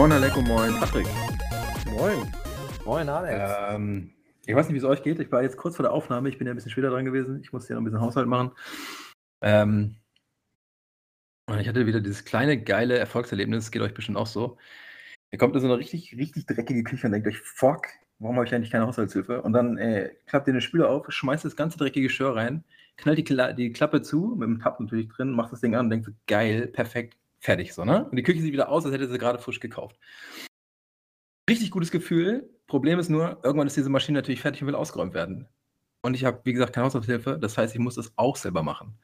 Moin Aleko, moin Patrick. Moin. Moin Alex. Ähm, ich weiß nicht, wie es euch geht. Ich war jetzt kurz vor der Aufnahme. Ich bin ja ein bisschen später dran gewesen. Ich musste ja noch ein bisschen Haushalt machen. Ähm, und ich hatte wieder dieses kleine, geile Erfolgserlebnis. Geht euch bestimmt auch so. Ihr kommt in so eine richtig, richtig dreckige Küche und denkt euch, fuck, warum habe ich eigentlich keine Haushaltshilfe? Und dann äh, klappt ihr den Spüler auf, schmeißt das ganze dreckige Geschirr rein, knallt die, Kla die Klappe zu, mit dem Tab natürlich drin, macht das Ding an und denkt so, geil, perfekt, fertig so, ne? Und die Küche sieht wieder aus, als hätte sie gerade frisch gekauft. Richtig gutes Gefühl. Problem ist nur, irgendwann ist diese Maschine natürlich fertig und will ausgeräumt werden. Und ich habe, wie gesagt, keine Haushaltshilfe. Das heißt, ich muss das auch selber machen.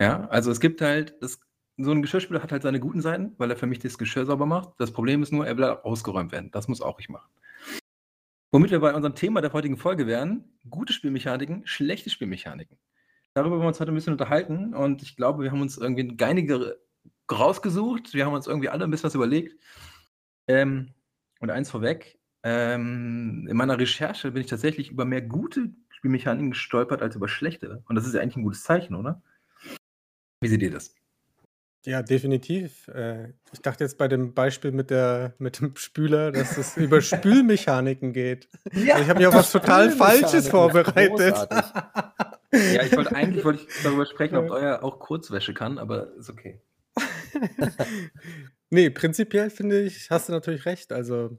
Ja, also es gibt halt, das, so ein Geschirrspüler hat halt seine guten Seiten, weil er für mich das Geschirr sauber macht. Das Problem ist nur, er will halt ausgeräumt werden. Das muss auch ich machen. Womit wir bei unserem Thema der heutigen Folge wären, gute Spielmechaniken, schlechte Spielmechaniken. Darüber wollen wir uns heute ein bisschen unterhalten und ich glaube, wir haben uns irgendwie eine geinige rausgesucht. Wir haben uns irgendwie alle ein bisschen was überlegt. Ähm, und eins vorweg, ähm, in meiner Recherche bin ich tatsächlich über mehr gute Spielmechaniken gestolpert als über schlechte. Und das ist ja eigentlich ein gutes Zeichen, oder? Wie seht ihr das? Ja, definitiv. Äh, ich dachte jetzt bei dem Beispiel mit, der, mit dem Spüler, dass es über Spülmechaniken geht. Ja, ich habe mir auch was total Falsches vorbereitet. ja, ich wollte eigentlich wollte ich darüber sprechen, ob euer auch Kurzwäsche kann, aber ist okay. nee, prinzipiell finde ich, hast du natürlich recht. Also,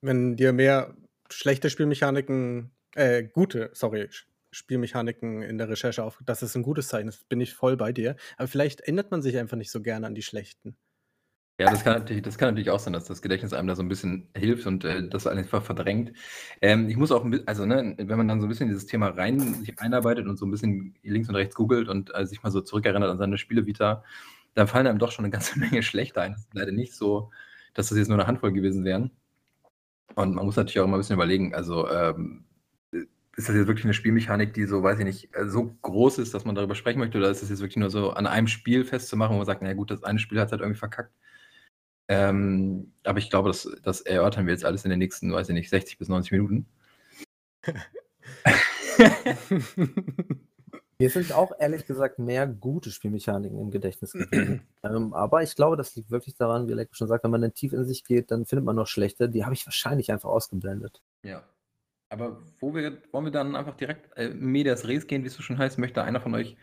wenn dir mehr schlechte Spielmechaniken, äh, gute, sorry, Spielmechaniken in der Recherche auf, das ist ein gutes Zeichen, das bin ich voll bei dir. Aber vielleicht ändert man sich einfach nicht so gerne an die schlechten. Ja, das kann natürlich, das kann natürlich auch sein, dass das Gedächtnis einem da so ein bisschen hilft und äh, das einfach verdrängt. Ähm, ich muss auch, also ne, wenn man dann so ein bisschen in dieses Thema rein sich einarbeitet und so ein bisschen links und rechts googelt und äh, sich mal so zurückerinnert an seine Spielevita, dann fallen einem doch schon eine ganze Menge schlechter ein. Es ist leider nicht so, dass das jetzt nur eine Handvoll gewesen wären. Und man muss natürlich auch immer ein bisschen überlegen, also ähm, ist das jetzt wirklich eine Spielmechanik, die so, weiß ich nicht, äh, so groß ist, dass man darüber sprechen möchte, oder ist das jetzt wirklich nur so an einem Spiel festzumachen, wo man sagt, na gut, das eine Spiel hat es halt irgendwie verkackt. Ähm, aber ich glaube, das, das erörtern wir jetzt alles in den nächsten, weiß ich nicht, 60 bis 90 Minuten. Mir sind auch ehrlich gesagt mehr gute Spielmechaniken im Gedächtnis geblieben. ähm, aber ich glaube, das liegt wirklich daran, wie Leck schon sagt, wenn man dann tief in sich geht, dann findet man noch schlechte. Die habe ich wahrscheinlich einfach ausgeblendet. Ja. Aber wo wir, wollen wir dann einfach direkt äh, Medias Res gehen, wie es so schon heißt? Möchte einer von euch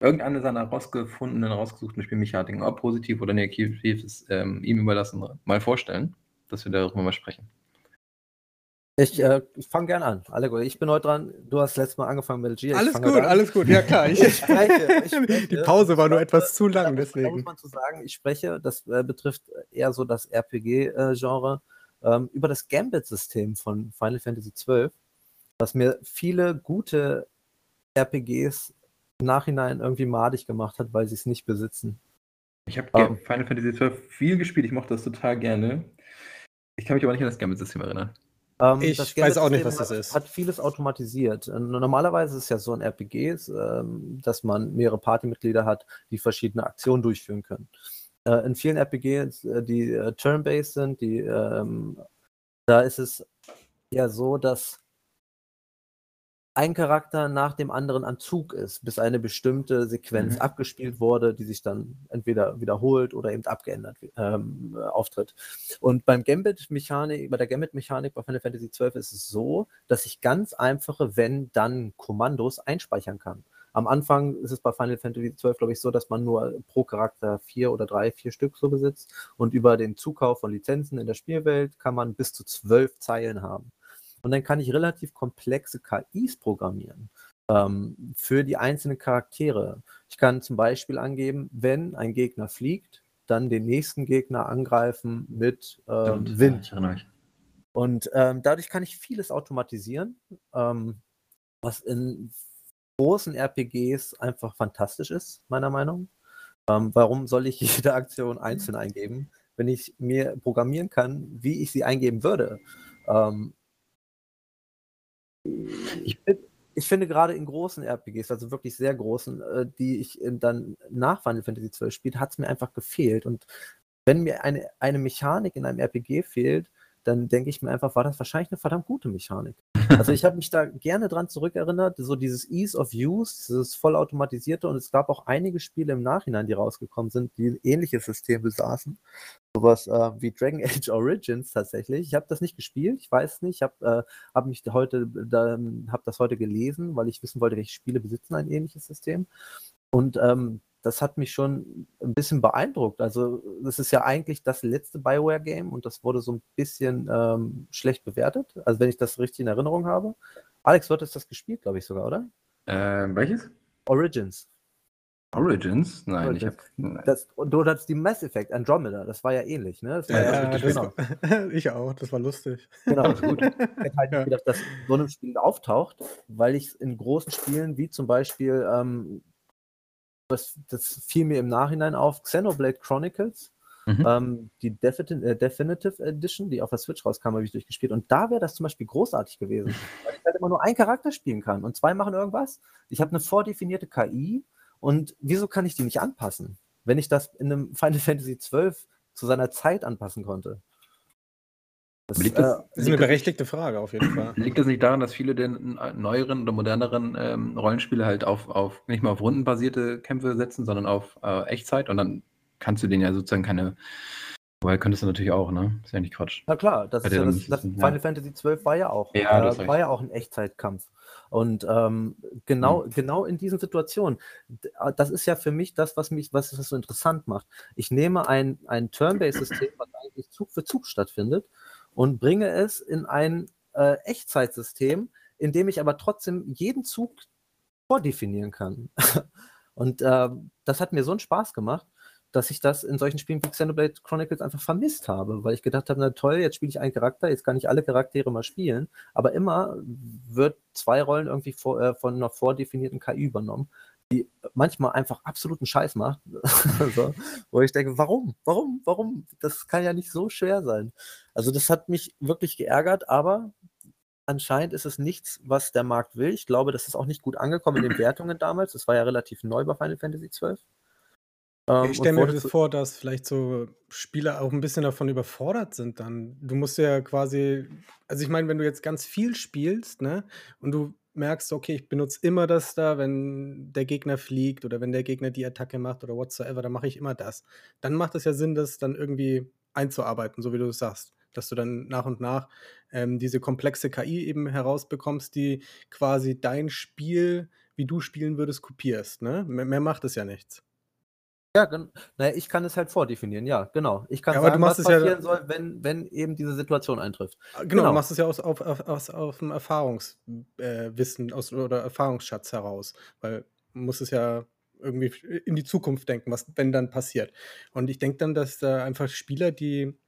irgendeine seiner rausgefundenen, rausgesuchten Spielmechaniken, ob positiv oder negativ ist, ähm, ihm überlassen, mal vorstellen, dass wir darüber mal sprechen? Ich, äh, ich fange gerne an. Alle gut. Ich bin heute dran. Du hast letztes Mal angefangen mit G. Alles gut, alles gut. Ja, klar. Ich, ich, spreche, ich spreche, Die Pause war nur etwas zu lang, deswegen. Da muss man zu sagen, ich spreche, das äh, betrifft eher so das RPG-Genre, äh, ähm, über das Gambit-System von Final Fantasy XII, was mir viele gute RPGs im Nachhinein irgendwie madig gemacht hat, weil sie es nicht besitzen. Ich habe um, ähm. Final Fantasy XII viel gespielt. Ich mochte das total gerne. Ich kann mich aber nicht an das Gambit-System erinnern. Ähm, ich weiß auch nicht, was das ist. Hat vieles automatisiert. Äh, normalerweise ist es ja so ein RPG, ähm, dass man mehrere Partymitglieder hat, die verschiedene Aktionen durchführen können. Äh, in vielen RPGs, äh, die äh, turn-based sind, die, ähm, da ist es ja so, dass ein Charakter nach dem anderen an Zug ist, bis eine bestimmte Sequenz mhm. abgespielt wurde, die sich dann entweder wiederholt oder eben abgeändert ähm, auftritt. Und beim Gambit-Mechanik, bei der Gambit-Mechanik bei Final Fantasy XII ist es so, dass ich ganz einfache Wenn-Dann-Kommandos einspeichern kann. Am Anfang ist es bei Final Fantasy XII, glaube ich, so, dass man nur pro Charakter vier oder drei, vier Stück so besitzt. Und über den Zukauf von Lizenzen in der Spielwelt kann man bis zu zwölf Zeilen haben. Und dann kann ich relativ komplexe KIs programmieren ähm, für die einzelnen Charaktere. Ich kann zum Beispiel angeben, wenn ein Gegner fliegt, dann den nächsten Gegner angreifen mit ähm, Wind. Und ähm, dadurch kann ich vieles automatisieren, ähm, was in großen RPGs einfach fantastisch ist, meiner Meinung. Ähm, warum soll ich jede Aktion einzeln eingeben, wenn ich mir programmieren kann, wie ich sie eingeben würde? Ich, ich, finde gerade in großen RPGs, also wirklich sehr großen, äh, die ich dann nach Final Fantasy XII spiele, hat es mir einfach gefehlt. Und wenn mir eine, eine Mechanik in einem RPG fehlt, dann denke ich mir einfach, war das wahrscheinlich eine verdammt gute Mechanik. Also ich habe mich da gerne dran zurückerinnert, so dieses Ease of Use, dieses vollautomatisierte und es gab auch einige Spiele im Nachhinein, die rausgekommen sind, die ein ähnliches System besaßen. Sowas äh, wie Dragon Age Origins tatsächlich. Ich habe das nicht gespielt, ich weiß nicht. Ich habe äh, hab mich heute, da, habe das heute gelesen, weil ich wissen wollte, welche Spiele besitzen ein ähnliches System. Und ähm, das hat mich schon ein bisschen beeindruckt. Also, das ist ja eigentlich das letzte Bioware-Game und das wurde so ein bisschen ähm, schlecht bewertet. Also, wenn ich das richtig in Erinnerung habe. Alex, du hattest das gespielt, glaube ich sogar, oder? Äh, welches? Origins. Origins? Nein, Origins. ich habe. Das, und du hattest die Mass Effect Andromeda, das war ja ähnlich, ne? Das war Ja, ja, das genau. das, ich auch, das war lustig. Genau, Das ist gut. Ich hätte halt Ja. nicht gedacht, dass so ein Spiel auftaucht, weil ich es in großen Spielen, wie zum Beispiel, ähm, das, das fiel mir im Nachhinein auf, Xenoblade Chronicles, Mhm. ähm, die Defin äh, Definitive Edition, die auf der Switch rauskam, habe ich durchgespielt. Und da wäre das zum Beispiel großartig gewesen, weil ich halt immer nur einen Charakter spielen kann und zwei machen irgendwas. Ich habe eine vordefinierte KI und wieso kann ich die nicht anpassen, wenn ich das in einem Final Fantasy XII zu seiner Zeit anpassen konnte? Das, Liegt das- äh, Das ist eine berechtigte Frage auf jeden Fall. Liegt das nicht daran, dass viele der neueren oder moderneren ähm, Rollenspiele halt auf, auf nicht mal auf rundenbasierte Kämpfe setzen, sondern auf äh, Echtzeit und dann kannst du den ja sozusagen keine. Wobei könntest du natürlich auch, ne? Ist ja nicht Quatsch. Na klar, das Bei ist ja das, das sind, ja. Final Fantasy XII war ja auch, Ja, äh, war ja auch ein Echtzeitkampf. Und ähm, genau, Hm. genau in diesen Situationen, äh, das ist ja für mich das, was mich, was es so interessant macht. Ich nehme ein, ein Turn-Based-System, was eigentlich Zug für Zug stattfindet, und bringe es in ein äh, Echtzeitsystem, in dem ich aber trotzdem jeden Zug vordefinieren kann. und ähm, das hat mir so einen Spaß gemacht dass ich das in solchen Spielen wie Xenoblade Chronicles einfach vermisst habe, weil ich gedacht habe, na toll, jetzt spiele ich einen Charakter, jetzt kann ich alle Charaktere mal spielen, aber immer wird zwei Rollen irgendwie vor, äh, von einer vordefinierten KI übernommen, die manchmal einfach absoluten Scheiß macht, so, wo ich denke, warum, warum, warum, das kann ja nicht so schwer sein. Also das hat mich wirklich geärgert, aber anscheinend ist es nichts, was der Markt will. Ich glaube, das ist auch nicht gut angekommen in den Wertungen damals. Das war ja relativ neu bei Final Fantasy XII. Ähm, Ich stelle mir das vor, dass vielleicht so Spieler auch ein bisschen davon überfordert sind dann. Du musst ja quasi, also ich meine, wenn du jetzt ganz viel spielst, ne, und du merkst, okay, ich benutze immer das da, wenn der Gegner fliegt oder wenn der Gegner die Attacke macht oder whatsoever, dann mache ich immer das. Dann macht es ja Sinn, das dann irgendwie einzuarbeiten, so wie du es sagst. Dass du dann nach und nach ähm, diese komplexe KI eben herausbekommst, die quasi dein Spiel, wie du spielen würdest, kopierst. Ne? Mehr, mehr macht es ja nichts. Ja, naja, ich kann es halt vordefinieren, ja, genau. Ich kann Ja, aber du sagen, machst was es ja- passieren soll, wenn, wenn eben diese Situation eintrifft. Genau, Genau. du machst es ja aus, auf, auf, aus, auf dem Erfahrungswissen äh, aus, oder Erfahrungsschatz heraus, weil man muss es ja irgendwie in die Zukunft denken, was wenn dann passiert. Und ich denke dann, dass da einfach Spieler, die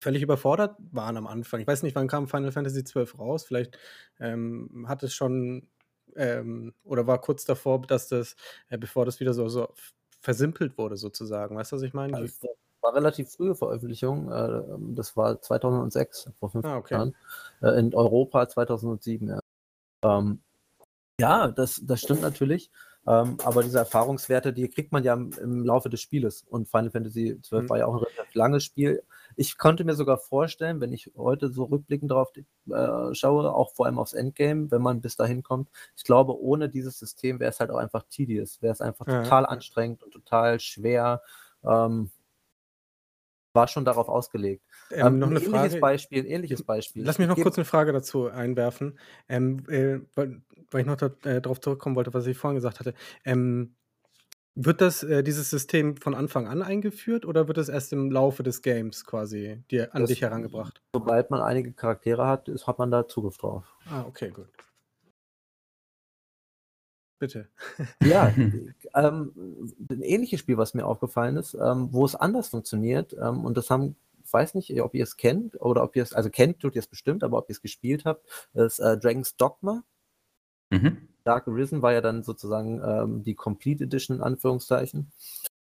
völlig überfordert waren am Anfang. Ich weiß nicht, wann kam Final Fantasy XII raus. Vielleicht ähm, hat es schon ähm, oder war kurz davor, dass das, äh, bevor das wieder so, so versimpelt wurde, sozusagen. Weißt du, was ich meine? Die- Das war relativ frühe Veröffentlichung, äh, das war 2006, vor fünf Ah, okay. Jahren. Äh, in Europa 2007, ja. Ähm, ja, das, das stimmt natürlich. Ähm, aber diese Erfahrungswerte, die kriegt man ja im, im Laufe des Spieles. Und Final Fantasy XII Mhm. war ja auch ein relativ langes Spiel. Ich konnte mir sogar vorstellen, wenn ich heute so rückblickend drauf äh, schaue, auch vor allem aufs Endgame, wenn man bis dahin kommt, ich glaube, ohne dieses System wäre es halt auch einfach tedious, wäre es einfach Ja, total anstrengend und total schwer. Ähm, war schon darauf ausgelegt. Ähm, Ähm, noch ein eine ähnliches Frage. Beispiel, ein ähnliches Beispiel. Lass mich noch kurz eine Frage dazu einwerfen, ähm, äh, weil, weil ich noch da, äh, darauf zurückkommen wollte, was ich vorhin gesagt hatte. Ähm, wird das, äh, dieses System von Anfang an eingeführt oder wird es erst im Laufe des Games quasi dir, an Das- dich herangebracht? Sobald man einige Charaktere hat, ist, hat man da Zugriff drauf. Ah, okay, gut. Bitte. Ja, ähm, ein ähnliches Spiel, was mir aufgefallen ist, ähm, wo es anders funktioniert, ähm, und das haben, ich weiß nicht, ob ihr es kennt oder ob ihr es, also kennt tut ihr es bestimmt, aber ob ihr es gespielt habt, ist äh, Dragon's Dogma. Mhm. Dark Arisen war ja dann sozusagen ähm, die Complete Edition in Anführungszeichen.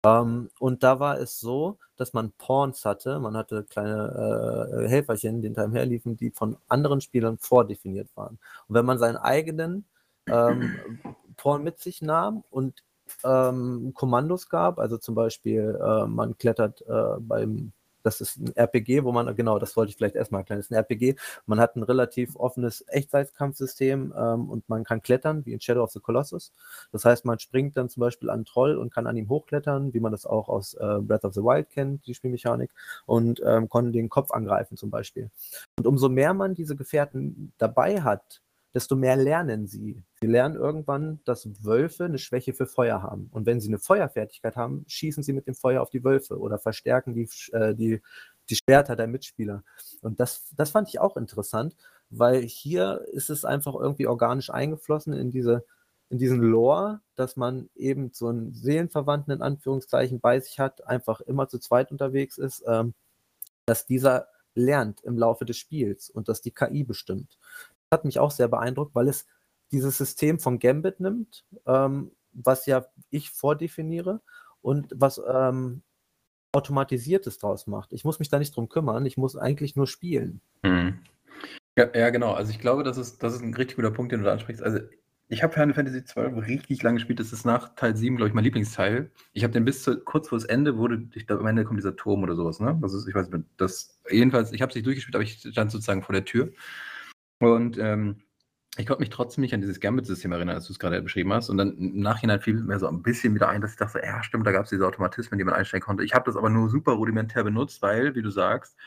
Ähm, und da war es so, dass man Pawns hatte, man hatte kleine äh, Helferchen, die hinter herliefen, die von anderen Spielern vordefiniert waren. Und wenn man seinen eigenen ähm, Pawn mit sich nahm und ähm, Kommandos gab, also zum Beispiel äh, man klettert äh, beim Das ist ein RPG, wo man, genau, das wollte ich vielleicht erstmal erklären, das ist ein RPG. Man hat ein relativ offenes Echtzeitkampfsystem ähm, und man kann klettern, wie in Shadow of the Colossus. Das heißt, man springt dann zum Beispiel an Troll und kann an ihm hochklettern, wie man das auch aus äh, Breath of the Wild kennt, die Spielmechanik, und ähm, konnte den Kopf angreifen zum Beispiel. Und umso mehr man diese Gefährten dabei hat, desto mehr lernen sie. Sie lernen irgendwann, dass Wölfe eine Schwäche für Feuer haben. Und wenn sie eine Feuerfertigkeit haben, schießen sie mit dem Feuer auf die Wölfe oder verstärken die, äh, die, die Schwerter der Mitspieler. Und das, das fand ich auch interessant, weil hier ist es einfach irgendwie organisch eingeflossen in diese in diesen Lore, dass man eben so einen Seelenverwandten in Anführungszeichen bei sich hat, einfach immer zu zweit unterwegs ist, ähm, dass dieser lernt im Laufe des Spiels und dass die KI bestimmt hat mich auch sehr beeindruckt, weil es dieses System von Gambit nimmt, ähm, was ja ich vordefiniere und was ähm, automatisiertes draus macht. Ich muss mich da nicht drum kümmern, ich muss eigentlich nur spielen. Mhm. Ja, ja, genau. Also ich glaube, das ist, das ist ein richtig guter Punkt, den du da ansprichst. Also ich habe Final Fantasy XII richtig lange gespielt. Das ist nach Teil 7, glaube ich, mein Lieblingsteil. Ich habe den bis zu, kurz vor das Ende wurde, ich glaube, am Ende kommt dieser Turm oder sowas, ne? Das ist, ich weiß nicht, das, jedenfalls, ich habe es nicht durchgespielt, aber ich stand sozusagen vor der Tür. Und ähm, ich konnte mich trotzdem nicht an dieses Gambit-System erinnern, als du es gerade beschrieben hast. Und dann im Nachhinein fiel mir so ein bisschen wieder ein, dass ich dachte, ja, stimmt, da gab es diese Automatismen, die man einstellen konnte. Ich habe das aber nur super rudimentär benutzt, weil, wie du sagst,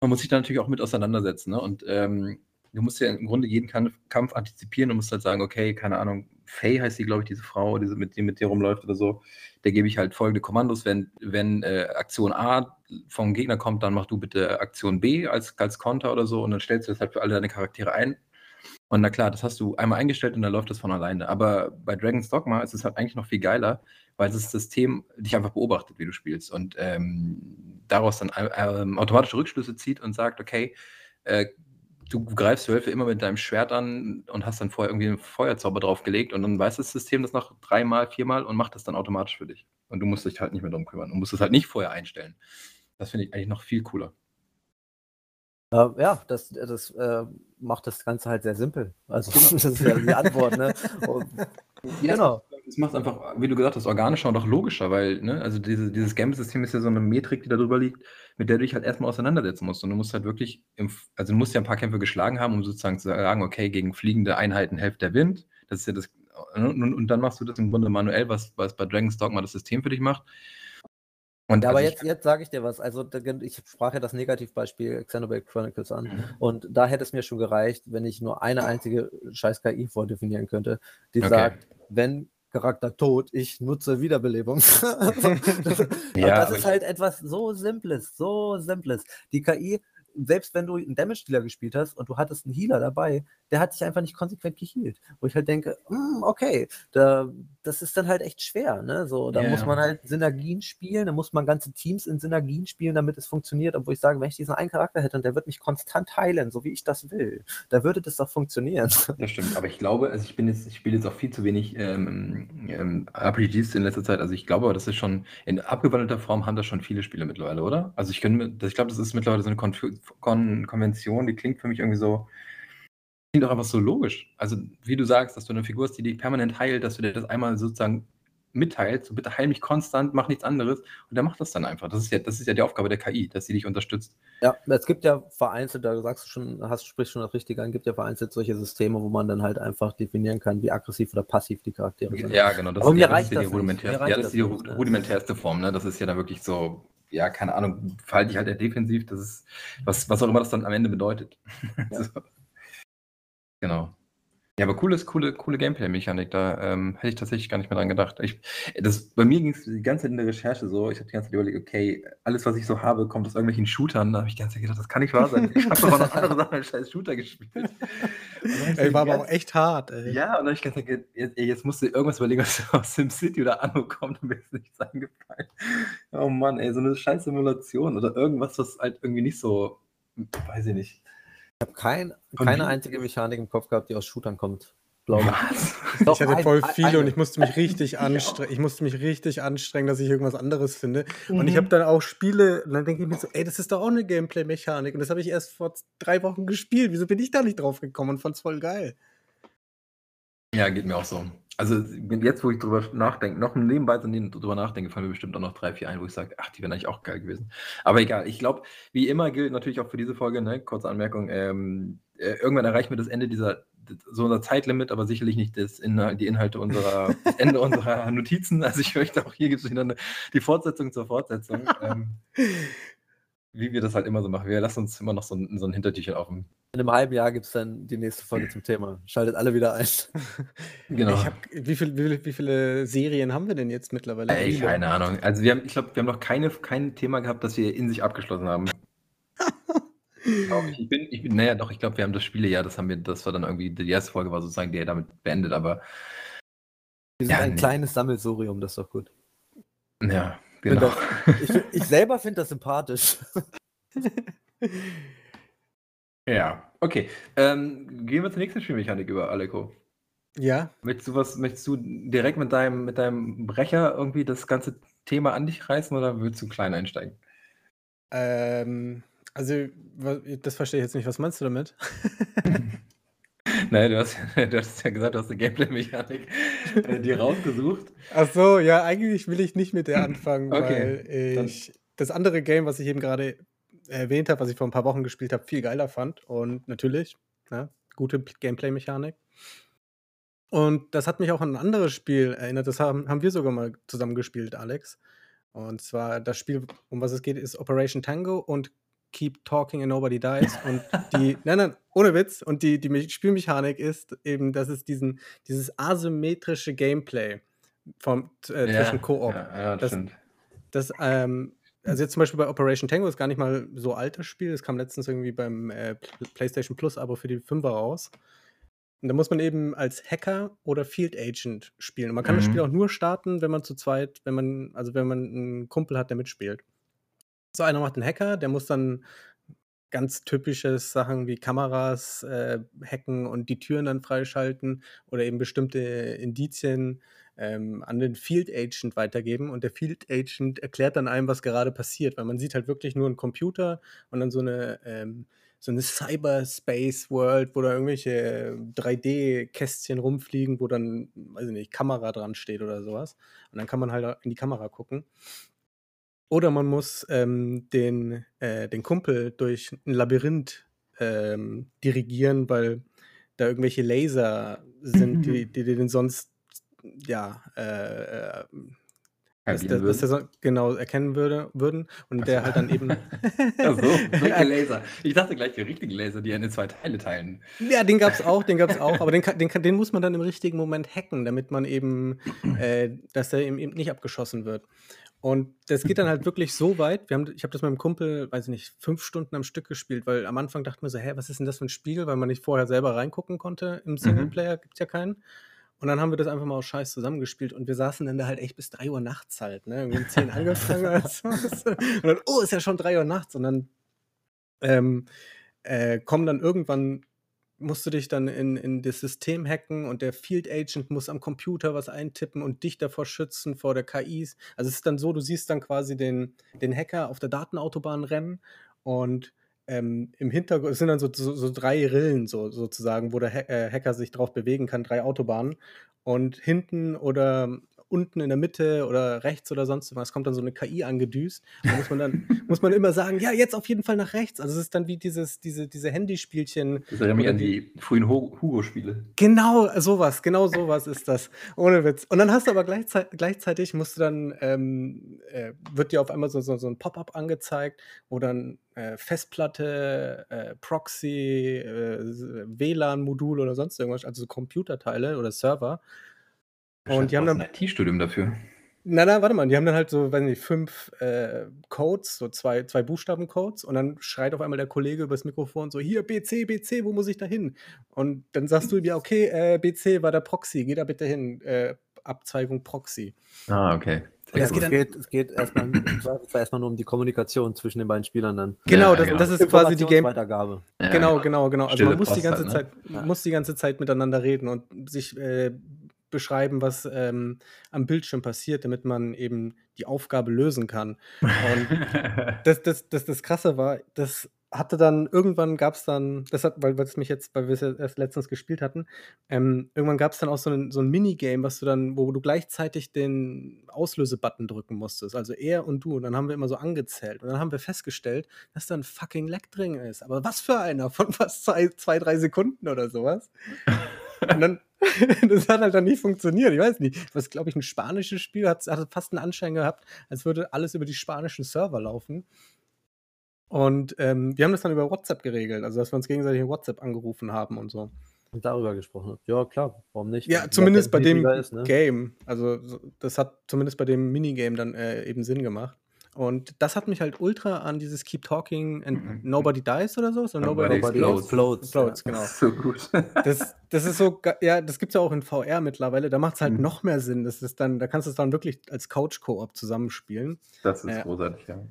man muss sich da natürlich auch mit auseinandersetzen. Ne? Und ähm, du musst ja im Grunde jeden Kampf antizipieren und musst halt sagen, okay, keine Ahnung, Faye heißt sie, glaube ich, diese Frau, die mit, die mit dir rumläuft oder so. Der gebe ich halt folgende Kommandos. Wenn, wenn äh, Aktion A vom Gegner kommt, dann mach du bitte Aktion B als, als Konter oder so und dann stellst du das halt für alle deine Charaktere ein. Und na klar, das hast du einmal eingestellt und dann läuft das von alleine. Aber bei Dragon's Dogma ist es halt eigentlich noch viel geiler, weil das System dich einfach beobachtet, wie du spielst und ähm, daraus dann äh, automatische Rückschlüsse zieht und sagt, okay, äh, du greifst Wölfe immer mit deinem Schwert an und hast dann vorher irgendwie einen Feuerzauber draufgelegt und dann weiß das System das noch dreimal, viermal und macht das dann automatisch für dich. Und du musst dich halt nicht mehr drum kümmern und musst es halt nicht vorher einstellen. Das finde ich eigentlich noch viel cooler. Äh, ja, das, das äh, macht das Ganze halt sehr simpel. Also das ist ja die Antwort, ne? Und, ja, genau. Es macht einfach, wie du gesagt hast, organischer und auch logischer, weil, ne, also diese, dieses Gambit-System ist ja so eine Metrik, die da drüber liegt, mit der du dich halt erstmal auseinandersetzen musst. Und du musst halt wirklich, im, also du musst ja ein paar Kämpfe geschlagen haben, um sozusagen zu sagen, okay, gegen fliegende Einheiten hilft der Wind. Das ist ja das, und, und dann machst du das im Grunde manuell, was, was bei Dragon's Dogma das System für dich macht. Und ja, aber also jetzt, jetzt sage ich dir was. Also, ich sprach ja das Negativbeispiel Xenoblade Chronicles an. Mhm. Und da hätte es mir schon gereicht, wenn ich nur eine einzige scheiß KI vordefinieren könnte, die okay. sagt, wenn Charakter tot, ich nutze Wiederbelebung. ja, das ist halt etwas so Simples, so Simples. Die KI selbst wenn du einen Damage-Dealer gespielt hast und du hattest einen Healer dabei, der hat sich einfach nicht konsequent geheilt. Wo ich halt denke, mm, okay, da, das ist dann halt echt schwer. Ne? So, da yeah. muss man halt Synergien spielen, da muss man ganze Teams in Synergien spielen, damit es funktioniert. Obwohl ich sage, wenn ich diesen einen Charakter hätte und der wird mich konstant heilen, so wie ich das will, da würde das doch funktionieren. Das stimmt, aber ich glaube, also ich bin jetzt, ich spiele jetzt auch viel zu wenig ähm, ähm, RPGs in letzter Zeit. Also ich glaube, das ist schon in abgewandelter Form haben das schon viele Spiele mittlerweile, oder? Also ich, ich glaube, das ist mittlerweile so eine Konf Kon Konvention, die klingt für mich irgendwie so, klingt doch einfach so logisch. Also, wie du sagst, dass du eine Figur hast, die dich permanent heilt, dass du dir das einmal sozusagen mitteilst, so bitte heil mich konstant, mach nichts anderes und der macht das dann einfach. Das ist ja, das ist ja die Aufgabe der KI, dass sie dich unterstützt. Ja, es gibt ja vereinzelt, da sagst du schon, hast sprichst schon das Richtige an, gibt ja vereinzelt solche Systeme, wo man dann halt einfach definieren kann, wie aggressiv oder passiv die Charaktere sind. Ja, genau, das, ist, ja, das ist ja die, rudimentär, ja, das ist die rudimentärste Form, ne? Das ist ja da wirklich so ja, keine Ahnung, verhalte ich halt eher defensiv. Das ist, was, was auch immer das dann am Ende bedeutet. Ja. so. Genau. Ja, aber cooles, coole, coole Gameplay-Mechanik. Da ähm, hätte ich tatsächlich gar nicht mehr dran gedacht. Ich, das, bei mir ging es die ganze Zeit in der Recherche so. Ich habe die ganze Zeit überlegt, okay, alles, was ich so habe, kommt aus irgendwelchen Shootern. Da habe ich die ganze Zeit gedacht, das kann nicht wahr sein. Ich habe aber noch andere Sachen als scheiß Shooter gespielt. Ey, war aber auch echt hart, ey. Ja, und dann habe ich gedacht, jetzt, jetzt musst du irgendwas überlegen, was aus SimCity oder Anno kommt und mir ist nichts eingefallen. Oh Mann, ey, so eine scheiß Simulation oder irgendwas, was halt irgendwie nicht so, weiß ich nicht habe kein, keine einzige Mechanik im Kopf gehabt, die aus Shootern kommt. Glaube ich. Doch, ich hatte voll viele eine. und ich musste mich richtig anstrengen. Ich musste mich richtig anstrengen, dass ich irgendwas anderes finde. Mhm. Und ich mhm. habe dann auch Spiele, und dann denke ich mir so, ey, das ist doch auch eine Gameplay-Mechanik. Und das habe ich erst vor drei Wochen gespielt. Wieso bin ich da nicht drauf gekommen und fand's voll geil? Ja, geht mir auch so. Also jetzt, wo ich drüber nachdenke, noch nebenbei drüber nachdenke, fallen mir bestimmt auch noch drei, vier ein, wo ich sage, ach, die wären eigentlich auch geil gewesen. Aber egal, ich glaube, wie immer gilt natürlich auch für diese Folge, ne, kurze Anmerkung, ähm, äh, irgendwann erreichen wir das Ende dieser, so unser Zeitlimit, aber sicherlich nicht das Inhalt, die Inhalte unserer, das Ende unserer Notizen. Also ich möchte auch, hier gibt es wieder eine, die Fortsetzung zur Fortsetzung. Ähm, wie wir das halt immer so machen. Wir lassen uns immer noch so ein, so ein Hintertürchen offen. In einem halben Jahr gibt es dann die nächste Folge zum Thema. Schaltet alle wieder ein. genau. Hab, wie, viel, wie, wie, viele Serien haben wir denn jetzt mittlerweile? Ey, keine Ahnung. Also wir haben, ich glaube, wir haben noch keine, kein Thema gehabt, das wir in sich abgeschlossen haben. ich, bin, ich bin, naja, doch, ich glaube, wir haben das Spiele, ja, das haben wir, das war dann irgendwie, die erste Folge war sozusagen die damit beendet, aber. Wir sind ja, ein nee. kleines Sammelsurium, das ist doch gut. Ja, Genau. Das, ich, ich, selber finde das sympathisch. ja, okay. Ähm, gehen wir zur nächsten Spielmechanik über, Aleko. Ja. Möchtest du was, möchtest du direkt mit deinem, mit deinem Brecher irgendwie das ganze Thema an dich reißen oder willst du klein einsteigen? Ähm, also, das verstehe ich jetzt nicht. Was meinst du damit? Nein, du hast, du hast ja gesagt, du hast eine Gameplay-Mechanik äh, dir rausgesucht. Ach so, ja, eigentlich will ich nicht mit der anfangen, okay, weil ich das andere Game, was ich eben gerade erwähnt habe, was ich vor ein paar Wochen gespielt habe, viel geiler fand. Und natürlich, ja, gute Gameplay-Mechanik. Und das hat mich auch an ein anderes Spiel erinnert. Das haben, haben wir sogar mal zusammen gespielt, Alex. Und zwar das Spiel, um was es geht, ist Operation Tango und Keep Talking and Nobody Dies. Und die, nein, nein, ohne Witz. Und die, die Spielmechanik ist eben, dass es diesen, dieses asymmetrische Gameplay vom, äh, ja, zwischen Koop. Ja, ja, das, stimmt. Das, ähm, also jetzt zum Beispiel bei Operation Tango ist gar nicht mal so altes Spiel. Es kam letztens irgendwie beim äh, PlayStation Plus Abo für die Fünfer raus. Und da muss man eben als Hacker oder Field Agent spielen. Und man kann mhm. das Spiel auch nur starten, wenn man zu zweit, wenn man, also wenn man einen Kumpel hat, der mitspielt. So einer macht einen Hacker, der muss dann ganz typische Sachen wie Kameras äh, hacken und die Türen dann freischalten oder eben bestimmte Indizien ähm, an den Field Agent weitergeben und der Field Agent erklärt dann einem, was gerade passiert, weil man sieht halt wirklich nur einen Computer und dann so eine ähm, so eine Cyberspace World, wo da irgendwelche 3D-Kästchen rumfliegen, wo dann, weiß ich nicht, Kamera dran steht oder sowas. Und dann kann man halt in die Kamera gucken. Oder man muss ähm, den, äh, den Kumpel durch ein Labyrinth ähm, dirigieren, weil da irgendwelche Laser sind, die, die, die den sonst ja äh, äh dass, dass, dass er so genau erkennen würde, würden und der halt dann eben. Ach so, solche Laser. Ich dachte gleich die richtigen Laser, die in zwei Teile teilen. Ja, den gab es auch, den gab es auch, aber den, den, den muss man dann im richtigen Moment hacken, damit man eben, äh, dass er eben nicht abgeschossen wird. Und das geht dann halt wirklich so weit. Wir haben, ich habe das mit meinem Kumpel, weiß ich nicht, fünf Stunden am Stück gespielt, weil am Anfang dachten wir so, hä, was ist denn das für ein Spiel, weil man nicht vorher selber reingucken konnte. Im mhm. Singleplayer mhm. gibt es ja keinen. Und dann haben wir das einfach mal aus Scheiß zusammengespielt und wir saßen dann da halt echt bis 3 Uhr nachts halt, ne? Irgendwie um 10 angefangen. und dann, oh, ist ja schon 3 Uhr nachts. Und dann ähm, äh, kommen dann irgendwann musst du dich dann in, in das System hacken und der Field Agent muss am Computer was eintippen und dich davor schützen vor der KIs. Also es ist dann so, du siehst dann quasi den, den Hacker auf der Datenautobahn rennen und ähm, im Hintergrund sind dann so, so, so, drei Rillen so, sozusagen, wo der ha äh, Hacker sich drauf bewegen kann, drei Autobahnen. Und hinten oder unten in der Mitte oder rechts oder sonst was kommt dann so eine KI angedüst. Da muss man dann muss man immer sagen, ja, jetzt auf jeden Fall nach rechts. Also es ist dann wie dieses, diese, diese Handyspielchen. Das erinnert mich an die frühen Hugo-Spiele. Genau, sowas, genau sowas ist das. Ohne Witz. Und dann hast du aber gleichzeitig, gleichzeitig musst du dann, ähm, äh, wird dir auf einmal so, so, so ein Pop-up angezeigt, wo dann äh, Festplatte, äh, Proxy, äh, WLAN-Modul oder sonst irgendwas, also so Computerteile oder Server und die haben dann. ein IT-Studium dafür. Na, na, warte mal, die haben dann halt so, weiß nicht, fünf äh, Codes, so zwei, zwei Buchstaben-Codes und dann schreit auf einmal der Kollege übers Mikrofon so, hier, BC, BC, wo muss ich da hin? Und dann sagst du ihm ja, okay, äh, BC war der Proxy, geh da bitte hin, äh, Abzweigung Proxy. Ah, okay. Es geht, geht, es geht erstmal, erstmal nur um die Kommunikation zwischen den beiden Spielern dann. Genau, das, genau. das ist quasi die Game. Weitergabe. Genau, genau, genau. Also man muss die ganze halt, ne? Zeit, muss die ganze Zeit miteinander reden und sich äh, beschreiben, was ähm, am Bildschirm passiert, damit man eben die Aufgabe lösen kann. Und das, das, das, das Krasse war, dass hatte dann, irgendwann gab es dann, das hat, weil, weil es mich jetzt, weil wir es erst letztens gespielt hatten, ähm, irgendwann gab es dann auch so ein, so ein Minigame, was du dann, wo du gleichzeitig den Auslösebutton drücken musstest. Also er und du. Und dann haben wir immer so angezählt. Und dann haben wir festgestellt, dass da ein fucking Lag drin ist. Aber was für einer? Von fast zwei, zwei drei Sekunden oder sowas. Und dann, das hat halt dann nicht funktioniert. Ich weiß nicht. Was, glaube ich, ein spanisches Spiel hat, hat fast einen Anschein gehabt, als würde alles über die spanischen Server laufen. Und ähm, wir haben das dann über WhatsApp geregelt, also dass wir uns gegenseitig in WhatsApp angerufen haben und so. Und darüber gesprochen. Ja, klar, warum nicht? Ja, zumindest bei dem ist, ne? Game. Also das hat zumindest bei dem Minigame dann äh, eben Sinn gemacht. Und das hat mich halt ultra an dieses Keep Talking and mhm. Nobody Dies oder so. so nobody, nobody explodes. Floats, floats ja. genau. So gut. das, das ist so, ja, das gibt es ja auch in VR mittlerweile. Da macht es halt mhm. noch mehr Sinn. Das ist dann, da kannst du es dann wirklich als Couch-Koop zusammenspielen. Das ist äh, großartig, ja.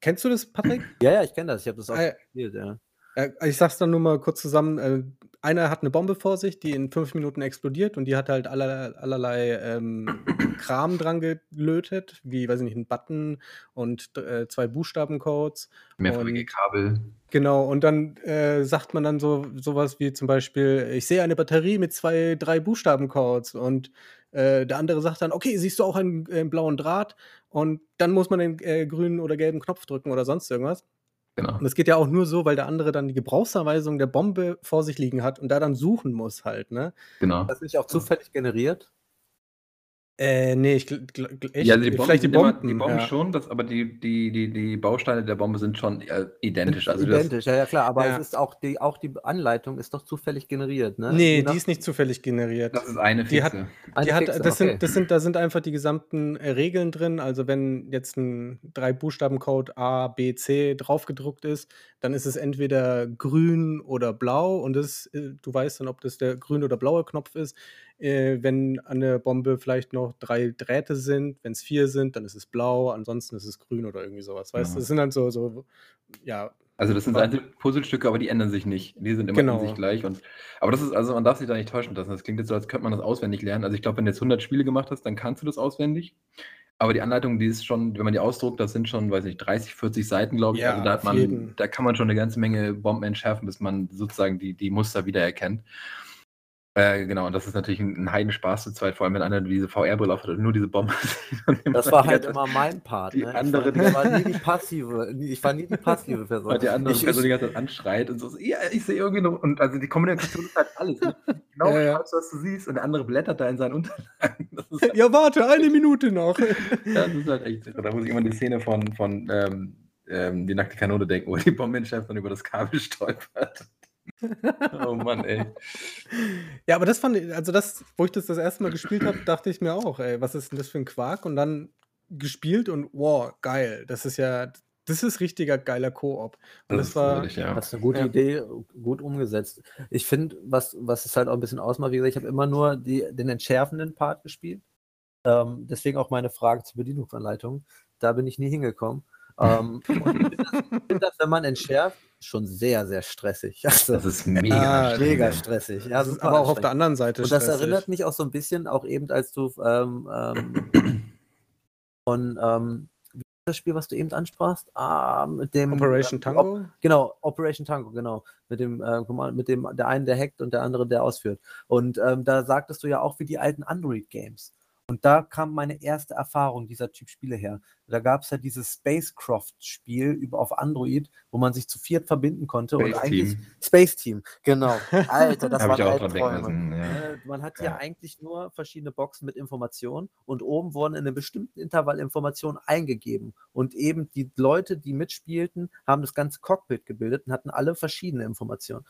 Kennst du das, Patrick? Ja, ja, ich kenne das. Ich habe das auch äh, gespielt, ja. Äh, ich sag's dann nur mal kurz zusammen. Einer hat eine Bombe vor sich, die in fünf Minuten explodiert und die hat halt allerlei, allerlei ähm, Kram dran gelötet, wie, weiß ich nicht, ein Button und äh, zwei Buchstabencodes. Mehrfarbige Kabel. Genau, und dann äh, sagt man dann so sowas wie zum Beispiel, ich sehe eine Batterie mit zwei, drei Buchstabencodes und äh, der andere sagt dann, okay, siehst du auch einen, einen äh, blauen Draht? Und dann muss man den äh, grünen oder gelben Knopf drücken oder sonst irgendwas. Genau. Und das geht ja auch nur so, weil der andere dann die Gebrauchsanweisung der Bombe vor sich liegen hat und da dann suchen muss halt, ne? Genau. Das ist nicht auch zufällig generiert? Äh, nee, ich echt, ja, die Bomben, vielleicht die Bomben, immer, die Bomben ja. schon, das, aber die, die, die, die Bausteine der Bombe sind schon äh, identisch. Also identisch, ja, ja, klar, aber ja. es ist auch die, auch die Anleitung ist doch zufällig generiert, ne? Nee, die ist nicht zufällig generiert. Das ist eine Fixe. Die hat, eine die hat, Fixe, das, okay. sind, das sind, da sind einfach die gesamten äh, Regeln drin. Also wenn jetzt ein drei Buchstaben Code A, B, C draufgedruckt ist, dann ist es entweder grün oder blau und das, äh, du weißt dann, ob das der grüne oder blaue Knopf ist äh, wenn an der Bombe vielleicht noch drei Drähte sind. Wenn es vier sind, dann ist es blau, ansonsten ist es grün oder irgendwie sowas. Weißt du, ja. das sind dann so, so ja. Also das sind einzelne Puzzlestücke, aber die ändern sich nicht. Die sind immer genau. in sich gleich. Und, aber das ist, also man darf sich da nicht täuschen lassen. Das klingt jetzt so, als könnte man das auswendig lernen. Also ich glaube, wenn du jetzt 100 Spiele gemacht hast, dann kannst du das auswendig. Aber die Anleitung, die ist schon, wenn man die ausdruckt, das sind schon, weiß nicht, 30, 40 Seiten, glaube ich. Ja, also da, hat man, da kann man schon eine ganze Menge Bomben entschärfen, bis man sozusagen die, die Muster wiedererkennt. Äh, genau, und das ist natürlich ein, ein Heidenspaß zu zweit, vor allem wenn einer diese VR-Brille aufhat und nur diese Bombe. Das war halt immer mein Part. Die ne? andere, ich, war, nie die passive, ich war nie die passive Person. Weil die andere ich, Person die ganze Zeit anschreit und so, ja, ich sehe irgendwie noch, und also die Kommunikation ist halt alles. Ne? Genau, ja, ja. Was du siehst, und der andere blättert da in seinen Unterlagen. Halt ja, warte, eine Minute noch. ja, das ist halt echt, da muss ich immer die Szene von, von ähm, ähm, die nackte Kanone denken, wo die Bombenchef dann über das Kabel stolpert. oh Mann, ey. Ja, aber das fand ich, also das, wo ich das das erste Mal gespielt habe, dachte ich mir auch, ey, was ist denn das für ein Quark? Und dann gespielt und wow, geil. Das ist ja, das ist richtiger geiler Koop. Und das, das war. Ehrlich, ja. Das ist eine gute ja. Idee, gut umgesetzt. Ich finde, was, was es halt auch ein bisschen ausmacht, wie gesagt, ich habe immer nur die, den entschärfenden Part gespielt. Ähm, deswegen auch meine Frage zur Bedienungsanleitung. Da bin ich nie hingekommen. Ähm, ich finde das, das, wenn man entschärft, schon sehr, sehr stressig. Also, das ist mega, ah, mega stressig. Ja, das ist aber auch auf der anderen Seite Und das stressig. erinnert mich auch so ein bisschen, auch eben, als du ähm, ähm, von ähm, das Spiel, was du eben ansprachst, ah, mit dem Operation Tango? Op, genau, Operation Tango, genau. Mit dem, äh, mit dem, der eine, der hackt und der andere, der ausführt. Und ähm, da sagtest du ja auch wie die alten Android-Games. Und da kam meine erste Erfahrung dieser Typ Spiele her. Da gab es ja dieses Spacecraft-Spiel auf Android, wo man sich zu viert verbinden konnte. Space und eigentlich Team. Space Team, genau. Alter, das war auch dran ja. Äh, man hat ja. ja. eigentlich nur verschiedene Boxen mit Informationen und oben wurden in einem bestimmten Intervall Informationen eingegeben. Und eben die Leute, die mitspielten, haben das ganze Cockpit gebildet und hatten alle verschiedene Informationen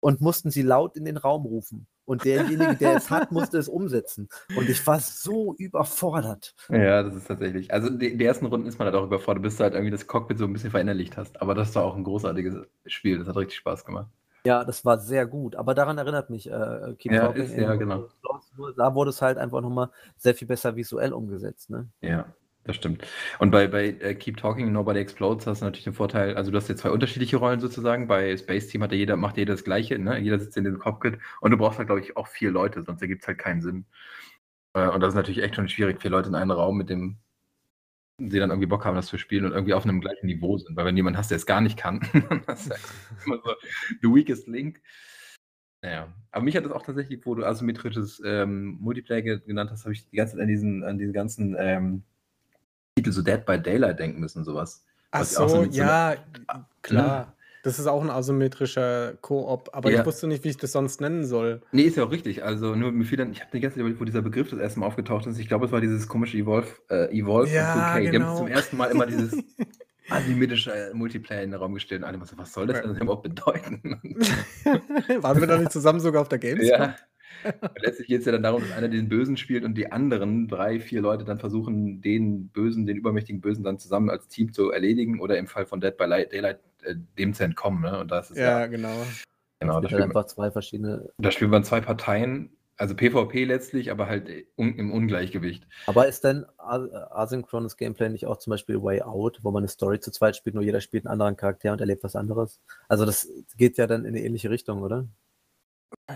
und mussten sie laut in den Raum rufen. Und derjenige, der es hat, musste es umsetzen. Und ich war so überfordert. Ja, das ist tatsächlich. Also die, die ersten Runden ist man halt auch überfordert, bis du halt irgendwie das Cockpit so ein bisschen verinnerlicht hast. Aber das war auch ein großartiges Spiel. Das hat richtig Spaß gemacht. Ja, das war sehr gut. Aber daran erinnert mich äh, Keep ja, Talking. Ist, ja, genau. Da wurde es halt einfach nochmal sehr viel besser visuell umgesetzt. Ne? Ja, das stimmt. Und bei, bei äh, Keep Talking, Nobody Explodes hast du natürlich den Vorteil, also du hast jetzt zwei unterschiedliche Rollen sozusagen. Bei Space Team hat ja jeder, macht jeder das Gleiche, ne? Jeder sitzt in dem Cockpit und du brauchst halt, glaube ich, auch vier Leute, sonst ergibt es halt keinen Sinn. Äh, und das ist natürlich echt schon schwierig, vier Leute in einen Raum mit dem die dann irgendwie Bock haben, das zu spielen und irgendwie auf einem gleichen Niveau sind. Weil wenn jemand hast, der es gar nicht kann, dann ist ja immer so the weakest link. Naja, aber mich hat das auch tatsächlich, wo du asymmetrisches ähm, Multiplayer genannt hast, habe ich die ganze Zeit an diesen, an diesen ganzen ähm, Titel so Dead by Daylight denken müssen, sowas. Ach so, so ja, so klar. Ne? Das ist auch ein asymmetrischer Koop, aber ja. ich wusste nicht, wie ich das sonst nennen soll. Nee, ist ja auch richtig. Also nur mir fiel dann, ich habe die ganze Zeit überlegt, wo dieser Begriff das erste Mal aufgetaucht ist. Ich glaube, es war dieses komische Evolve, äh, Evolve ja, Genau. Die haben genau. zum ersten Mal immer dieses asymmetrische Multiplayer in den Raum gestellt und alle so, was soll das denn überhaupt bedeuten? Waren wir da nicht zusammen sogar auf der Gamescom? Ja. letztlich geht es ja dann darum, dass einer den Bösen spielt und die anderen drei, vier Leute dann versuchen, den Bösen, den übermächtigen Bösen dann zusammen als Team zu erledigen oder im Fall von Dead by Daylight äh, dem zu entkommen. Ne? Und das ist ja, ja genau. Genau, da spielt einfach zwei verschiedene. Da spielen wir zwei Parteien, also PvP letztlich, aber halt un im Ungleichgewicht. Aber ist denn asynchrones Gameplay nicht auch zum Beispiel Way Out, wo man eine Story zu zweit spielt, nur jeder spielt einen anderen Charakter und erlebt was anderes? Also das geht ja dann in eine ähnliche Richtung, oder?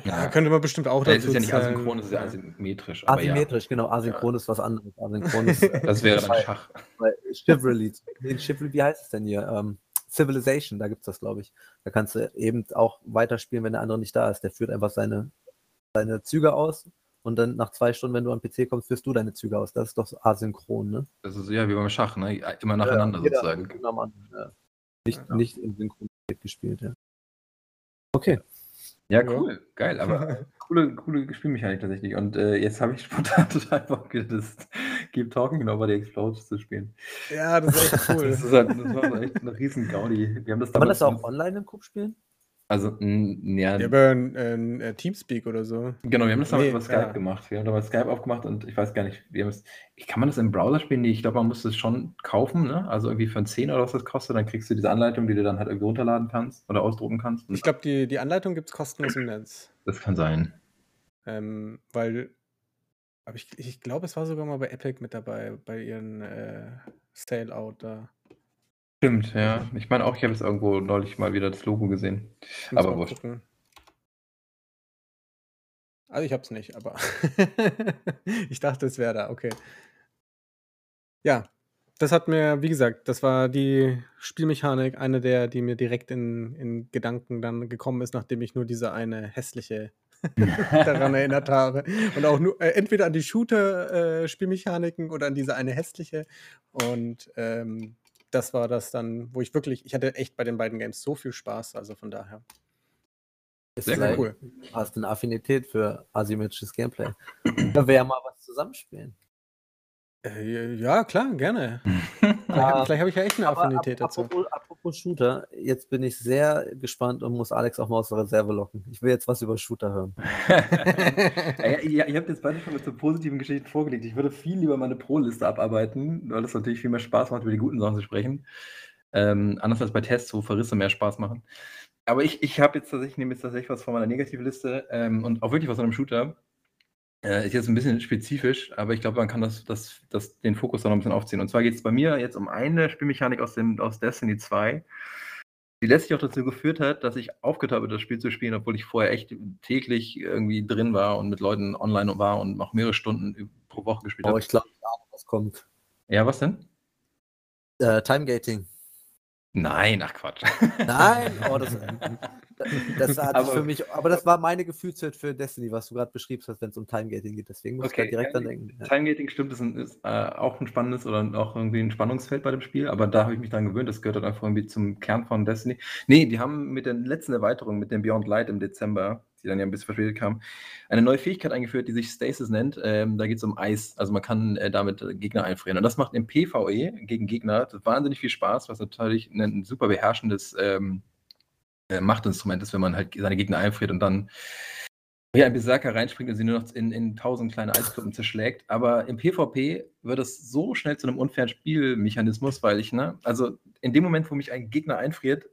Ja, könnte man bestimmt auch dazu Es ist ja nicht asynchron, es ist ja asymmetrisch. Asymmetrisch, ja. genau. Asynchron ja. ist was anderes. Asynchron ist, das wäre dann Schach. Chivalry. Chivalry, wie heißt es denn hier? Ähm, Civilization, da gibt es das, glaube ich. Da kannst du eben auch weiterspielen, wenn der andere nicht da ist. Der führt einfach seine, seine Züge aus und dann nach zwei Stunden, wenn du am PC kommst, führst du deine Züge aus. Das ist doch asynchron, ne? Das ist ja wie beim Schach, ne? Immer nacheinander ja, sozusagen. Genau, ja. Nicht, ja. nicht in Synchronität gespielt, ja. Okay. Ja, cool, geil, aber coole, coole Spielmechanik tatsächlich. Und äh, jetzt habe ich spontan total Bock, das Keep Talking Over the Explodes zu spielen. Ja, das ist echt cool. das, ist halt, das war echt eine riesen Gaudi. Wir haben das Kann man das auch online im Coop spielen? Also, ja. Ja, über ein, ein, ein, Teamspeak oder so. Genau, wir haben das damals nee, über Skype ja. gemacht. Wir haben damals Skype aufgemacht und ich weiß gar nicht, wir haben es, kann man das im Browser spielen? Nee, ich glaube, man muss das schon kaufen, ne? Also irgendwie für ein 10 oder was das kostet, dann kriegst du diese Anleitung, die du dann halt irgendwie runterladen kannst oder ausdrucken kannst. Ich glaube, die, die Anleitung gibt es kostenlos im Netz. Das kann sein. Ähm, weil, aber ich, ich glaube, es war sogar mal bei Epic mit dabei, bei ihren äh, Sale-Out da. Stimmt, ja. Ich meine auch, ich habe es irgendwo neulich mal wieder das Logo gesehen. Aber wurscht. Gucken. Also ich habe es nicht, aber ich dachte, es wäre da. Okay. Ja, das hat mir, wie gesagt, das war die Spielmechanik, eine der, die mir direkt in, in Gedanken dann gekommen ist, nachdem ich nur diese eine hässliche daran erinnert habe. Und auch nur äh, entweder an die Shooter-Spielmechaniken äh, oder an diese eine hässliche. Und ähm, das war das dann, wo ich wirklich, ich hatte echt bei den beiden Games so viel Spaß, also von daher. Ist Sehr like, cool. Hast eine Affinität für asymmetrisches Gameplay. da wäre ja mal was zusammenspielen. Äh, ja, klar, gerne. vielleicht habe ich ja echt eine Affinität dazu. Apropos, apropos, Shooter, jetzt bin ich sehr gespannt und muss Alex auch mal aus der Reserve locken. Ich will jetzt was über Shooter hören. ja, ihr, ihr habt jetzt beide schon mit so positiven Geschichten vorgelegt. Ich würde viel lieber meine Pro-Liste abarbeiten, weil es natürlich viel mehr Spaß macht, über die guten Sachen zu sprechen. Ähm, anders als bei Tests, wo Verrisse mehr Spaß machen. Aber ich, ich habe jetzt tatsächlich, nehme jetzt tatsächlich was von meiner Negativliste ähm, und auch wirklich was von einem Shooter. Äh, ist jetzt ein bisschen spezifisch, aber ich glaube, man kann das, das, das, den Fokus da noch ein bisschen aufziehen. Und zwar geht es bei mir jetzt um eine Spielmechanik aus, dem, aus Destiny 2, die letztlich auch dazu geführt hat, dass ich aufgehört habe, das Spiel zu spielen, obwohl ich vorher echt täglich irgendwie drin war und mit Leuten online war und auch mehrere Stunden pro Woche gespielt habe. Oh, ich glaube, was kommt. Ja, was denn? Äh, Timegating. Nein, ach Quatsch. Nein, oh, das, das hat aber, für mich, aber das war meine Gefühlswelt für Destiny, was du gerade beschrieben hast, wenn es um Timegating geht. Deswegen muss okay, ich da direkt an denken. Ja. Timegating stimmt, ein, ist äh, auch ein spannendes oder auch irgendwie ein Spannungsfeld bei dem Spiel, aber da habe ich mich dran gewöhnt. Das gehört dann einfach irgendwie zum Kern von Destiny. Nee, die haben mit der letzten Erweiterung, mit dem Beyond Light im Dezember, die dann ja ein bisschen verspätet kam, eine neue Fähigkeit eingeführt, die sich Stasis nennt. Ähm, da geht es um Eis. Also man kann äh, damit Gegner einfrieren. Und das macht im PvE gegen Gegner wahnsinnig viel Spaß, was natürlich ein super beherrschendes ähm, äh, Machtinstrument ist, wenn man halt seine Gegner einfriert und dann wie ein Berserker reinspringt und sie nur noch in, in tausend kleine Eisklumpen zerschlägt. Aber im PvP wird es so schnell zu einem unfairen Spielmechanismus, weil ich, ne, also in dem Moment, wo mich ein Gegner einfriert,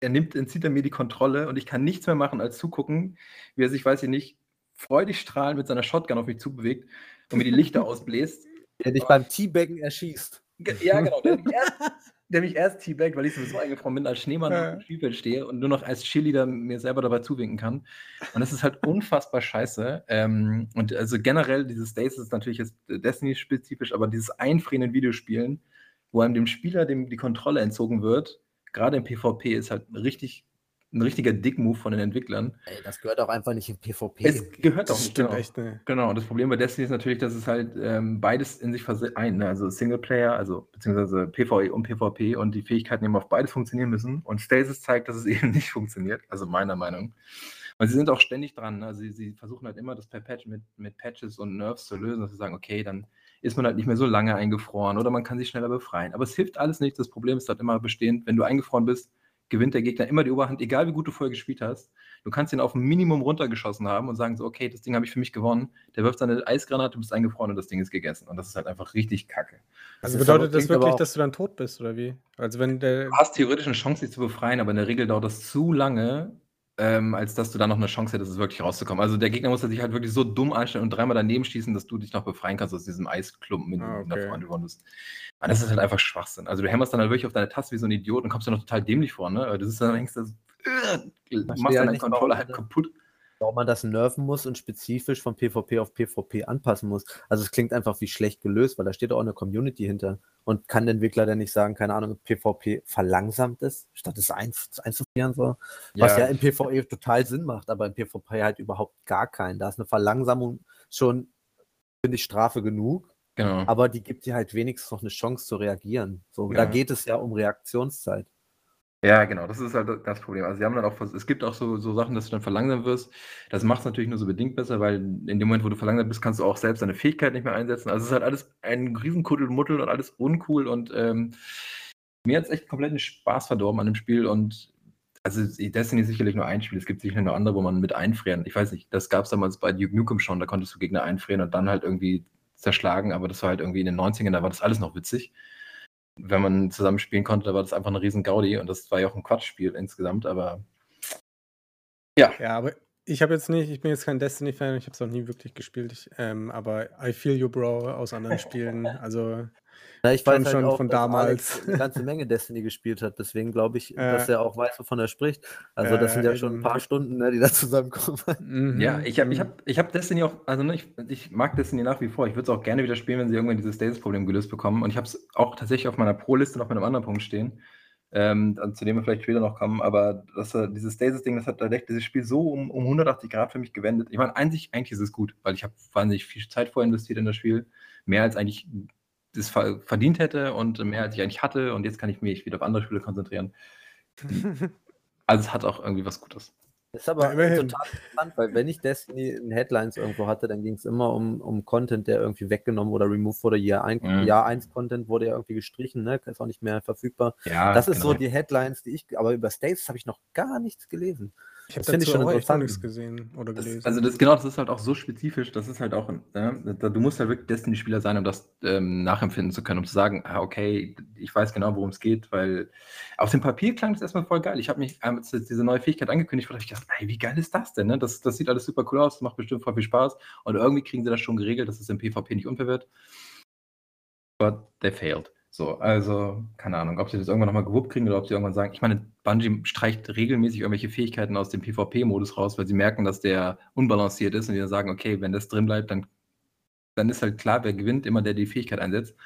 er nimmt, entzieht er mir die Kontrolle und ich kann nichts mehr machen, als zugucken, wie er sich, weiß ich nicht, freudig strahlend mit seiner Shotgun auf mich zubewegt und mir die Lichter ausbläst. Der dich beim Teabaggen erschießt. Ja, genau. Der der mich erst teabaggt, weil ich sowieso eingefroren bin, als Schneemann ja. auf dem Spielfeld stehe und nur noch als Cheerleader mir selber dabei zuwinken kann. Und das ist halt unfassbar scheiße. Ähm, und also generell, dieses Days ist natürlich jetzt Destiny-spezifisch, aber dieses Einfrieren in Videospielen wo einem dem Spieler dem die Kontrolle entzogen wird, gerade im PvP, ist halt richtig ein richtiger Dick-Move von den Entwicklern. Ey, das gehört auch einfach nicht in PvP. Es gehört auch Das nicht, stimmt genau. echt, ne? Genau, und das Problem bei Destiny ist natürlich, dass es halt ähm, beides in sich vereint. Ne? Also Singleplayer, also beziehungsweise PvE und PvP und die Fähigkeiten eben auf beides funktionieren müssen. Und Stasis zeigt, dass es eben nicht funktioniert, also meiner Meinung. Und sie sind auch ständig dran. Ne? Also sie, sie versuchen halt immer das per Patch mit, mit Patches und Nerfs zu lösen, dass sie sagen, okay, dann ist man halt nicht mehr so lange eingefroren oder man kann sich schneller befreien. Aber es hilft alles nichts. Das Problem ist halt immer bestehend, wenn du eingefroren bist, gewinnt der Gegner immer die Oberhand, egal wie gut du vorher gespielt hast. Du kannst ihn auf ein Minimum runtergeschossen haben und sagen so, okay, das Ding habe ich für mich gewonnen. Der wirft seine Eisgranate, du bist eingefroren und das Ding ist gegessen. Und das ist halt einfach richtig kacke. Also ist bedeutet das wirklich, dass du dann tot bist, oder wie? Also wenn der. Du hast theoretisch eine Chance, dich zu befreien, aber in der Regel dauert das zu lange, ähm, als dass du da noch eine Chance hättest, wirklich rauszukommen. Also der Gegner muss sich halt wirklich so dumm anstellen und dreimal daneben schießen, dass du dich noch befreien kannst aus diesem Eisklumpen, in Ah, dem du okay. davor geworden bist. Aber das ist halt einfach Schwachsinn. Also du hämmerst dann halt wirklich auf deine Taste wie so ein Idiot und kommst dann noch total dämlich vor, ne? Du sitzt dann denkst, das, äh, du machst dann halt deinen Controller halt das- kaputt. Warum man das nerven muss und spezifisch von PvP auf PvP anpassen muss. Also es klingt einfach wie schlecht gelöst, weil da steht auch eine Community hinter. Und kann der Entwickler dann nicht sagen, keine Ahnung, PvP verlangsamt ist, statt es einz- einzufrieren so. Was ja im PvE total Sinn macht, aber im PvP halt überhaupt gar keinen. Da ist eine Verlangsamung schon, finde ich, Strafe genug, genau. aber die gibt dir halt wenigstens noch eine Chance zu reagieren. So, Ja. da geht es ja um Reaktionszeit. Ja, genau, das ist halt das Problem. Also sie haben dann auch, es gibt auch so, so Sachen, dass du dann verlangsamt wirst. Das macht es natürlich nur so bedingt besser, weil in dem Moment, wo du verlangsamt bist, kannst du auch selbst deine Fähigkeit nicht mehr einsetzen. Also es ist halt alles ein Riesenkuddelmuddel und alles uncool und ähm, mir hat es echt kompletten Spaß verdorben an dem Spiel und also Destiny ist sicherlich nur ein Spiel, es gibt sicherlich noch andere, wo man mit einfrieren. Ich weiß nicht, das gab es damals bei Duke Nukem schon, da konntest du Gegner einfrieren und dann halt irgendwie zerschlagen, aber das war halt irgendwie in den 90ern, da war das alles noch witzig wenn man zusammen spielen konnte, da war das einfach eine riesen Gaudi und das war ja auch ein Quatschspiel insgesamt, aber Ja, aber ich habe jetzt nicht, ich bin jetzt kein Destiny-Fan, ich habe es auch nie wirklich gespielt. Ich, ähm, aber I feel you, Bro, aus anderen Spielen. Also, Ja, ich Schon- weiß halt schon auch, von dass damals. Alex eine ganze Menge Destiny gespielt hat, deswegen glaube ich, Äh. dass er auch weiß, wovon er spricht. Also Äh, das sind ja schon ein eben. paar Stunden, ne, die da zusammenkommen. mhm, ja, ich habe ich hab, ich hab Destiny auch, also ne, ich, ich mag Destiny nach wie vor. Ich würde es auch gerne wieder spielen, wenn sie irgendwann dieses Status-Problem gelöst bekommen. Und ich habe es auch tatsächlich auf meiner Pro-Liste noch mit einem anderen Punkt stehen, ähm, zu dem wir vielleicht später noch kommen. Aber das, äh, dieses Status-Ding, das hat direkt dieses Spiel so um, um 180 Grad für mich gewendet. Ich meine, eigentlich, eigentlich ist es gut, weil ich habe wahnsinnig viel Zeit vor investiert in das Spiel. Mehr als eigentlich das ver- verdient hätte und mehr als ich eigentlich hatte. Und jetzt kann ich mich wieder auf andere Spiele konzentrieren. Also es hat auch irgendwie was Gutes. Ist aber Ja, immerhin. total interessant, weil wenn ich Destiny in Headlines irgendwo hatte, dann ging es immer um, um Content, der irgendwie weggenommen oder removed wurde. Jahr, ein, Mhm. Jahr 1 Content wurde ja irgendwie gestrichen, ne? ist auch nicht mehr verfügbar. Ja, das ist so genau. die Headlines, die ich, aber über States habe ich noch gar nichts gelesen. Ich habe Das finde ich dazu schon auch interessant. nichts gesehen oder Das, gelesen. also das genau, das ist halt auch so spezifisch, das ist halt auch, da- du musst halt wirklich Destiny-Spieler sein, um das ähm, nachempfinden zu können, um zu sagen, ah, okay, ich weiß genau, worum es geht, weil auf dem Papier klang das erstmal voll geil. Ich habe mich, als jetzt diese neue Fähigkeit angekündigt wurde, habe ich gedacht, ey, wie geil ist das denn? Ne? Das, das sieht alles super cool aus, das macht bestimmt voll viel Spaß und irgendwie kriegen sie das schon geregelt, dass es im PvP nicht unfair wird. But they failed. So, also, keine Ahnung, ob sie das irgendwann nochmal gewuppt kriegen oder ob sie irgendwann sagen, ich meine, Bungie streicht regelmäßig irgendwelche Fähigkeiten aus dem PvP-Modus raus, weil sie merken, dass der unbalanciert ist und die dann sagen, okay, wenn das drin bleibt, dann, dann ist halt klar, wer gewinnt, immer der die Fähigkeit einsetzt.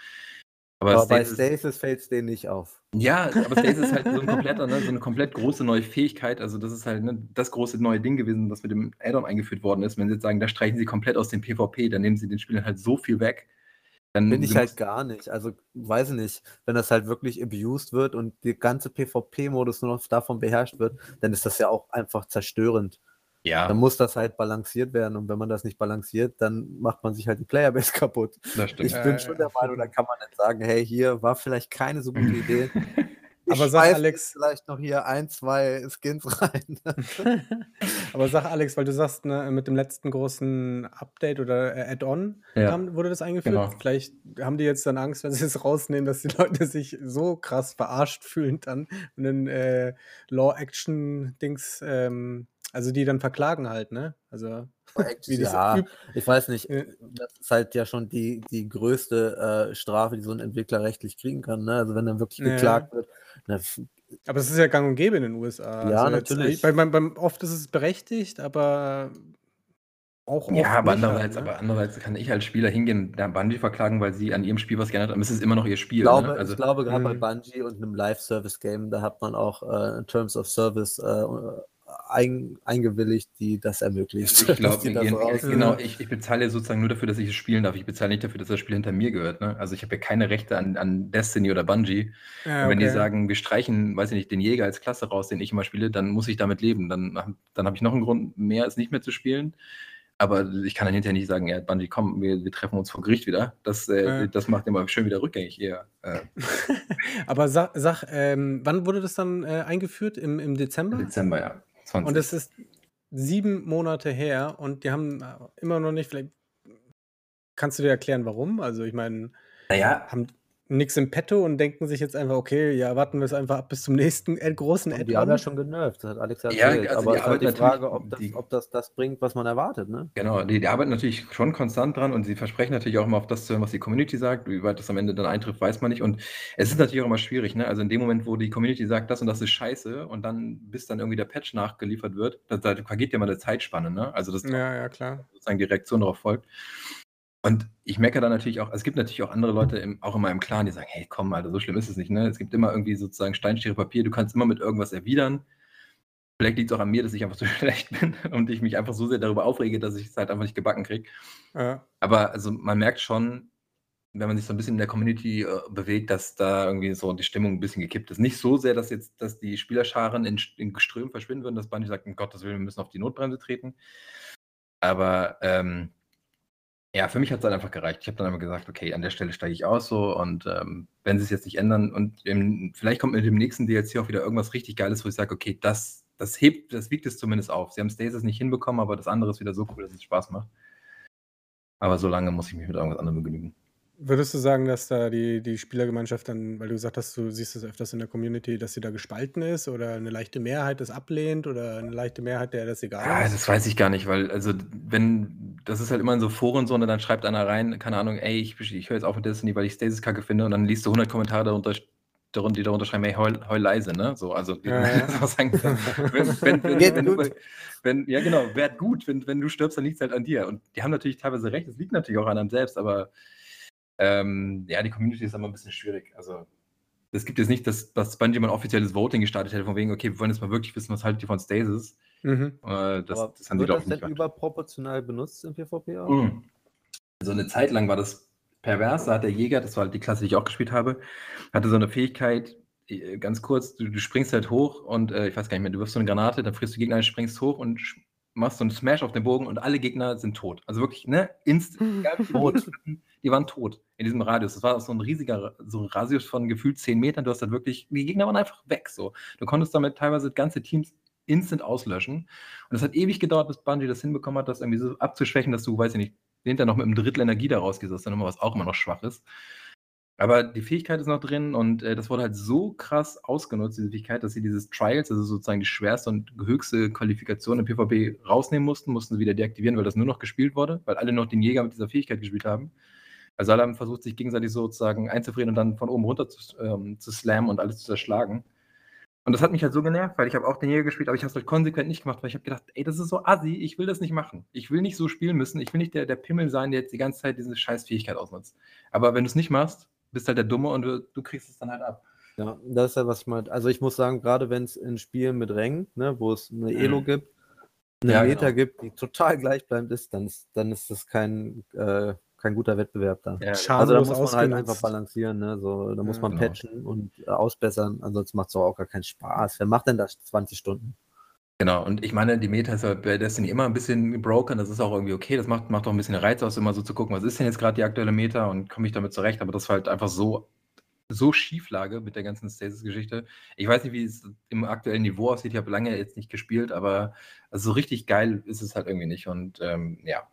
Aber, Aber bei Stasis- Stasis fällt es denen nicht auf. ja, aber Stasis ist halt so ein kompletter, ne, so eine komplett große neue Fähigkeit. Also das ist halt ne, das große neue Ding gewesen, was mit dem Add-on eingeführt worden ist. Wenn sie jetzt sagen, da streichen sie komplett aus dem PvP, dann nehmen sie den Spielern halt so viel weg. Dann Bin ich halt gar nicht. Also, weiß ich nicht. Wenn das halt wirklich abused wird und der ganze PvP-Modus nur noch davon beherrscht wird, dann ist das ja auch einfach zerstörend. ja, Dann muss das halt balanciert werden und wenn man das nicht balanciert, dann macht man sich halt die Playerbase kaputt. das stimmt. Ich bin schon der Meinung, da kann man dann sagen, hey, hier war vielleicht keine so gute Idee. Ich Aber sag Alex- vielleicht noch hier ein, zwei Skins rein. Aber sag Alex, weil du sagst, ne, mit dem letzten großen Update oder äh, Add-on Ja. wurde das eingeführt. Genau. Vielleicht haben die jetzt dann Angst, wenn sie es rausnehmen, dass die Leute sich so krass verarscht fühlen dann und dann äh, Law-Action-Dings, ähm, also die dann verklagen halt, ne? Also ja, ich weiß nicht. Ja. Das ist halt ja schon die, die größte äh, Strafe, die so ein Entwickler rechtlich kriegen kann. Ne? Also wenn dann wirklich Ja. geklagt wird. Na, Aber es ist ja gang und gäbe in den USA. Ja, also jetzt, natürlich. Bei, beim, beim, oft ist es berechtigt, aber auch oft Ja, aber nicht andererseits, ne? aber andererseits kann ich als Spieler hingehen und da Bungie verklagen, weil sie an ihrem Spiel was geändert haben. Es ist immer noch ihr Ich Spiel. glaube, Ne? Also, ich glaube gerade bei Mhm. Bungie und einem Live-Service-Game, da hat man auch äh, Terms of Service äh, ein, eingewilligt, die das ermöglicht. ich glaube, genau, ich, ich bezahle sozusagen nur dafür, dass ich es spielen darf. Ich bezahle nicht dafür, dass das Spiel hinter mir gehört. Ne? Also ich habe ja keine Rechte an, an Destiny oder Bungie. Ja, Und wenn die okay. sagen, wir streichen, weiß ich nicht, den Jäger als Klasse raus, den ich immer spiele, dann muss ich damit leben. Dann, dann habe ich noch einen Grund mehr, es nicht mehr zu spielen. Aber ich kann dann hinterher nicht sagen, ja, Bungie, komm, wir, wir treffen uns vor Gericht wieder. Das, äh, Ja. das macht immer schön wieder rückgängig eher. Äh, Aber sag, sag ähm, wann wurde das dann äh, eingeführt? Im, Im Dezember? Dezember, ja. 20. Und es ist sieben Monate her und die haben immer noch nicht, vielleicht kannst du dir erklären, warum? Also ich meine, naja, haben nichts im Petto und denken sich jetzt einfach, okay, ja, warten wir es einfach ab bis zum nächsten äh, großen Und die haben ja Add-on. schon genervt, das hat Alex Ja, erzählt. also aber die es ist halt die arbeiten Frage, natürlich- ob das, die- ob das das bringt, was man erwartet. Ne? Genau, die, die arbeiten natürlich schon konstant dran und sie versprechen natürlich auch immer auf das zu hören, was die Community sagt. Wie weit das am Ende dann eintrifft, weiß man nicht. Und es ist natürlich auch immer schwierig, ne? Also in dem Moment, wo die Community sagt, das und das ist scheiße und dann, bis dann irgendwie der Patch nachgeliefert wird, da, da vergeht ja mal eine Zeitspanne, ne? Also das Ja, ja, klar. sozusagen die Reaktion darauf folgt. Und ich meckere dann natürlich auch, es gibt natürlich auch andere Leute, im, auch in meinem Clan, die sagen, hey, komm, Alter, so schlimm ist es nicht, ne? Es gibt immer irgendwie sozusagen Stein, Schere, Papier, du kannst immer mit irgendwas erwidern. Vielleicht liegt es auch an mir, dass ich einfach so schlecht bin und ich mich einfach so sehr darüber aufrege, dass ich es halt einfach nicht gebacken kriege. Ja. Aber also man merkt schon, wenn man sich so ein bisschen in der Community äh, bewegt, dass da irgendwie so die Stimmung ein bisschen gekippt ist. Nicht so sehr, dass jetzt, dass die Spielerscharen in, in Strömen verschwinden würden, dass Bungie sagt, um Gottes Willen, wir müssen auf die Notbremse treten. Aber ähm, ja, für mich hat es halt einfach gereicht. Ich habe dann einfach gesagt, okay, an der Stelle steige ich aus so und ähm, wenn sie es jetzt nicht ändern und im, vielleicht kommt mit dem nächsten DLC auch wieder irgendwas richtig Geiles, wo ich sage, okay, das, das hebt, das wiegt es zumindest auf. Sie haben Stasis nicht hinbekommen, aber das andere ist wieder so cool, dass es Spaß macht. Aber so lange muss ich mich mit irgendwas anderem begnügen. Würdest du sagen, dass da die, die Spielergemeinschaft dann, weil du gesagt hast, du siehst es öfters in der Community, dass sie da gespalten ist oder eine leichte Mehrheit das ablehnt oder eine leichte Mehrheit, der das egal Ja, ist? das weiß ich gar nicht, weil, also, wenn, das ist halt immer in so Foren so, und dann schreibt einer rein, keine Ahnung, ey, ich, ich höre jetzt auf mit Destiny, weil ich Stasis kacke finde, und dann liest du 100 Kommentare darunter, darunter die darunter schreiben, ey, heul, heul leise, ne? So, also, Ja, ja. was sagen wir? wenn, wenn, wenn, Geht wenn, du, gut. wenn, ja, genau, werd gut, wenn, wenn du stirbst, dann liegt es halt an dir. Und die haben natürlich teilweise recht, es liegt natürlich auch an einem selbst, aber ähm, ja, die Community ist immer ein bisschen schwierig. Also, es gibt jetzt nicht, dass, dass Bungie mal ein offizielles Voting gestartet hätte, von wegen, okay, wir wollen jetzt mal wirklich wissen, was haltet ihr von Stasis? Mhm. Äh, das, Aber das haben die, wird glaube das ich, nicht überproportional benutzt im PvP auch? Mhm. Also eine Zeit lang war das pervers, da hat der Jäger, das war halt die Klasse, die ich auch gespielt habe, hatte so eine Fähigkeit, äh, ganz kurz, du, du springst halt hoch und äh, ich weiß gar nicht mehr, du wirfst so eine Granate, dann frisst du Gegner, springst hoch und sch- machst so einen Smash auf den Bogen und alle Gegner sind tot. Also wirklich, ne, instant, wie tot. Die waren tot in diesem Radius. Das war so ein riesiger, so ein Radius von gefühlt 10 Metern. Du hast halt wirklich, die Gegner waren einfach weg. So. Du konntest damit teilweise ganze Teams instant auslöschen. Und es hat ewig gedauert, bis Bungie das hinbekommen hat, das irgendwie so abzuschwächen, dass du, weiß ich nicht, hinterher noch mit einem Drittel Energie da rausgehst, das ist dann immer was auch immer noch schwach ist. Aber die Fähigkeit ist noch drin und äh, das wurde halt so krass ausgenutzt, diese Fähigkeit, dass sie dieses Trials, also sozusagen die schwerste und höchste Qualifikation im PvP rausnehmen mussten, mussten sie wieder deaktivieren, weil das nur noch gespielt wurde, weil alle noch den Jäger mit dieser Fähigkeit gespielt haben. Also alle haben versucht, sich gegenseitig sozusagen einzufrieren und dann von oben runter zu, ähm, zu slammen und alles zu zerschlagen. Und das hat mich halt so genervt, weil ich habe auch den Jäger gespielt, aber ich habe es halt konsequent nicht gemacht, weil ich habe gedacht, ey, das ist so assi, ich will das nicht machen. Ich will nicht so spielen müssen, ich will nicht der, der Pimmel sein, der jetzt die ganze Zeit diese scheiß Fähigkeit ausnutzt. Aber wenn du es nicht machst, bist halt der Dumme und du, du kriegst es dann halt ab. Ja, das ist ja, was ich meinte. Also ich muss sagen, gerade wenn es in Spielen mit Rängen, ne, wo es eine Elo Mhm. gibt, eine Ja, Meta genau. gibt, die total gleichbleibend ist, dann ist, dann ist das kein, äh, kein guter Wettbewerb da. Ja, Schade. Also da muss man halt ausgenutzt. einfach balancieren, ne? So, da muss Ja. man Genau. patchen und äh, ausbessern, ansonsten macht es auch gar keinen Spaß. Wer macht denn das 20 Stunden? Genau, und ich meine, die Meta ist ja bei Destiny immer ein bisschen broken, das ist auch irgendwie okay, das macht, macht auch ein bisschen Reiz aus, immer so zu gucken, was ist denn jetzt gerade die aktuelle Meta und komme ich damit zurecht, aber das war halt einfach so, so Schieflage mit der ganzen Stasis-Geschichte. Ich weiß nicht, wie es im aktuellen Niveau aussieht, ich habe lange jetzt nicht gespielt, aber also so richtig geil ist es halt irgendwie nicht und ähm, ja.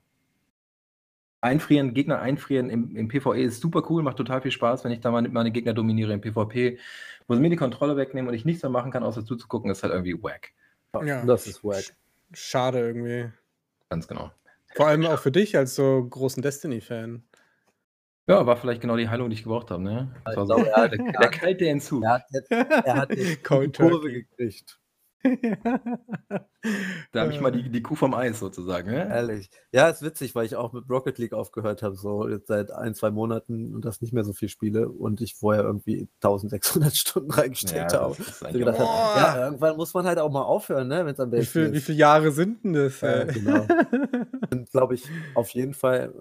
Einfrieren, Gegner einfrieren im, im PvE ist super cool, macht total viel Spaß, wenn ich da meine, meine Gegner dominiere im PvP, wo sie mir die Kontrolle wegnehmen und ich nichts mehr machen kann, außer zuzugucken, ist halt irgendwie wack. Ja. Das ist wack. Sch- Schade irgendwie. Ganz genau. Vor allem auch für dich als so großen Destiny-Fan. Ja, war vielleicht genau die Heilung, die ich gebraucht habe, ne? War so er hat- der, der kalte Entzug. Er hat jetzt, er hat jetzt die Kurve gekriegt. Da habe ich mal die, die Kuh vom Eis sozusagen. Ne? Ehrlich. Ja, ist witzig, weil ich auch mit Rocket League aufgehört habe, so jetzt seit ein, zwei Monaten und das nicht mehr so viel spiele und ich vorher irgendwie 1600 Stunden reingesteckt Ja, habe. gedacht ja, irgendwann muss man halt auch mal aufhören, ne, wenn es am Wie, besten viel, wie ist. viele Jahre sind denn das? Ja, genau. Sind, glaube ich, auf jeden Fall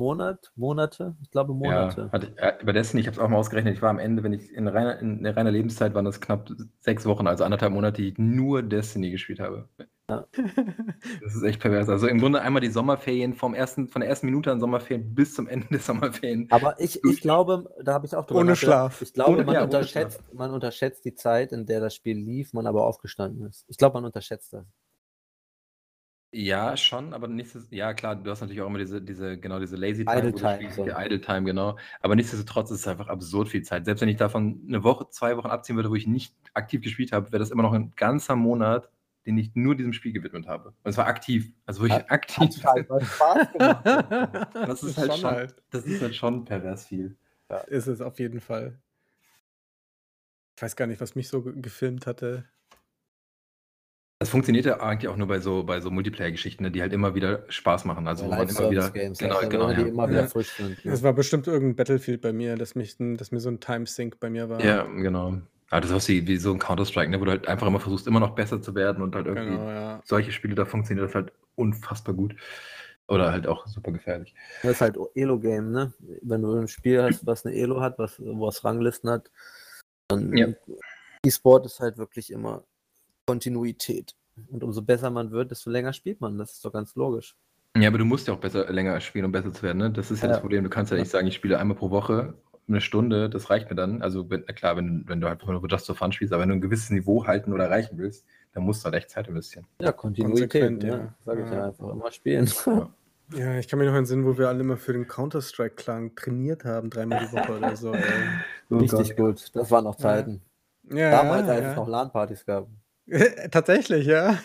Monat, Monate? Ich glaube Monate. Ja, hatte, ich- ja, über Destiny, ich habe es auch mal ausgerechnet, ich war am Ende, wenn ich in reiner, in reiner Lebenszeit waren das knapp sechs Wochen, also anderthalb Monate, die ich nur Destiny gespielt habe. Ja. Das ist echt pervers. Also im Grunde einmal die Sommerferien vom ersten, von der ersten Minute an Sommerferien bis zum Ende der Sommerferien. Aber ich, ich glaube, da habe ich auch drüber Ohne nachgedacht. Schlaf. Ich glaube, Ohne- man, ja, unterschätzt, man unterschätzt die Zeit, in der das Spiel lief, man aber aufgestanden ist. Ich glaube, man unterschätzt das. Ja, schon, aber nichtsdestotrotz, ja klar, du hast natürlich auch immer diese, diese, genau, diese Lazy Time, Idle wo du Time, spielst, so. die Idle Time, genau. Aber nichtsdestotrotz ist es einfach absurd viel Zeit. Selbst wenn ich davon eine Woche, zwei Wochen abziehen würde, wo ich nicht aktiv gespielt habe, wäre das immer noch ein ganzer Monat, den ich nur diesem Spiel gewidmet habe. Und es war aktiv. Also wo ich Ja, aktiv. Hat halt Spaß gemacht. Das ist halt schon, das ist halt schon pervers viel. Ist es auf jeden Fall. Ich weiß gar nicht, was mich so ge- gefilmt hatte. Das funktioniert ja eigentlich auch nur bei so, bei so Multiplayer-Geschichten, ne, die halt immer wieder Spaß machen. Also wo man immer wieder. Games, genau, also, genau, die ja. immer wieder Ja. frisch sind. ne? Es war bestimmt irgendein Battlefield bei mir, dass, mich, dass mir so ein Timesync bei mir war. Ja, genau. Aber das ist wie, wie so ein Counter-Strike, ne, wo du halt einfach immer versuchst, immer noch besser zu werden und halt irgendwie Genau, ja. solche Spiele, da funktioniert das halt unfassbar gut. Oder halt auch super gefährlich. Das ist halt Elo-Game, ne? Wenn du ein Spiel hast, was eine Elo hat, was, wo es Ranglisten hat, dann Ja. E-Sport ist halt wirklich immer Kontinuität. Und umso besser man wird, desto länger spielt man. Das ist doch ganz logisch. Ja, aber du musst ja auch besser länger spielen, um besser zu werden. Ne? Das ist ja, Ja. das Problem. Du kannst ja nicht sagen, ich spiele einmal pro Woche eine Stunde, das reicht mir dann. Also, wenn, na klar, wenn, wenn du halt nur Just for Fun spielst, aber wenn du ein gewisses Niveau halten oder erreichen willst, dann musst du halt echt Zeit investieren. Ja, Kontinuität, Konsequent, ne? ja. Sag ich ja. Ja. einfach. Immer spielen. Ja, ich kann mich noch entsinnen, wo wir alle immer für den Counter-Strike-Clan trainiert haben, dreimal die Woche oder so. Richtig gut. Das waren noch Ja. Zeiten. Ja, Damals, als ja. es noch LAN-Partys gab. Tatsächlich, ja.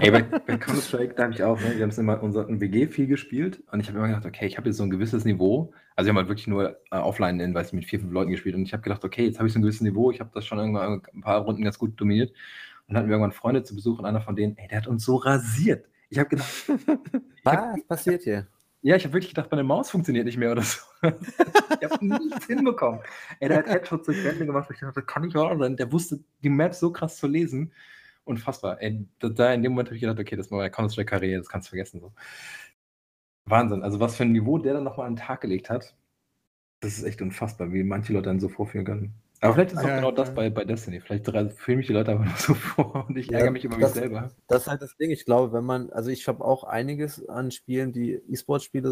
Ey, bei, bei Counter-Strike, da habe ich auch, ne, wir haben es immer unser ein WG viel gespielt und ich habe immer gedacht, okay, ich habe jetzt so ein gewisses Niveau. Also wir haben halt wirklich nur äh, offline in, weiß ich, mit vier, fünf Leuten gespielt und ich habe gedacht, okay, jetzt habe ich so ein gewisses Niveau, ich habe das schon irgendwann ein paar Runden ganz gut dominiert. Und dann hatten wir irgendwann Freunde zu Besuch und einer von denen, ey, der hat uns so rasiert. Ich habe gedacht, Was passiert hier? ja, ich habe wirklich gedacht, meine Maus funktioniert nicht mehr oder so. ich habe nichts hinbekommen. Ey, der hat Headshots durch Wände gemacht, ich dachte, das kann nicht wahr sein. Der wusste die Map so krass zu lesen. Unfassbar. Ey, da, in dem Moment habe ich gedacht, okay, das war meine Counter-Strike-Karriere, das kannst du vergessen. So. Wahnsinn. Also was für ein Niveau der dann nochmal an den Tag gelegt hat, das ist echt unfassbar, wie manche Leute dann so vorführen können. Aber vielleicht ist es auch Ja, genau das bei, bei Destiny. Vielleicht fühlen mich die Leute einfach nur so vor und ich Ja, ärgere mich über mich das- selber. Das ist halt das Ding. Ich glaube, wenn man, also ich habe auch einiges an Spielen, die E-Sport-Spiele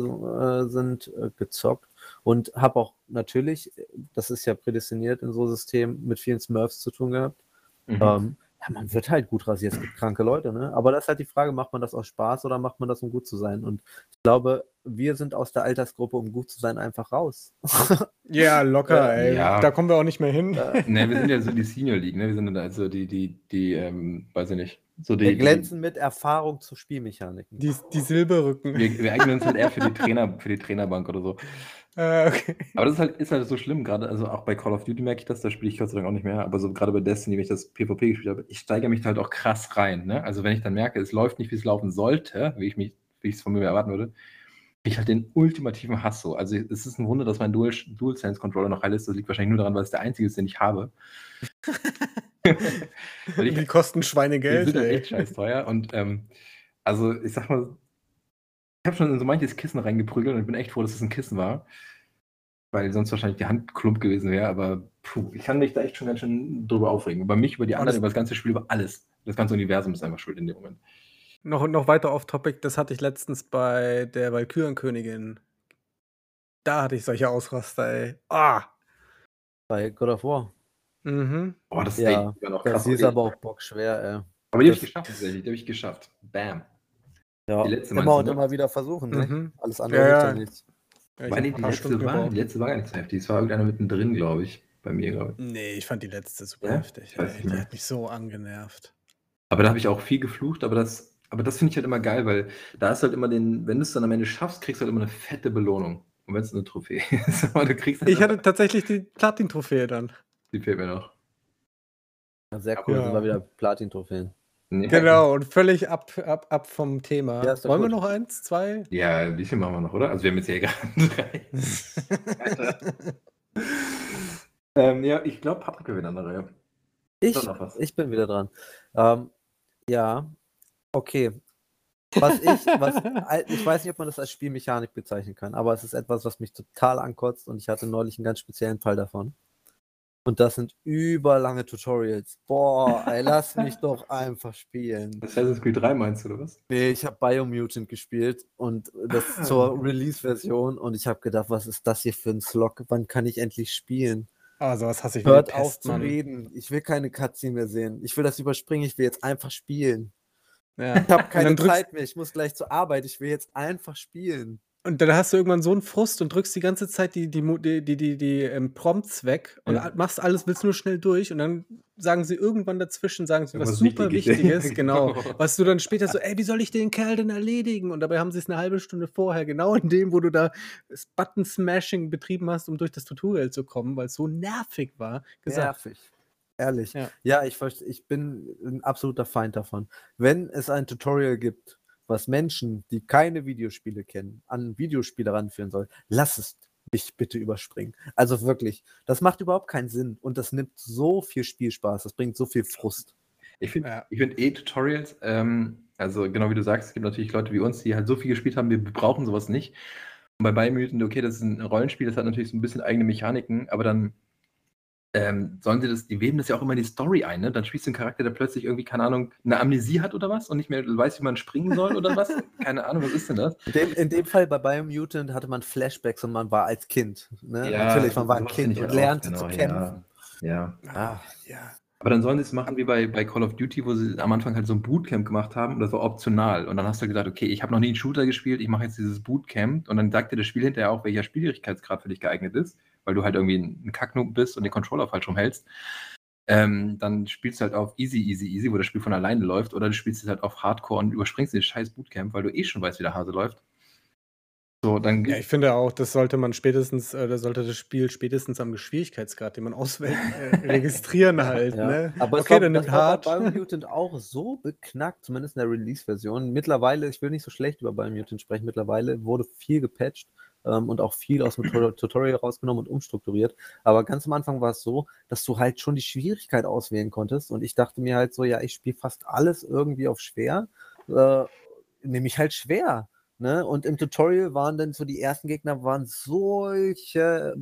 äh, sind, äh, gezockt und habe auch natürlich, das ist ja prädestiniert in so Systemen, mit vielen Smurfs zu tun gehabt. Mhm. Ähm, ja, man wird halt gut rasiert. Es gibt kranke Leute, ne? Aber das ist halt die Frage, macht man das aus Spaß oder macht man das, um gut zu sein? Und ich glaube, wir sind aus der Altersgruppe, um gut zu sein, einfach raus. Ja, locker, ey. Ja. Da kommen wir auch nicht mehr hin. Ne, wir sind ja so die Senior League, ne? Wir sind also die, die, die, ähm, weiß ich nicht, so die. Wir glänzen mit Erfahrung zu Spielmechaniken. Die, die Silberrücken. Wir, wir eignen uns halt eher für die Trainer, für die Trainerbank oder so. Äh, okay. Aber das ist halt, ist halt so schlimm, gerade, also auch bei Call of Duty merke ich das, da spiele ich Gott sei Dank auch nicht mehr, aber so gerade bei Destiny, wenn ich das PvP gespielt habe, ich steigere mich da halt auch krass rein, ne? Also wenn ich dann merke, es läuft nicht, wie es laufen sollte, wie ich mich, wie ich es von mir erwarten würde, ich halt den ultimativen Hass so. Also es ist ein Wunder, dass mein Dual, DualSense Controller noch heil ist. Das liegt wahrscheinlich nur daran, weil es der einzige ist, den ich habe. ich, Die kosten die Schweinegeld, sind halt echt scheiß teuer. Und ähm, also ich sag mal, habe schon in so manches Kissen reingeprügelt und ich bin echt froh, dass es ein Kissen war. Weil sonst wahrscheinlich die Hand klump gewesen wäre. Aber puh, ich kann mich da echt schon ganz schön drüber aufregen. Über mich, über die anderen, das- über das ganze Spiel, über alles. Das ganze Universum ist einfach schuld in dem Moment. Noch, noch weiter off-topic, das hatte ich letztens bei der Valkyrenkönigin. Da hatte ich solche Ausraster, ey. Ah! Bei God of War. Mhm. Boah, das ist Ja, echt immer noch Das krass. ist aber auch bockschwer, ey. aber die habe das- ich geschafft, tatsächlich. Die habe ich geschafft. Bam. Ja, Die letzte immer und ne? immer wieder versuchen, ne? Mhm. Alles andere Ja, hilft ja. nichts. Ja, ich Weil hab die, letzte war, die letzte war gar nicht so heftig. Es war irgendeiner mittendrin, glaube ich. Bei mir, glaube ich. Nee, ich fand die letzte super Ja? heftig. Ey. nicht Die hat mich so angenervt. Aber da habe ich auch viel geflucht, aber das, aber das finde ich halt immer geil, weil da ist halt immer den, wenn du es dann am Ende schaffst, kriegst du halt immer eine fette Belohnung. Und wenn es eine Trophäe ist, aber du kriegst halt Ich hatte tatsächlich die Platin-Trophäe dann. die fehlt mir noch. Sehr cool, Ja. sind wir wieder Platin-Trophäen. Ja, Genau, und völlig ab, ab, ab vom Thema. Ja, Wollen wir gut. noch eins, zwei? Ja, wie viel machen wir noch, oder? Also wir haben jetzt hier gerade drei. ähm, ja, ich glaube, Patrick gewinnt an der Reihe. Ich, ich bin wieder dran. Ähm, ja, okay. Was ich, was, ich weiß nicht, ob man das als Spielmechanik bezeichnen kann, aber es ist etwas, was mich total ankotzt und ich hatte neulich einen ganz speziellen Fall davon. Und das sind überlange Tutorials. Boah, ey, lass mich doch einfach spielen. Assassin's Creed 3 meinst du, oder was? Nee, ich habe Biomutant gespielt und das Ah. zur Release-Version und ich habe gedacht, was ist das hier für ein Slog? Wann kann ich endlich spielen? Ah, sowas hasse ich wie Hört die auf Pest, zu Mann. reden. Ich will keine Cutscene mehr sehen. Ich will das überspringen. Ich will jetzt einfach spielen. Ja. Ich habe keine Zeit mehr. Ich muss gleich zur Arbeit. Ich will jetzt einfach spielen. Und dann hast du irgendwann so einen Frust und drückst die ganze Zeit die, die, die, die, die, ähm, Prompts weg und Ja. machst alles, willst nur schnell durch und dann sagen sie irgendwann dazwischen, sagen sie was super Wichtiges. Wichtiges, genau. Genau. Was du dann später so, ey, wie soll ich den Kerl denn erledigen? Und dabei haben sie es eine halbe Stunde vorher, genau in dem, wo du da das Button-Smashing betrieben hast, um durch das Tutorial zu kommen, weil es so nervig war, gesagt. Nervig. Ehrlich. Ja. Ja, ich, ich bin ein absoluter Feind davon. Wenn es ein Tutorial gibt, was Menschen, die keine Videospiele kennen, an Videospiele ranführen soll, lass es mich bitte überspringen. Also wirklich, das macht überhaupt keinen Sinn und das nimmt so viel Spielspaß, das bringt so viel Frust. Ich finde Ja. ich find eh Tutorials, ähm, also genau wie du sagst, es gibt natürlich Leute wie uns, die halt so viel gespielt haben, wir brauchen sowas nicht. Und bei Biomutant, okay, das ist ein Rollenspiel, das hat natürlich so ein bisschen eigene Mechaniken, aber dann ähm, sollen sie das, die weben das ja auch immer in die Story ein, ne? Dann spielst du einen Charakter, der plötzlich irgendwie, keine Ahnung, eine Amnesie hat oder was und nicht mehr weiß, wie man springen soll oder was. Keine Ahnung, was ist denn das? In dem, in dem Fall bei Biomutant hatte man Flashbacks und man war als Kind. Ne? Ja, Natürlich, man war ein Kind und lernte genau, zu ja. kämpfen. Ja. Ah, ja. Aber dann sollen sie es machen wie bei, bei Call of Duty, wo sie am Anfang halt so ein Bootcamp gemacht haben und das war optional. Und dann hast du gesagt, okay, ich habe noch nie einen Shooter gespielt, ich mache jetzt dieses Bootcamp und dann sagt dir das Spiel hinterher auch, welcher Schwierigkeitsgrad für dich geeignet ist, weil du halt irgendwie ein Kacknoob bist und den Controller falsch rumhältst. Ähm, dann spielst du halt auf Easy, Easy, Easy, wo das Spiel von alleine läuft, oder du spielst es halt auf Hardcore und überspringst den scheiß Bootcamp, weil du eh schon weißt, wie der Hase läuft. So, dann Ja, ich finde auch, das sollte man spätestens, äh, da sollte das Spiel spätestens am Schwierigkeitsgrad, den man auswählt, äh, registrieren halt. ja. Ne? Aber es okay, war, dann das nimmt war hart. bei Biomutant auch so beknackt, zumindest in der Release-Version. Mittlerweile, ich will nicht so schlecht über Biomutant sprechen, mittlerweile wurde viel gepatcht ähm, und auch viel aus dem Tutor- Tutorial rausgenommen und umstrukturiert. Aber ganz am Anfang war es so, dass du halt schon die Schwierigkeit auswählen konntest und ich dachte mir halt so, ja, ich spiele fast alles irgendwie auf schwer, äh, nehme ich halt schwer. Ne? Und im Tutorial waren dann so die ersten Gegner waren solche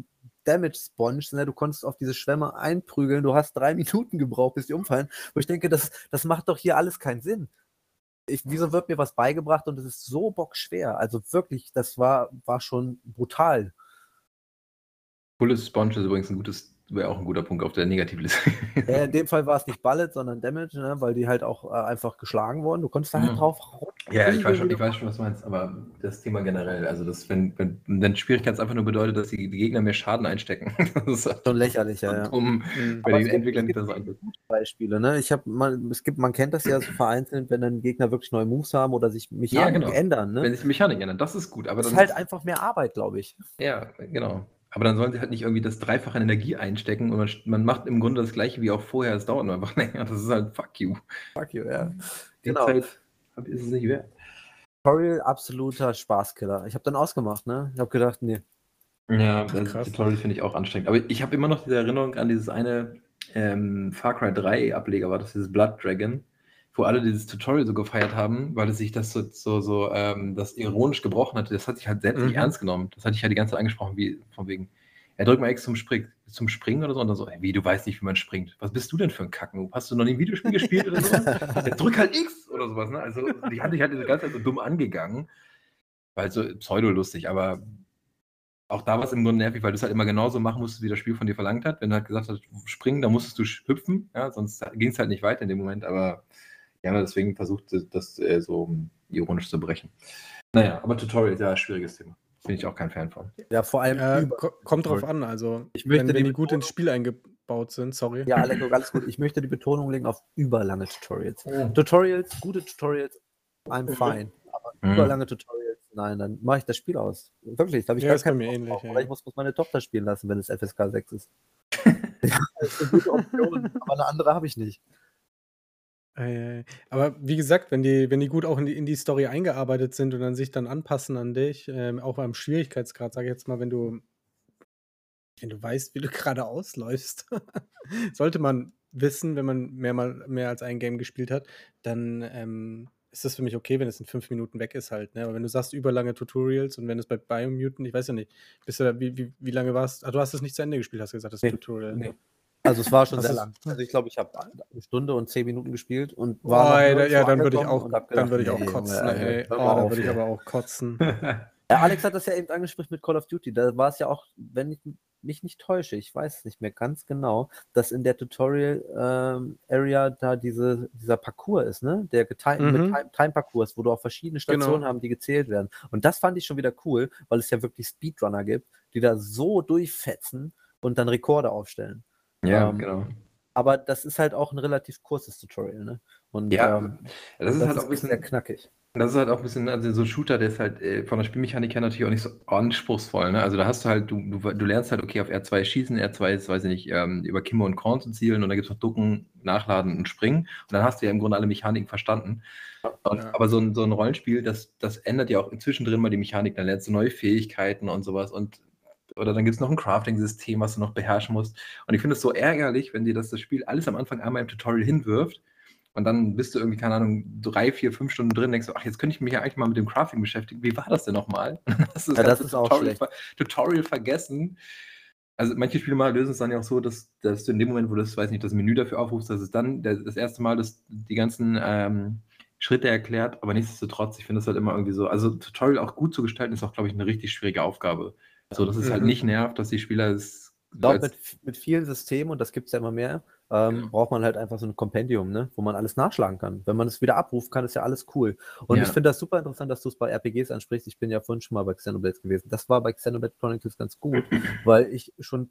Damage Sponge, ne? du konntest auf diese Schwämme einprügeln, du hast drei Minuten gebraucht, bis die umfallen. Wo ich denke, das, das macht doch hier alles keinen Sinn. Ich, wieso wird mir was beigebracht und es ist so bockschwer? Also wirklich, das war, war schon brutal. Bullet Sponge ist übrigens ein gutes, wäre auch ein guter Punkt auf der Negativliste. In dem Fall war es nicht Bullet, sondern Damage, ne? weil die halt auch äh, einfach geschlagen wurden. Du konntest da halt Mhm. drauf. Ja, ich weiß, schon, ich weiß schon, was du meinst, aber das Thema generell, also das, wenn, wenn, wenn Schwierigkeit einfach nur bedeutet, dass die, die Gegner mehr Schaden einstecken. das ist halt Schon lächerlich, ja. ja. dumm, Mhm. weil Aber die es gibt- Entwickler es einsetzen. Beispiele. Ne? Ich habe man, es gibt, man kennt das ja so vereinzelt, wenn dann Gegner wirklich neue Moves haben oder sich Mechaniken genau. ändern. Ne? Wenn sich Mechanik ändern, das ist gut, aber Das ist halt einfach mehr Arbeit, glaube ich. Ja, genau. Aber dann sollen sie halt nicht irgendwie das Dreifache an Energie einstecken und man, man macht im Grunde das gleiche wie auch vorher. Es dauert nur einfach länger. Das ist halt fuck you. Fuck you, ja. Die Genau. Zeit ist es nicht wert. Tutorial absoluter Spaßkiller. Ich habe dann ausgemacht, ne? Ich habe gedacht, nee. Ja, das krass. Tutorial finde ich auch anstrengend. Aber ich habe immer noch diese Erinnerung an dieses eine ähm, Far Cry 3 Ableger, war das dieses Blood Dragon, wo alle dieses Tutorial so gefeiert haben, weil es sich das so, so, so ähm, das ironisch gebrochen hatte. Das hat sich halt selbst nicht Mhm. ernst genommen. Das hatte ich ja die ganze Zeit angesprochen, wie von wegen, er drückt mal X zum, Spring, zum Springen oder so und dann so, ey, wie, du weißt nicht, wie man springt. Was bist du denn für ein Kacken? Hast du noch nie ein Videospiel gespielt oder sowas? Ja, drück halt X oder sowas, ne? Also, die haben sich halt die ganze Zeit so dumm angegangen. Weil so pseudo-lustig, aber auch da war es im Grunde nervig, weil du es halt immer genauso machen musstest, wie das Spiel von dir verlangt hat. Wenn du halt gesagt hast, springen, dann musstest du hüpfen, ja, sonst ging es halt nicht weiter in dem Moment, aber haben deswegen versucht, das äh, so ironisch zu brechen. Naja, aber Tutorial, ja, schwieriges Thema. Bin ich auch kein Fan von. Ja, vor allem Äh, kommt drauf an, also Ich möchte wenn, wenn die gut ins Spiel eingebaut sind, sorry. Ja, Aleko, alles gut. Ich möchte die Betonung legen auf überlange Tutorials. Mhm. Tutorials, gute Tutorials, I'm fine. Aber Mhm. überlange Tutorials, nein, dann mache ich das Spiel aus. Wirklich, da habe ich Ja, gar ist keinen mir Bock ähnlich, drauf. ja. Oder ich muss, muss meine Tochter spielen lassen, wenn es FSK 6 ist. Ja, das ist eine gute Option, aber eine andere habe ich nicht. Aber wie gesagt, wenn die wenn die gut auch in die in die Story eingearbeitet sind und dann sich dann anpassen an dich, ähm, auch beim Schwierigkeitsgrad, sage ich jetzt mal, wenn du wenn du weißt, wie du gerade ausläufst, sollte man wissen, wenn man mehr mal mehr als ein Game gespielt hat, dann, ähm, ist das für mich okay, wenn es in fünf Minuten weg ist halt, ne? Aber wenn du sagst, überlange Tutorials und wenn es bei Biomutant ich weiß ja nicht, bist du da wie wie wie lange warst ah, du hast es nicht zu Ende gespielt, hast du gesagt, das Ne, Tutorial? ne. Also, es war schon sehr lang. Also, ich glaube, ich habe eine Stunde und 10 Minuten gespielt und Oh, war noch ey, ja, dann würde ich auch dann würde ich auch „Ne, kotzen, ey. ey, Oh, dann würde ich hier.“ aber auch kotzen. Ja, Alex hat das ja eben angesprochen mit Call of Duty. Da war es ja auch, wenn ich mich nicht täusche, ich weiß es nicht mehr ganz genau, dass in der Tutorial, ähm, Area da diese dieser Parcours ist, ne? Der mit Mhm. Time Time-Parcours, wo du auch verschiedene Stationen Genau. haben, die gezählt werden. Und das fand ich schon wieder cool, weil es ja wirklich Speedrunner gibt, die da so durchfetzen und dann Rekorde aufstellen. Ja, Ähm, genau. aber das ist halt auch 'n relativ kurzes Tutorial, ne? Und, Ja, ähm, das ist das halt auch ist 'n echt sehr bisschen knackig. das ist halt auch 'n bisschen also, so Shooter, der ist halt, äh, von der Spielmechanik her natürlich auch nicht so anspruchsvoll, ne? Also, da hast du halt du du du lernst halt, okay, auf R2 schießen, R2 ist, weiß ich nicht, ähm, über Kimme und Korn zu zielen und dann gibt's noch Ducken, Nachladen und Springen. Und dann hast du ja im Grunde alle Mechaniken verstanden. Und Ja. aber so 'n so 'n Rollenspiel, das das ändert ja auch zwischendrin mal die Mechanik. Dann lernst du neue Fähigkeiten und so was und oder dann gibt's noch 'n Crafting-System, was du noch beherrschen musst. Und ich finde es so ärgerlich, wenn dir das das Spiel alles am Anfang einmal im Tutorial hinwirft und dann bist du irgendwie, keine Ahnung, 3, 4, 5 Stunden drin, denkst du: „Ach, jetzt könnte ich mich ja eigentlich mal mit dem Crafting beschäftigen. Wie war das denn noch mal?“ Und dann hast du das Ja, das ist auch Tutorial schlecht. ver Tutorial vergessen. Also, manche Spiele mal lösen es dann ja auch so, dass dass du in dem Moment, wo du das weiß nicht, das Menü dafür aufrufst, dass es dann der das erste Mal das die ganzen, ähm, Schritte erklärt. Aber nichtsdestotrotz, ich finde das halt immer irgendwie so also, Tutorial auch gut zu gestalten, ist auch, glaube ich, 'ne richtig schwierige Aufgabe. So, dass es halt Mhm. nicht nervt, dass die Spieler es Ich glaube, mit mit vielen Systemen, und das gibt's ja immer mehr, ähm, Genau. braucht man halt einfach so 'n Kompendium, ne, wo man alles nachschlagen kann. Wenn man es wieder abrufen kann, ist ja alles cool. Und ich Ja. finde das super interessant, dass du's bei RPGs ansprichst. Ich bin ja vorhin schon mal bei Xenoblade gewesen. Das war bei Xenoblade Chronicles ganz gut, weil ich schon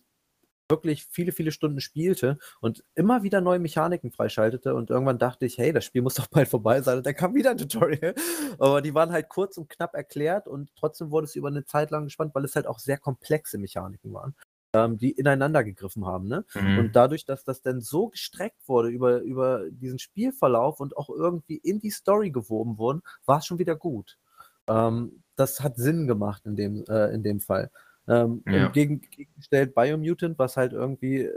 wirklich viele, viele Stunden spielte und immer wieder neue Mechaniken freischaltete und irgendwann dachte ich: „Hey, das Spiel muss doch bald vorbei sein.“ Und dann kam wieder 'n Tutorial. Aber die waren halt kurz und knapp erklärt und trotzdem wurde es über 'ne Zeit lang gespannt, weil es halt auch sehr komplexe Mechaniken waren, ähm, die ineinander gegriffen haben, ne? Mhm. Und dadurch, dass das dann so gestreckt wurde über über diesen Spielverlauf und auch irgendwie in die Story gewoben wurden, war's schon wieder gut. Ähm, das hat Sinn gemacht in dem äh, in dem Fall. Ähm, Ja. entgegen gegengestellt Biomutant, was halt irgendwie, äh,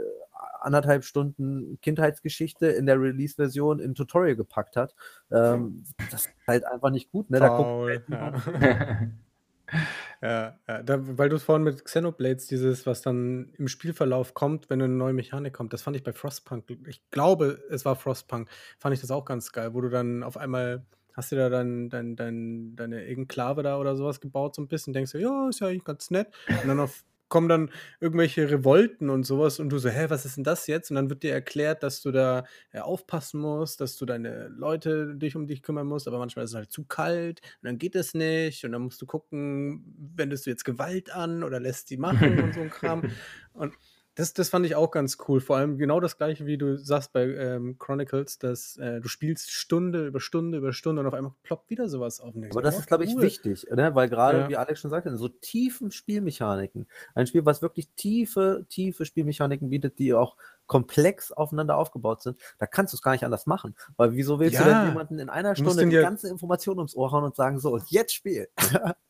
1,5 Stunden Kindheitsgeschichte in der Release-Version in Tutorial gepackt hat. Ähm, das ist halt einfach nicht gut, ne? Da guckt Faul, halt ja. Ja, ja, da weil du's vorhin mit Xenoblades dieses, was dann im Spielverlauf kommt, wenn 'ne neue Mechanik kommt, das fand ich bei Frostpunk ich glaube, es war Frostpunk, fand ich das auch ganz geil, wo du dann auf einmal hast du da dein dein dein deine Enklave da oder so was gebaut so 'n bisschen, denkst du: „Ja, ist ja eigentlich ganz nett.“ Und dann auf kommen dann irgendwelche Revolten und so was und du so: „Hä, was ist denn das jetzt?“ Und dann wird dir erklärt, dass du da, ja, aufpassen musst, dass du deine Leute dich um dich kümmern musst, aber manchmal ist es halt zu kalt und dann geht es nicht und dann musst du gucken, wendest du jetzt Gewalt an oder lässt die machen und so 'n Kram. Und das das fand ich auch ganz cool. Vor allem genau das Gleiche, wie du sagst bei, ähm, Chronicles, dass, äh, du spielst Stunde über Stunde über Stunde und auf einmal ploppt wieder so was auf Aber das „Oh, ist, glaube ich, cool.“ wichtig, ne? Weil grade, Ja. wie Alex schon sagte, in so tiefen Spielmechaniken ein Spiel, was wirklich tiefe, tiefe Spielmechaniken bietet, die auch komplex aufeinander aufgebaut sind, da kannst du's gar nicht anders machen. Weil wieso willst du denn Ja. jemanden in einer Du Stunde die ja ganze Information ums Ohr hauen und sagen: „So, und jetzt spiel.“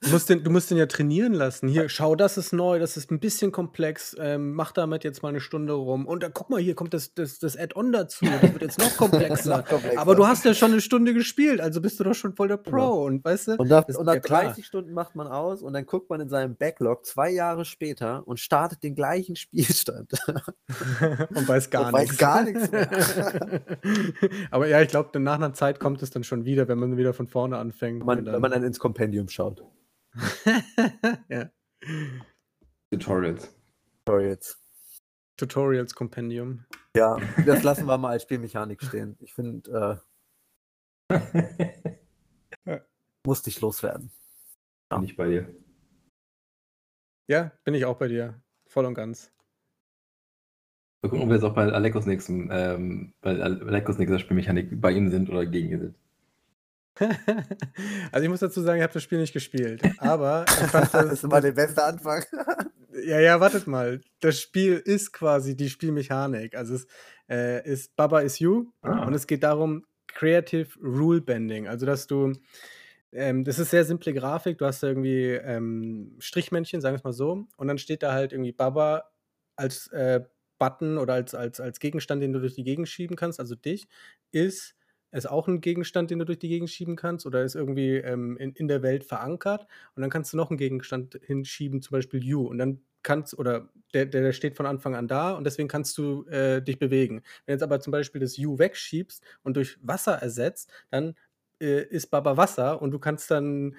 Du musst den du musst den ja trainieren lassen. „Hier, schau, das ist neu, das ist 'n bisschen komplex, ähm, mach damit jetzt mal 'ne Stunde rum. Und dann guck mal, hier kommt das das das Add-on dazu, das wird jetzt noch komplexer. Noch komplexer. Aber du hast ja schon 'ne Stunde gespielt, also bist du doch schon voll der Pro.“ Genau. Und weißt du, Und nach und nach ja klar. 30 Stunden macht man aus und dann guckt man in seinem Backlog 2 Jahre später und startet den gleichen Spielstand. Und weiß gar Und weiß nix. gar nix mehr. Aber ja, ich glaube, nach 'ner Zeit kommt es dann schon wieder, wenn man wieder von vorne anfängt Wenn man und wenn dann man dann ins Kompendium schaut. Ja. Tutorials. Tutorials. Tutorials Kompendium. Ja, das lassen wir mal als Spielmechanik stehen. Ich finde, äh Ja. musste ich loswerden. Bin ich bei dir. Ja, bin ich auch bei dir. Voll und ganz. Mal gucken, ob wir jetzt auch bei Alekos nächsten ähm, bei Alekos nächster Spielmechanik bei ihm sind oder gegen ihn sind. Also, ich muss dazu sagen, ich habe das Spiel nicht gespielt, aber ich fand Das das ist immer der beste Anfang. Ja, ja, wartet mal. Das Spiel ist quasi die Spielmechanik. Also es äh, ist Baba is You Ah. und es geht darum, Creative Rule Bending. Also dass du, ähm, das ist sehr simple Grafik. Du hast da irgendwie ähm, Strichmännchen, sagen wir es mal so, und dann steht da halt irgendwie Baba als äh, Button oder als, als, als Gegenstand, den du durch die Gegend schieben kannst, also dich, ist es auch ein Gegenstand, den du durch die Gegend schieben kannst oder ist irgendwie ähm, in, in der Welt verankert und dann kannst du noch einen Gegenstand hinschieben, zum Beispiel You und dann kannst, oder der, der steht von Anfang an da und deswegen kannst du äh, dich bewegen. Wenn jetzt aber zum Beispiel das You wegschiebst und durch Wasser ersetzt, dann äh, ist Baba Wasser und du kannst dann,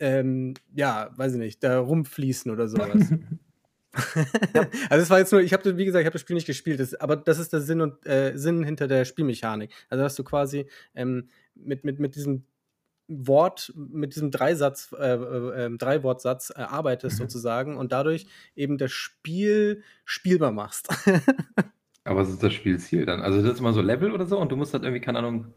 ähm, ja, weiß ich nicht, da rumfließen oder sowas. also es war jetzt nur, ich habe, wie gesagt, ich habe das Spiel nicht gespielt, das, aber das ist der Sinn und äh, Sinn hinter der Spielmechanik. Also dass du quasi ähm, mit, mit, mit diesem Wort, mit diesem Dreisatz, äh, äh, ähm, Dreiwortsatz äh, arbeitest Mhm. sozusagen und dadurch eben das Spiel spielbar machst. Aber was ist das Spielziel dann? Also das ist immer so Level oder so und du musst halt irgendwie, keine Ahnung,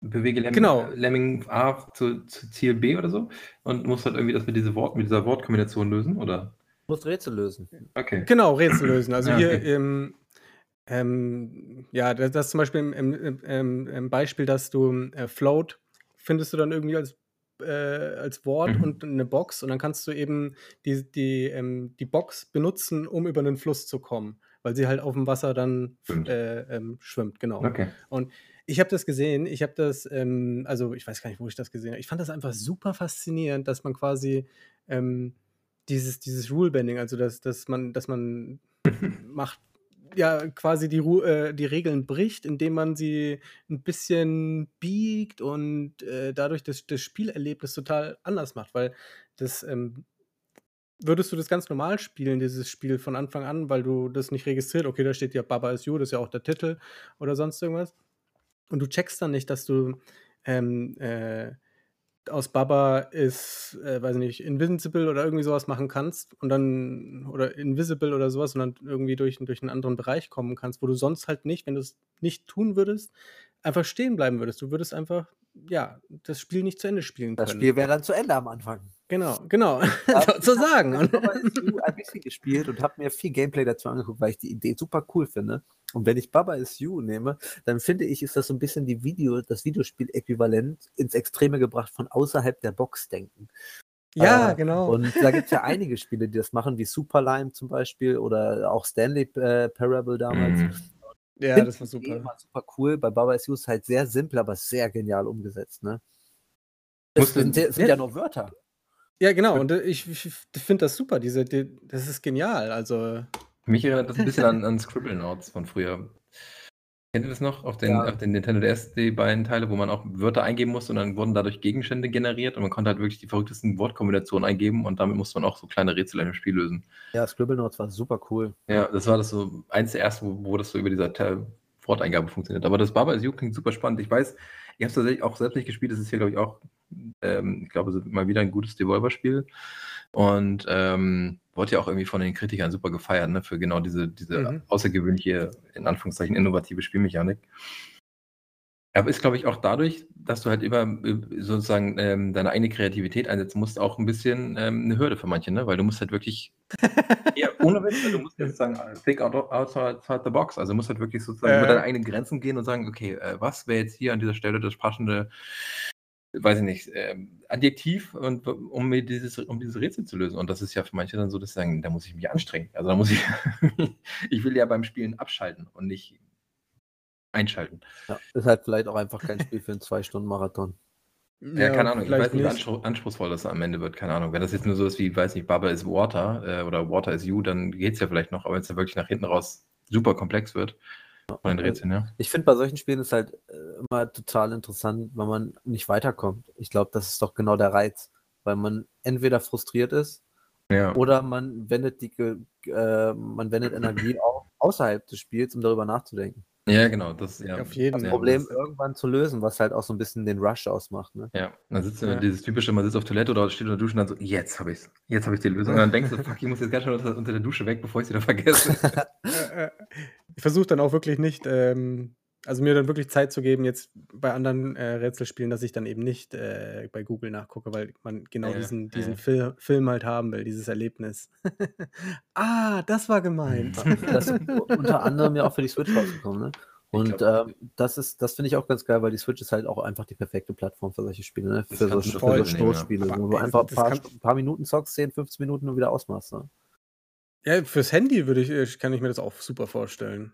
bewege Lemming, Genau. Lemming A zu, zu Ziel B oder so und musst halt irgendwie das mit, diese Wort, mit dieser Wortkombination lösen, oder? Du musst Rätsel lösen. Okay. Genau, Rätsel lösen. Also Ja, hier, okay. ähm, ähm, ja, das, das zum Beispiel im, im, im, im Beispiel, dass du äh, Float findest du dann irgendwie als, äh, als Wort Mhm. und eine Box und dann kannst du eben die, die, ähm, die Box benutzen, um über einen Fluss zu kommen, weil sie halt auf dem Wasser dann Schwimmt. äh, ähm, schwimmt, genau. Okay. Und ich habe das gesehen, ich habe das, ähm, also ich weiß gar nicht, wo ich das gesehen habe. Ich fand das einfach super faszinierend, dass man quasi ähm, dieses, dieses Rulebending, also dass, dass man, dass man macht, ja, quasi die, Ru äh, die Regeln bricht, indem man sie ein bisschen biegt und äh, dadurch das, das Spielerlebnis total anders macht, weil das ähm, würdest du das ganz normal spielen, dieses Spiel von Anfang an, weil du das nicht registriert, okay, da steht ja Baba is You, das ist ja auch der Titel oder sonst irgendwas. Und du checkst dann nicht, dass du ähm, äh, aus Baba ist, äh, weiß nicht, Invincible oder irgendwie sowas machen kannst und dann, oder Invisible oder sowas und dann irgendwie durch, durch einen anderen Bereich kommen kannst, wo du sonst halt nicht, wenn du es nicht tun würdest, einfach stehen bleiben würdest. Du würdest einfach, ja, das Spiel nicht zu Ende spielen Das können. Spiel wäre dann zu Ende am Anfang. Genau, genau, Ja, sozusagen. Ich Und, habe Baba Is You ein bisschen gespielt und habe mir viel Gameplay dazu angeguckt, weil ich die Idee super cool finde. Und wenn ich Baba Is You nehme, dann finde ich, ist das so ein bisschen die Video, das Videospiel-Äquivalent ins Extreme gebracht von außerhalb der Box denken. ja, Äh, genau. Und da gibt es ja einige Spiele, die das machen, wie Superlime zum Beispiel oder auch Stanley äh, Parable damals. Mhm. ja, das war Idee super. immer super cool. Bei Baba Is You ist halt sehr simpel, aber sehr genial umgesetzt. Ne? Es sind, es sind ja nur Wörter. Ja, genau. Und äh, ich, ich finde das super. Diese, die, das ist genial. Also, Mich erinnert das ein bisschen an, an Scribble Notes von früher. Kennt ihr das noch? Auf den, Ja. auf den Nintendo DS, die beiden Teile, wo man auch Wörter eingeben musste und dann wurden dadurch Gegenstände generiert und man konnte halt wirklich die verrücktesten Wortkombinationen eingeben und damit musste man auch so kleine Rätsel in dem Spiel lösen. Ja, Scribble Notes war super cool. Ja, das war das so eins der ersten, wo, wo das so über dieser Te- Worteingabe funktioniert. Aber das Baba is You klingt super spannend. Ich weiß, ich habe es tatsächlich auch selbst nicht gespielt. Das ist hier, glaube ich, auch, ähm, ich glaube, mal wieder ein gutes Devolver-Spiel. Und ähm, wurde ja auch irgendwie von den Kritikern super gefeiert, ne, für genau diese, diese Mhm. außergewöhnliche, in Anführungszeichen, innovative Spielmechanik. Aber ist, glaube ich, auch dadurch, dass du halt immer äh, sozusagen ähm, deine eigene Kreativität einsetzen musst, auch ein bisschen ähm, eine Hürde für manche, ne? Weil du musst halt wirklich ja, ohne Witz, du musst jetzt sagen, think out, outside, the box. Also du musst halt wirklich sozusagen Äh. über deine eigenen Grenzen gehen und sagen, okay, äh, was wäre jetzt hier an dieser Stelle das passende, weiß ich nicht, ähm, Adjektiv, und, um mir dieses, um dieses Rätsel zu lösen. Und das ist ja für manche dann so, dass sie sagen, da muss ich mich anstrengen. Also da muss ich, ich will ja beim Spielen abschalten und nicht einschalten. Ja, ist halt vielleicht auch einfach kein Spiel für einen Zwei-Stunden-Marathon. Ja, keine Ahnung. Ich weiß nicht, wie anspruch, anspruchsvoll das am Ende wird. Keine Ahnung. Wenn das jetzt nur so ist wie, weiß nicht, Baba is Water äh, oder Water is You, dann geht es ja vielleicht noch. Aber wenn es dann wirklich nach hinten raus super komplex wird von den Rätseln, ja. Ich finde, bei solchen Spielen ist halt äh, immer total interessant, wenn man nicht weiterkommt. Ich glaube, das ist doch genau der Reiz, weil man entweder frustriert ist Ja, oder man wendet die äh, man wendet Energie auch außerhalb des Spiels, um darüber nachzudenken. Ja genau. Das, ja, Auf jeden Das ja. Problem das- irgendwann zu lösen, was halt auch so ein bisschen den Rush ausmacht. Ne? Ja, dann sitzt du Ja. dieses typische, man sitzt auf Toilette oder steht unter der Dusche und dann so, jetzt habe ich's. Jetzt habe ich die Lösung. Und dann denkst du, fuck, ich muss jetzt ganz schnell unter, unter der Dusche weg, bevor ich es wieder vergesse. Äh, äh, ich versuche dann auch wirklich nicht ähm, Also mir dann wirklich Zeit zu geben, jetzt bei anderen äh, Rätselspielen, dass ich dann eben nicht äh, bei Google nachgucke, weil man genau Ja, diesen, ja. diesen Fil Film halt haben will, dieses Erlebnis. ah, das war gemeint. Das ist unter anderem ja auch für die Switch rausgekommen, ne? Und glaub, ähm, das ist, das finde ich auch ganz geil, weil die Switch ist halt auch einfach die perfekte Plattform für solche Spiele, ne? Für so, für so ja. Stoßspiele, Aber wo du einfach ein paar, kann- ein paar Minuten zockst, 10, 15 Minuten und wieder ausmachst. Ne? Ja, fürs Handy würde ich, äh, kann ich mir das auch super vorstellen.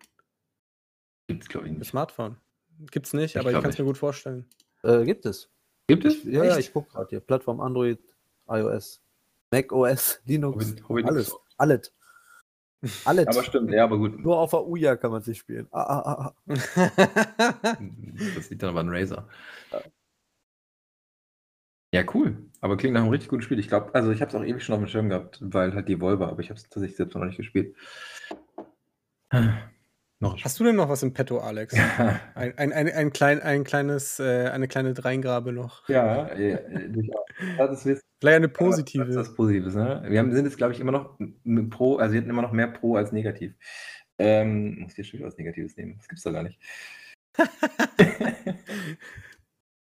Gibt's, glaube ich, nicht. Smartphone. Gibt's nicht, Ich aber ich kann es mir gut vorstellen. Äh, gibt es. Gibt es? Ja, ja, Echt? ich gucke gerade hier. Plattform Android, iOS, Mac OS, Linux, Hobbit- alles. Alles. Alles. Aber stimmt, ja, aber gut. Nur auf der Uja kann man sich spielen. Ah, ah, ah. Das liegt dann aber an Razer. Ja, cool. Aber klingt nach einem richtig guten Spiel. Ich glaube, also ich habe es auch ewig schon auf dem Schirm gehabt, weil halt die Volvo, aber ich habe es tatsächlich selbst noch nicht gespielt. Noch Hast du denn noch was im Petto, Alex? Ein, ein, ein, ein, klein, ein kleines, äh, eine kleine Dreingrabe noch. Ja, ja, durchaus. Das ist Vielleicht eine Das positive. ist was Positives, ne? Wir haben, sind jetzt, glaube ich, immer noch Pro, also wir hatten immer noch mehr Pro als Negativ. Ähm, muss ich schon wieder was Negatives nehmen? Das gibt's doch gar nicht.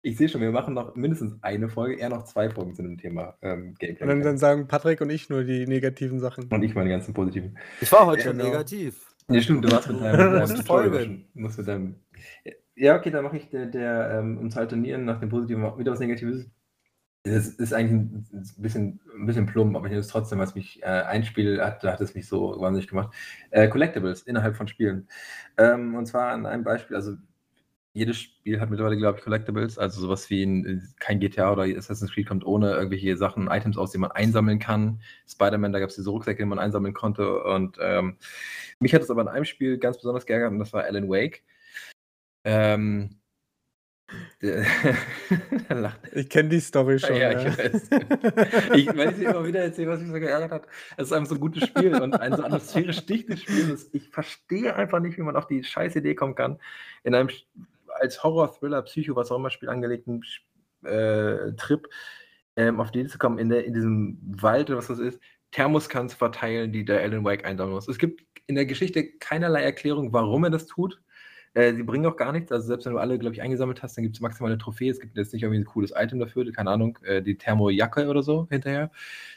ich sehe schon, wir machen noch mindestens eine Folge, eher noch zwei Folgen zu dem Thema ähm, Gameplay. Und dann, dann sagen Patrick und ich nur die negativen Sachen. Und ich meine ganzen positiven. Ich war heute Ja, schon genau. negativ. Ja, stimmt, du warst mit deinem, Du deinem musst folgen. mit deinem. Ja, okay, dann mache ich der, der ähm, um zu alternieren nach dem Positiven auch wieder was Negatives. Das ist eigentlich ein, ein bisschen, ein bisschen plump, aber ich nehme es trotzdem, was mich äh, ein Spiel hat, da hat es mich so wahnsinnig gemacht. Äh, Collectibles innerhalb von Spielen. Ähm, und zwar an einem Beispiel, also jedes Spiel hat mittlerweile, glaube ich, Collectibles, also sowas wie ein, kein GTA oder Assassin's Creed kommt ohne irgendwelche Sachen, Items aus, die man einsammeln kann. Spider-Man, da gab es diese Rucksäcke, die man einsammeln konnte. Und ähm, mich hat es aber in einem Spiel ganz besonders geärgert und das war Alan Wake. Ähm. Ich kenne die Story schon. Ja, Ja, ich weiß. Ich, weil ich immer wieder erzähle, was mich so geärgert hat. Es ist einfach so ein gutes Spiel und ein so atmosphärisch dichtes Spiel. Das, ich verstehe einfach nicht, wie man auf die scheiß Idee kommen kann, in einem Als Horror-Thriller, Psycho, was auch immer Spiel angelegten äh, Trip ähm, auf die Idee zu kommen, in, der, in diesem Wald oder was das ist, Thermoskannen zu verteilen, die der Alan Wake einsammeln muss. Es gibt in der Geschichte keinerlei Erklärung, warum er das tut. Äh, sie bringen auch gar nichts. Also selbst wenn du alle, glaube ich, eingesammelt hast, dann gibt es maximal eine Trophäe. Es gibt jetzt nicht irgendwie ein cooles Item dafür, keine Ahnung, äh, die Thermojacke oder so hinterher,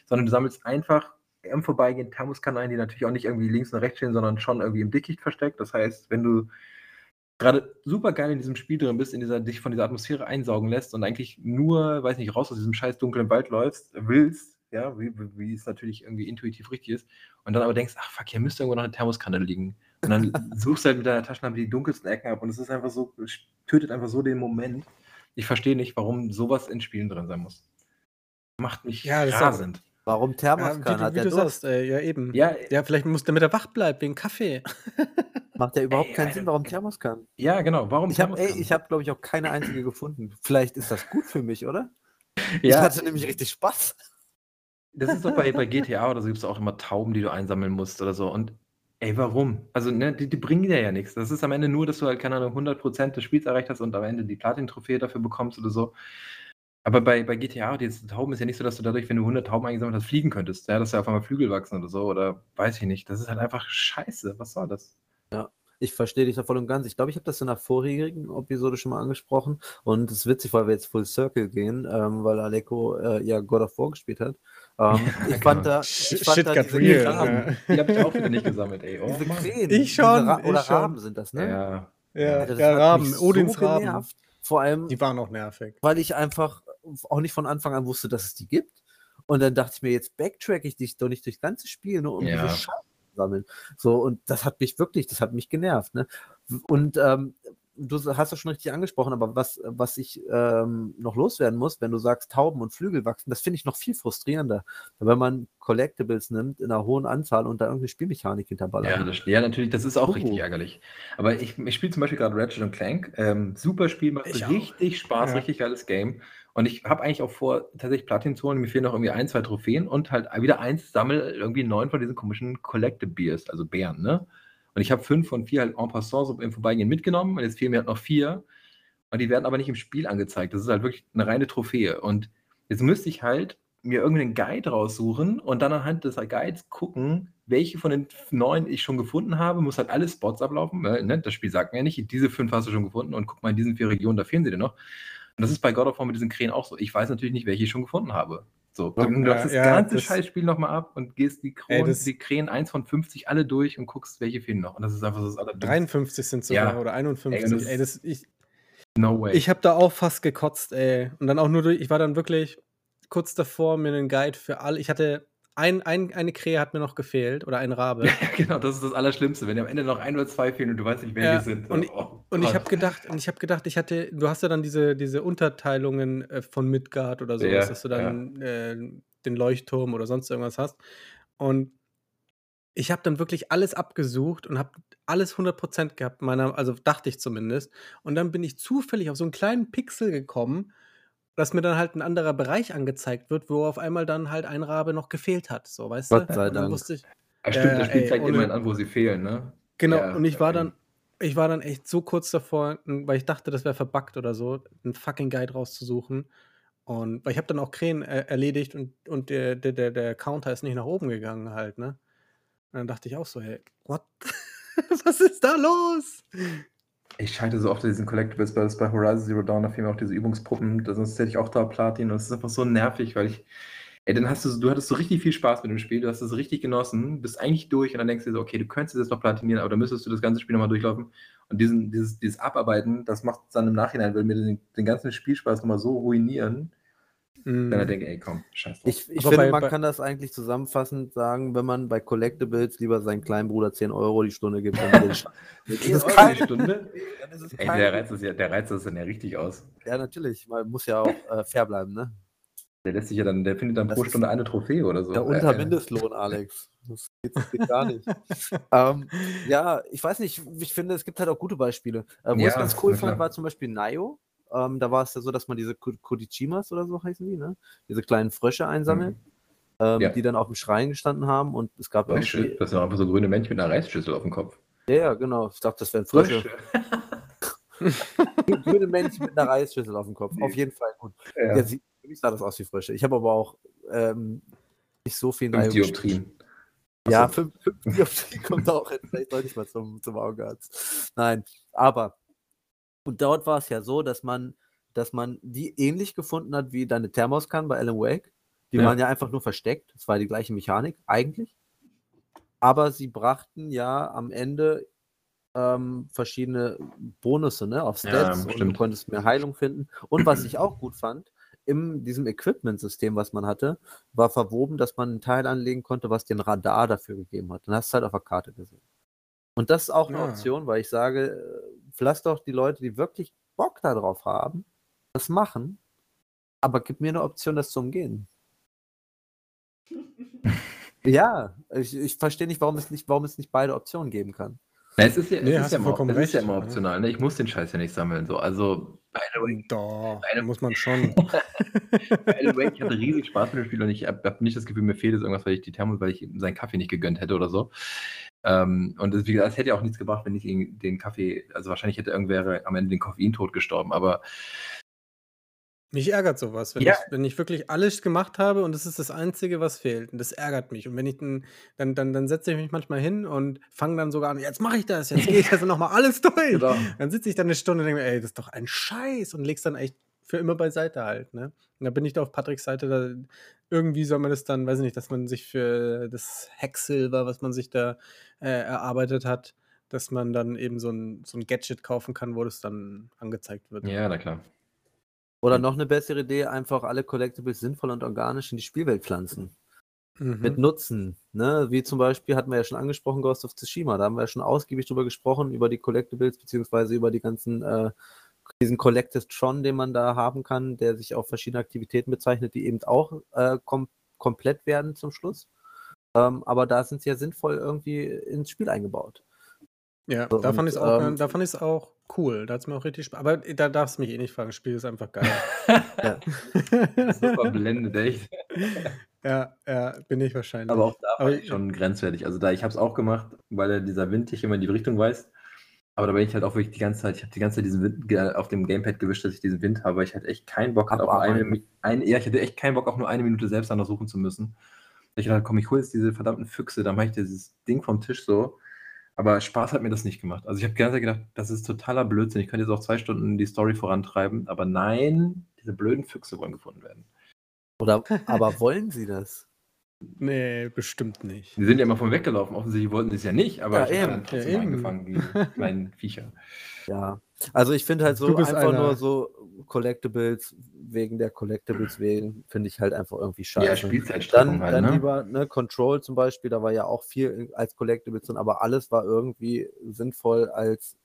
sondern du sammelst einfach im Vorbeigehen Thermoskannen ein, die natürlich auch nicht irgendwie links und rechts stehen, sondern schon irgendwie im Dickicht versteckt. Das heißt, wenn du gerade super geil in diesem Spiel drin bist, in dieser, dich von dieser Atmosphäre einsaugen lässt und eigentlich nur, weiß nicht, raus aus diesem scheiß dunklen Wald läufst, willst, ja, wie, wie es natürlich irgendwie intuitiv richtig ist, und dann aber denkst, ach fuck, hier müsste irgendwo noch eine Thermoskanne liegen. Und dann suchst du halt mit deiner Taschenlampe die dunkelsten Ecken ab und es ist einfach so, es tötet einfach so den Moment. Ich verstehe nicht, warum sowas in Spielen drin sein muss. Macht mich Ja, das ist rasend. Warum Ja, Thermoskan? wie, Hat wie der du sagst, äh, ja eben. Ja, Ja, vielleicht muss damit er wach bleibt, wegen Kaffee. Macht der überhaupt Ey, keinen Alter. Sinn, warum Thermoskan? ja, genau. Warum Ich habe, Thermoskanne? ich habe, glaube ich, auch keine einzige gefunden. Vielleicht ist das gut für mich, oder? Ich ja, hatte nämlich richtig Spaß. Das ist doch bei, bei GTA oder so gibt es auch immer Tauben, die du einsammeln musst oder so. Und ey, warum? Also, ne, die, die bringen dir ja nichts. Das ist am Ende nur, dass du halt, keine Ahnung, 100% des Spiels erreicht hast und am Ende die Platin-Trophäe dafür bekommst oder so. Aber bei, bei GTA, die Tauben ist ja nicht so, dass du dadurch, wenn du 100 Tauben eingesammelt hast, fliegen könntest. Ja, dass ja auf einmal Flügel wachsen oder so. Oder weiß ich nicht. Das ist halt einfach scheiße. Was soll das? Ich verstehe dich da voll und ganz. Ich glaube, ich habe das in der vorigen Episode schon mal angesprochen. Und es ist witzig, weil wir jetzt Full Circle gehen, ähm, weil Aleko äh, ja God of War gespielt hat. Ähm, ich genau. fand da, Sh- ich fand shit da diese real, Raben, ja. Die habe ich auch wieder nicht gesammelt, ey. Oh, diese. Krähen, Ich schon, diese Ra ich oder schon. Raben sind das, ne? Ja. Ja, Alter, das ja Raben, Odins so Raben. genervt. Vor allem, Die waren auch nervig. weil ich einfach auch nicht von Anfang an wusste, dass es die gibt. Und dann dachte ich mir, jetzt backtrack ich dich doch nicht durchs ganze Spiel, nur um Ja. diese Scheiße zu sammeln. So, und das hat mich wirklich, das hat mich genervt. Ne? Und ähm, du hast das schon richtig angesprochen, aber was, was ich ähm, noch loswerden muss, wenn du sagst, Tauben und Flügel wachsen, das finde ich noch viel frustrierender. Wenn man Collectibles nimmt in einer hohen Anzahl und da irgendeine Spielmechanik hinterballert. Ja, das, ja, natürlich, das ist auch Oh. richtig ärgerlich. Aber ich, ich spiele zum Beispiel gerade Ratchet Clank. Ähm, super Spiel, macht Ich auch. richtig Spaß, Ja. richtig geiles Game. Und ich habe eigentlich auch vor, tatsächlich Platin zu holen. Mir fehlen noch irgendwie ein, zwei Trophäen und halt wieder eins, sammel irgendwie neun von diesen komischen Collectibles, also Bären, ne? Und ich habe fünf von vier halt en passant so im Vorbeigehen mitgenommen und jetzt fehlen mir halt noch vier. Und die werden aber nicht im Spiel angezeigt. Das ist halt wirklich eine reine Trophäe. Und jetzt müsste ich halt mir irgendeinen Guide raussuchen und dann anhand des Guides gucken, welche von den neun ich schon gefunden habe, muss halt alle Spots ablaufen. Ne, das Spiel sagt mir ja nicht, diese fünf hast du schon gefunden und guck mal, in diesen vier Regionen, da fehlen sie dir noch. Und das ist bei God of War mit diesen Krähen auch so. Ich weiß natürlich nicht, welche ich schon gefunden habe. So, Ja, du läufst das ja, ganze das- Scheißspiel nochmal ab und gehst die, Ey, Kronen, das- die Krähen 1 von 50 alle durch und guckst, welche fehlen noch. Und das ist einfach so das Allerdümmste. 53 sind sogar Ja. oder 51. Ey, das- Ey, das, ich, No way. ich habe da auch fast gekotzt, ey. Und dann auch nur durch, ich war dann wirklich kurz davor, mir einen Guide für alle. Ich hatte ein, ein, eine Krähe hat mir noch gefehlt oder ein Rabe. Ja, genau, das ist das Allerschlimmste, wenn dir am Ende noch ein oder zwei fehlen und du weißt nicht, welche Ja, sind. und ich- Oh, Und ich habe gedacht, und ich habe gedacht, ich hatte, du hast ja dann diese, diese Unterteilungen äh, von Midgard oder sowas, Ja, dass du dann äh, den Leuchtturm oder sonst irgendwas hast. Und ich habe dann wirklich alles abgesucht und habe alles 100% gehabt, meiner, also dachte ich zumindest. Und dann bin ich zufällig auf so einen kleinen Pixel gekommen, dass mir dann halt ein anderer Bereich angezeigt wird, wo auf einmal dann halt ein Rabe noch gefehlt hat. So, weißt Gott du? sei dann Dank. wusste ich, Ah, stimmt, Ja, das Spiel ey, zeigt immerhin an, wo sie fehlen, ne? Genau, Ja, und ich war dann, ich war dann echt so kurz davor, weil ich dachte, das wäre verbuggt oder so, einen fucking Guide rauszusuchen. Und weil ich habe dann auch Krähen äh, erledigt und, und der, der, der, der Counter ist nicht nach oben gegangen halt, ne? Und dann dachte ich auch so, hey, what? Was ist da los? Ich schalte so oft diesen Collectibles, bei, bei Horizon Zero Dawn, da fehlen mir auch diese Übungspuppen, sonst hätte ich auch da Platin und es ist einfach so nervig, weil ich, ey, dann hast du, so- du hattest so richtig viel Spaß mit dem Spiel, du hast es richtig genossen, bist eigentlich durch und dann denkst du dir so, okay, du könntest jetzt noch platinieren, aber dann müsstest du das ganze Spiel nochmal durchlaufen. Und diesen, dieses, dieses Abarbeiten, das macht dann im Nachhinein, will mir den, den ganzen Spielspaß nochmal so ruinieren, Mhm. dann denke ich, ey, komm, scheiß drauf. Ich, ich finde, bei- man bei- kann das eigentlich zusammenfassend sagen, wenn man bei Collectibles lieber seinen kleinen Bruder 10 Euro die Stunde gibt, dann, ich- ist Euro kein, die Stunde? dann ist es Ey, der reizt das ja, der reizt das dann ja richtig aus. Ja, natürlich. Man muss ja auch äh, fair bleiben, ne? Der lässt sich ja dann, der findet dann Das pro Stunde eine Trophäe oder so. Der Äh, unter äh, Mindestlohn, Alex. Das geht, das geht gar nicht. ähm, ja, ich weiß nicht, ich finde, es gibt halt auch gute Beispiele. Äh, wo ich Ja, es ganz cool fand, war zum Beispiel Nayo. Ähm, da war es ja so, dass man diese Ko- Kodichimas oder so heißen die, ne? Diese kleinen Frösche einsammelt, ähm, Mhm. Ja. die dann auf dem Schrein gestanden haben und es gab das sind einfach so grüne Männchen mit einer Reisschüssel auf dem Kopf. Ja, ja, genau. Ich dachte, das wären Frösche. Grüne Männchen mit einer Reisschüssel auf dem Kopf. Auf jeden Fall gut. Ja. Ja, sie, für mich sah das aus wie Frösche. Ich habe aber auch ähm, nicht so viel Fünf. Dioptrien. Ja, fünf, fünf Dioptrien kommt auch hin. Vielleicht sollte ich mal zum, zum Augenarzt. Nein, aber und dort war es ja so, dass man, dass man die ähnlich gefunden hat wie deine Thermoskan bei Alan Wake. Die Ja. waren ja einfach nur versteckt. Es war die gleiche Mechanik, eigentlich. Aber sie brachten ja am Ende ähm, verschiedene Bonusse ne, auf Ja, Stats und du konntest mehr Heilung finden. Und was ich auch gut fand, in diesem Equipment-System, was man hatte, war verwoben, dass man einen Teil anlegen konnte, was dir ein Radar dafür gegeben hat. Dann hast du es halt auf der Karte gesehen. Und das ist auch eine Ja. Option, weil ich sage, äh, lass doch die Leute, die wirklich Bock darauf haben, das machen, aber gib mir eine Option, das zu umgehen. ja, ich, ich verstehe nicht, warum es nicht, warum es nicht beide Optionen geben kann. Na, es ist ja, Nee, es ist ja immer, vollkommen es ist ja recht, immer optional. Ne? Ich muss den Scheiß ja nicht sammeln. So. Also, by the way, Doch, Eine- muss man schon. by the way, ich hatte riesig Spaß mit dem Spiel und ich habe hab nicht das Gefühl, mir fehlt jetzt irgendwas, weil ich die Thermos, weil ich ihm seinen Kaffee nicht gegönnt hätte oder so. Ähm, und das, wie gesagt, es hätte ja auch nichts gebracht, wenn ich den Kaffee, also wahrscheinlich hätte irgendwer am Ende den Koffeintod gestorben, aber Mich ärgert sowas, wenn, Ja. ich, wenn ich wirklich alles gemacht habe und das ist das Einzige, was fehlt. Und das ärgert mich. Und wenn ich dann, dann, dann, dann setze ich mich manchmal hin und fange dann sogar an, jetzt mache ich das, jetzt gehe ich das nochmal alles durch. Genau. Dann sitze ich dann eine Stunde und denke mir, ey, das ist doch ein Scheiß und leg's dann echt für immer beiseite halt. Ne? Und da bin ich da auf Patricks Seite, da irgendwie soll man das dann, weiß ich nicht, dass man sich für das Hacksilber, was man sich da äh, erarbeitet hat, dass man dann eben so ein, so ein Gadget kaufen kann, wo das dann angezeigt wird. ja, na klar. Oder noch eine bessere Idee, einfach alle Collectibles sinnvoll und organisch in die Spielwelt pflanzen. Mit Mhm. Nutzen. Ne? Wie zum Beispiel hatten wir ja schon angesprochen, Ghost of Tsushima. Da haben wir ja schon ausgiebig drüber gesprochen, über die Collectibles, beziehungsweise über die ganzen, äh, diesen Collected Tron, den man da haben kann, der sich auf verschiedene Aktivitäten bezeichnet, die eben auch äh, kom komplett werden zum Schluss. Ähm, aber da sind sie ja sinnvoll irgendwie ins Spiel eingebaut. Ja, So, da fand und, ich es auch, ähm, da fand auch cool. Da hat es mir auch richtig Spaß. Aber da darfst du mich eh nicht fragen. Das Spiel ist einfach geil. Ja. Super blendet, echt. ja, ja, bin ich wahrscheinlich. Aber auch da war Aber ich schon grenzwertig. Also da, ich habe es auch gemacht, weil er dieser Wind dich immer in die Richtung weist. Aber da bin ich halt auch wirklich die ganze Zeit, ich habe die ganze Zeit diesen Wind ge- auf dem Gamepad gewischt, dass ich diesen Wind habe, weil ich halt echt keinen Bock hatte, auf eine, ein- ja, ich hatte echt keinen Bock, auch nur eine Minute selbst danach suchen zu müssen. Ich dachte, komm, ich hole jetzt diese verdammten Füchse, dann mache ich dieses Ding vom Tisch so. Aber Spaß hat mir das nicht gemacht. Also ich habe die ganze Zeit gedacht, das ist totaler Blödsinn. Ich könnte jetzt auch zwei Stunden die Story vorantreiben, aber nein, diese blöden Füchse wollen gefunden werden. Oder, aber wollen sie das? Nee, bestimmt nicht. Die sind ja immer von weggelaufen. Offensichtlich wollten sie es ja nicht, aber Ja, ich habe eben. dann trotzdem Ja, eben. eingefangen, die kleinen Viecher. Ja. Also ich finde halt so einfach einer- nur so Collectibles wegen der Collectibles wegen, finde ich halt einfach irgendwie scheiße. Ja, Spielzeitstreckung Dann, halt, dann ne? lieber ne, Control zum Beispiel, da war ja auch viel als Collectibles drin, aber alles war irgendwie sinnvoll als,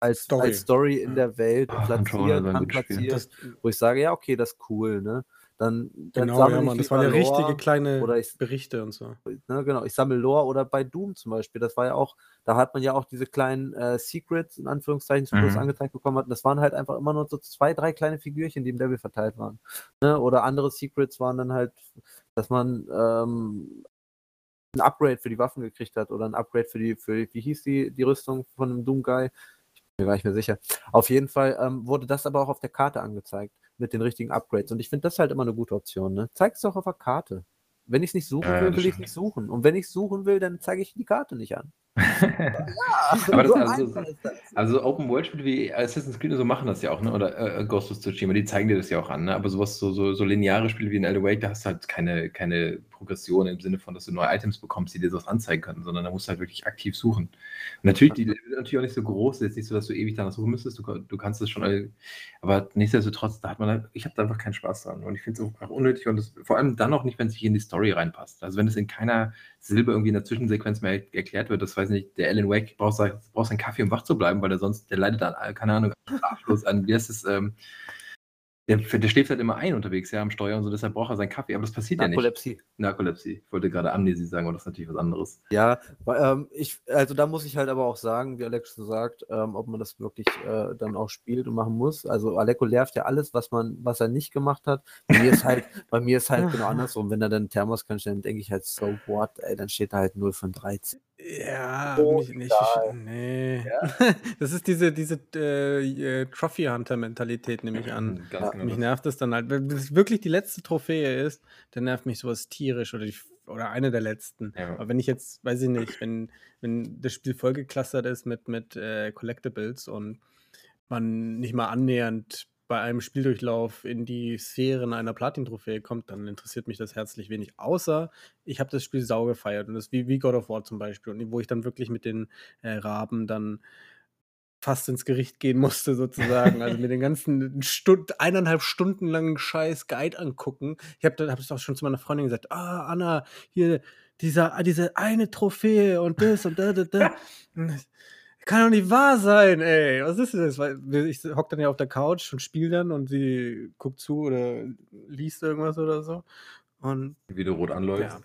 als, Story. als Story in Ja. der Welt Controller platziert, handplatziert, Das, wo ich sage, ja, okay, das ist cool, ne? Dann, dann genau, sammle ja, ich Mann. Das lieber waren ja richtige Lore, kleine oder ich- Berichte und so. ne, genau, ich sammle Lore oder bei Doom zum Beispiel, das war ja auch, da hat man ja auch diese kleinen äh, Secrets, in Anführungszeichen, zum Schluss Mhm. angezeigt bekommen hat. Und das waren halt einfach immer nur so zwei, drei kleine Figürchen, die im Level verteilt waren. Ne? Oder andere Secrets waren dann halt, dass man ähm, ein Upgrade für die Waffen gekriegt hat oder ein Upgrade für die, für die, wie hieß die, die Rüstung von dem Doom Guy? Ich bin mir gar nicht mehr sicher. Auf jeden Fall ähm, wurde das aber auch auf der Karte angezeigt mit den richtigen Upgrades. Und ich finde das halt immer eine gute Option. Ne? Zeig es doch auf der Karte. Wenn ich es nicht suchen will, will ich es nicht suchen. Und wenn ich suchen will, dann zeige ich die Karte nicht an. Aber das so also, das. also Open World Spiele wie Assassin's Creed und so machen das ja auch, ne? Oder äh, Ghost of Tsushima, die zeigen dir das ja auch an, ne? Aber sowas, so, so, so lineare Spiele wie in Elder Wake, da hast du halt keine, keine Progression im Sinne von, dass du neue Items bekommst, die dir sowas anzeigen können, sondern da musst du halt wirklich aktiv suchen. Und natürlich, die Level sind natürlich auch nicht so groß, jetzt nicht so, dass du ewig danach suchen müsstest, du, du kannst es schon, aber nichtsdestotrotz, da hat man halt, ich habe da einfach keinen Spaß dran und ich finde es einfach unnötig und das, vor allem dann auch nicht, wenn es sich in die Story reinpasst. Also wenn es in keiner Silbe irgendwie in der Zwischensequenz mehr erklärt wird, das weiß nicht, der Alan Wake braucht, braucht seinen Kaffee, um wach zu bleiben, weil er sonst, der leidet an, keine Ahnung, Schlaflos an, wie heißt es, ähm, der, der schläft halt immer ein unterwegs, ja, am Steuer und so, deshalb braucht er seinen Kaffee, aber das passiert ja nicht. Narkolepsie. Narkolepsie. Ich wollte gerade Amnesie sagen, aber das ist natürlich was anderes. Ja, ähm, ich, also da muss ich halt aber auch sagen, wie Alex schon sagt, ähm, ob man das wirklich äh, dann auch spielt und machen muss. Also Aleko nervt ja alles, was man, was er nicht gemacht hat. Bei mir ist halt, bei mir ist halt genau andersrum. Wenn er dann Thermos kann stellen, denke ich halt, so what, ey, dann steht da halt 0 von 13. Ja, So nicht, nicht egal. nee. Das ist diese, diese äh, äh, Trophy Hunter Mentalität, nehme ich an. Ganz Ja, genau. Mich das. nervt es dann halt. Wenn es wirklich die letzte Trophäe ist, dann nervt mich sowas tierisch oder, die, oder eine der letzten. Ja. Aber wenn ich jetzt, weiß ich nicht, wenn, wenn das Spiel vollgeclustert ist mit, mit äh, Collectibles und man nicht mal annähernd bei einem Spieldurchlauf in die Sphären einer Platin-Trophäe kommt, dann interessiert mich das herzlich wenig. Außer ich habe das Spiel sau gefeiert und das wie, wie God of War zum Beispiel, und wo ich dann wirklich mit den äh, Raben dann fast ins Gericht gehen musste, sozusagen. Also mir den ganzen Stund, eineinhalb Stunden langen Scheiß Guide angucken. Ich habe hab das auch schon zu meiner Freundin gesagt, ah, Anna, hier, dieser, diese eine Trophäe und das und da, da, da. Kann doch nicht wahr sein, ey. Was ist denn das? Weil ich hock dann ja auf der Couch und spiele dann und sie guckt zu oder liest irgendwas oder so. Und Wie du rot anläufst. ja.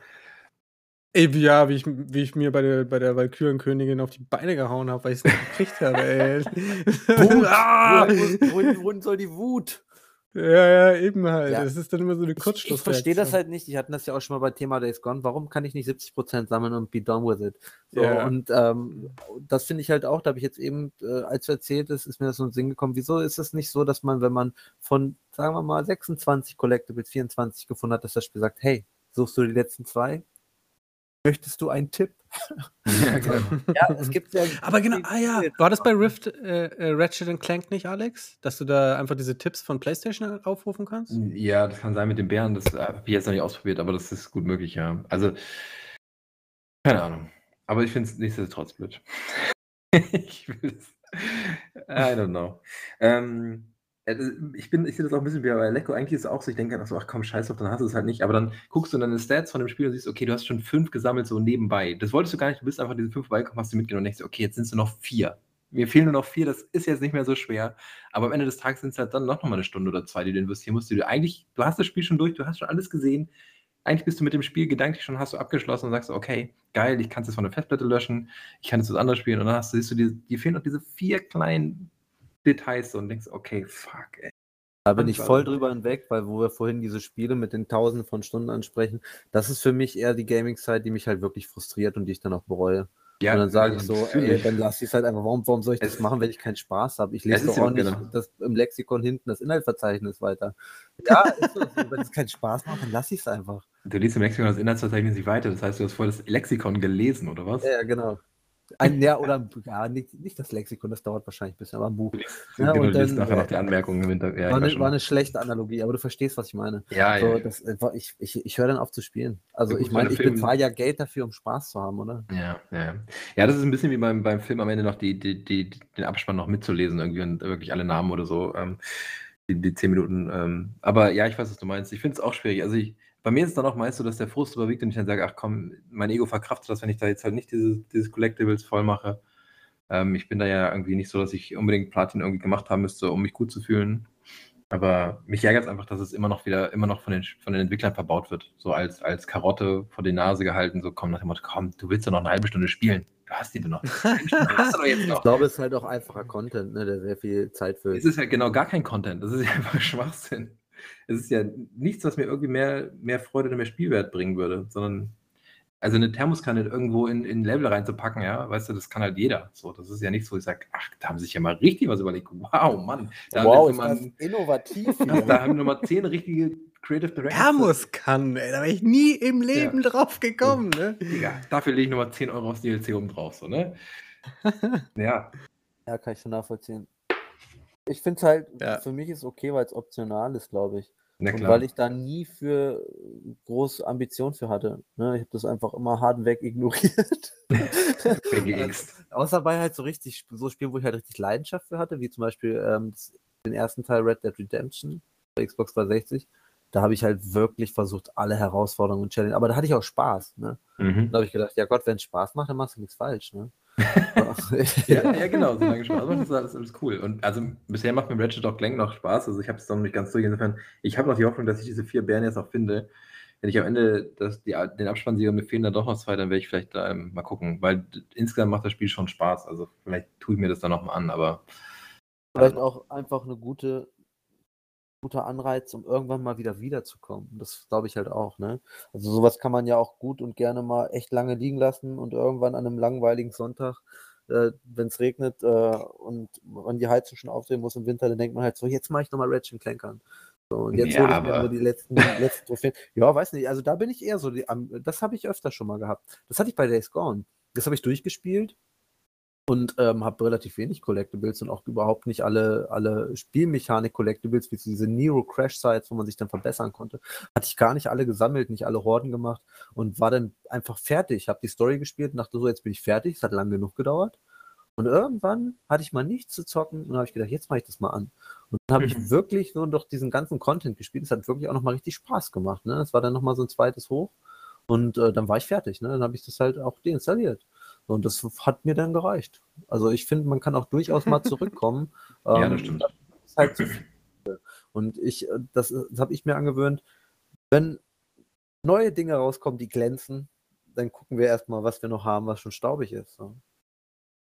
Ey, wie- ja, wie ich, wie ich mir bei der, bei der Valkyrenkönigin auf die Beine gehauen habe, weil ich es nicht gekriegt habe, ey. Wut! ah! Wohin, wohin, wohin soll die Wut? Ja, ja, eben halt. Ja. Das ist dann immer so eine Ich, ich Kurzschlussreaktion. verstehe das halt nicht. Ich hatte das ja auch schon mal bei Thema Days Gone. Warum kann ich nicht 70% sammeln und be done with it? So, Ja. Und ähm, das finde ich halt auch, da habe ich jetzt eben, äh, als du erzählt hast, ist mir das so in den Sinn gekommen. Wieso ist es nicht so, dass man, wenn man von, sagen wir mal, 26 Collectibles 24 gefunden hat, dass das Spiel sagt, hey, suchst du die letzten zwei? Möchtest du einen Tipp? Ja, genau. Ja, es gibt ja. Aber genau, ah ja, war das bei Rift äh, äh, Ratchet Clank nicht, Alex? Dass du da einfach diese Tipps von PlayStation aufrufen kannst? Ja, das kann sein mit den Bären, das äh, habe ich jetzt noch nicht ausprobiert, aber das ist gut möglich, ja. Also, keine Ahnung. Aber ich finde es nichtsdestotrotz blöd. ich will es. I don't know. Ähm, äh, ich bin, ich sehe das auch ein bisschen wie bei Lecco. Eigentlich ist es auch so, ich denke so, ach komm, scheiß drauf, dann hast du es halt nicht. Aber dann guckst du in deine Stats von dem Spiel und siehst, okay, du hast schon fünf gesammelt, so nebenbei. Das wolltest du gar nicht, du bist einfach diese fünf beigekommen, hast du mitgenommen und denkst, okay, jetzt sind es nur noch vier. Mir fehlen nur noch vier, das ist jetzt nicht mehr so schwer. Aber am Ende des Tages sind es halt dann noch mal eine Stunde oder zwei, die du investieren musst. Die du eigentlich, du hast das Spiel schon durch, du hast schon alles gesehen. Eigentlich bist du mit dem Spiel gedanklich schon, hast du abgeschlossen und sagst, okay, geil, ich kann es jetzt von der Festplatte löschen, ich kann jetzt was anderes spielen. Und dann hast du, siehst du, dir fehlen noch diese vier kleinen Details so und denkst, okay, fuck, ey. Da bin ich voll drüber hinweg, weil wo wir vorhin diese Spiele mit den Tausenden von Stunden ansprechen, das ist für mich eher die Gaming-Zeit, die mich halt wirklich frustriert und die ich dann auch bereue. Ja, und dann sage ich also so, ey, dann lass ich es halt einfach. Warum, warum soll ich das Es- machen, wenn ich keinen Spaß habe? Ich Es lese doch auch nicht genau. das, im Lexikon hinten das Inhaltsverzeichnis weiter. Ja, ist so. wenn es keinen Spaß macht, dann lass ich es einfach. Du liest im Lexikon das Inhaltsverzeichnis nicht weiter. Das heißt, du hast vorher das Lexikon gelesen, oder was? Ja, genau. Ein, ja, oder ein- ja, nicht, nicht das Lexikon, das dauert wahrscheinlich ein bisschen, aber ein Buch. Ja, genau, und dann, nachher äh, noch die Anmerkungen im Hintergrund. Ja, war, eine, war eine schlechte Analogie, aber du verstehst, was ich meine. ja, So, ja. das, äh, ich ich, ich höre dann auf zu spielen. Also Ja, gut, ich meine, ich Film- bezahle ja Geld dafür, um Spaß zu haben, oder? Ja, ja. Ja, das ist ein bisschen wie beim, beim Film am Ende noch die, die, die, den Abspann noch mitzulesen, irgendwie und wirklich alle Namen oder so. Ähm, die, die zehn Minuten. Ähm, aber ja, ich weiß, was du meinst. Ich finde es auch schwierig. Also ich, bei mir ist es dann auch meist so, dass der Frust überwiegt und ich dann sage, ach komm, mein Ego verkraftet das, wenn ich da jetzt halt nicht diese, dieses Collectibles voll mache. Ähm, ich bin da ja irgendwie nicht so, dass ich unbedingt Platin irgendwie gemacht haben müsste, um mich gut zu fühlen. Aber mich ärgert es einfach, dass es immer noch wieder, immer noch von den, von den Entwicklern verbaut wird. So als, als Karotte vor die Nase gehalten, so komm nach dem Motto, komm, du willst doch noch eine halbe Stunde spielen. Du hast die doch noch. Hast du doch jetzt Ich noch. glaube, es ist halt auch einfacher Content, ne, der sehr viel Zeit füllt. Es ist ja genau gar kein Content. Das ist ja einfach Schwachsinn. Es ist ja nichts, was mir irgendwie mehr, mehr Freude oder mehr Spielwert bringen würde, sondern also eine Thermoskanne irgendwo in, in ein Level reinzupacken, ja, weißt du, das kann halt jeder. So, das ist ja nichts, wo ich sage, ach, da haben sie sich ja mal richtig was überlegt. Wow, Mann. Da wow, ist wir das innovativ da haben wir mal zehn richtige Creative Directors. Thermoskannen, ey, da wäre ich nie im Leben drauf gekommen, ne? Digga, dafür lege ich nochmal 10 Euro aufs DLC oben drauf, so, ne? Ja, Ja, kann ich schon nachvollziehen. Ich finde es halt, Ja. für mich ist okay, weil es optional ist, glaube ich. na Und weil ich da nie für äh, große Ambition für hatte. Ne? Ich habe das einfach immer hart weg ignoriert. BGX. Außer bei halt so richtig, so Spielen, wo ich halt richtig Leidenschaft für hatte, wie zum Beispiel ähm, den ersten Teil Red Dead Redemption bei Xbox 360. Da habe ich halt wirklich versucht, alle Herausforderungen und Challenge. Aber da hatte ich auch Spaß. Ne? Mhm. Da habe ich gedacht, ja Gott, wenn es Spaß macht, dann machst du nichts falsch. Ne? Ja, ja, genau, solange Spaß macht, ist alles, alles cool. Und also bisher macht mir Ratchet auch Clank noch Spaß. Also ich habe es noch nicht ganz durch. Insofern, ich habe noch die Hoffnung, dass ich diese vier Bären jetzt auch finde. Wenn ich am Ende das, die, den Abspann sehe und mir fehlen dann doch noch zwei, dann werde ich vielleicht ähm, mal gucken. Weil insgesamt macht das Spiel schon Spaß. Also vielleicht tue ich mir das dann nochmal an, aber Vielleicht auch einfach eine gute, guter Anreiz, um irgendwann mal wieder wiederzukommen. Das glaube ich halt auch, ne? Also sowas kann man ja auch gut und gerne mal echt lange liegen lassen und irgendwann an einem langweiligen Sonntag, äh, wenn es regnet äh, und man die Heizung schon aufdrehen muss im Winter, dann denkt man halt so, jetzt mache ich nochmal Ratchet Clank an. So, und jetzt Ja, hole ich mir aber- nur die letzten, letzten Trophäen. Ja, weiß nicht, also da bin ich eher so, die, das habe ich öfter schon mal gehabt. Das hatte ich bei Days Gone. Das habe ich durchgespielt und ähm, habe relativ wenig Collectibles und auch überhaupt nicht alle, alle Spielmechanik-Collectibles, wie diese Nero Crash Sites, wo man sich dann verbessern konnte. Hatte ich gar nicht alle gesammelt, nicht alle Horden gemacht und war dann einfach fertig. Habe die Story gespielt und dachte so, jetzt bin ich fertig. Es hat lang genug gedauert. Und irgendwann hatte ich mal nichts zu zocken und habe ich gedacht, jetzt mache ich das mal an. Und dann habe ich wirklich nur durch diesen ganzen Content gespielt. Es hat wirklich auch nochmal richtig Spaß gemacht. Ne? Es war dann nochmal so ein zweites Hoch. Und äh, dann war ich fertig. Ne? Dann habe ich das halt auch deinstalliert. Und das hat mir dann gereicht. Also ich finde, man kann auch durchaus mal zurückkommen. ja, Ähm, das stimmt. ist halt. Und ich, äh, das, das habe ich mir angewöhnt, wenn neue Dinge rauskommen, die glänzen, dann gucken wir erstmal, was wir noch haben, was schon staubig ist. So.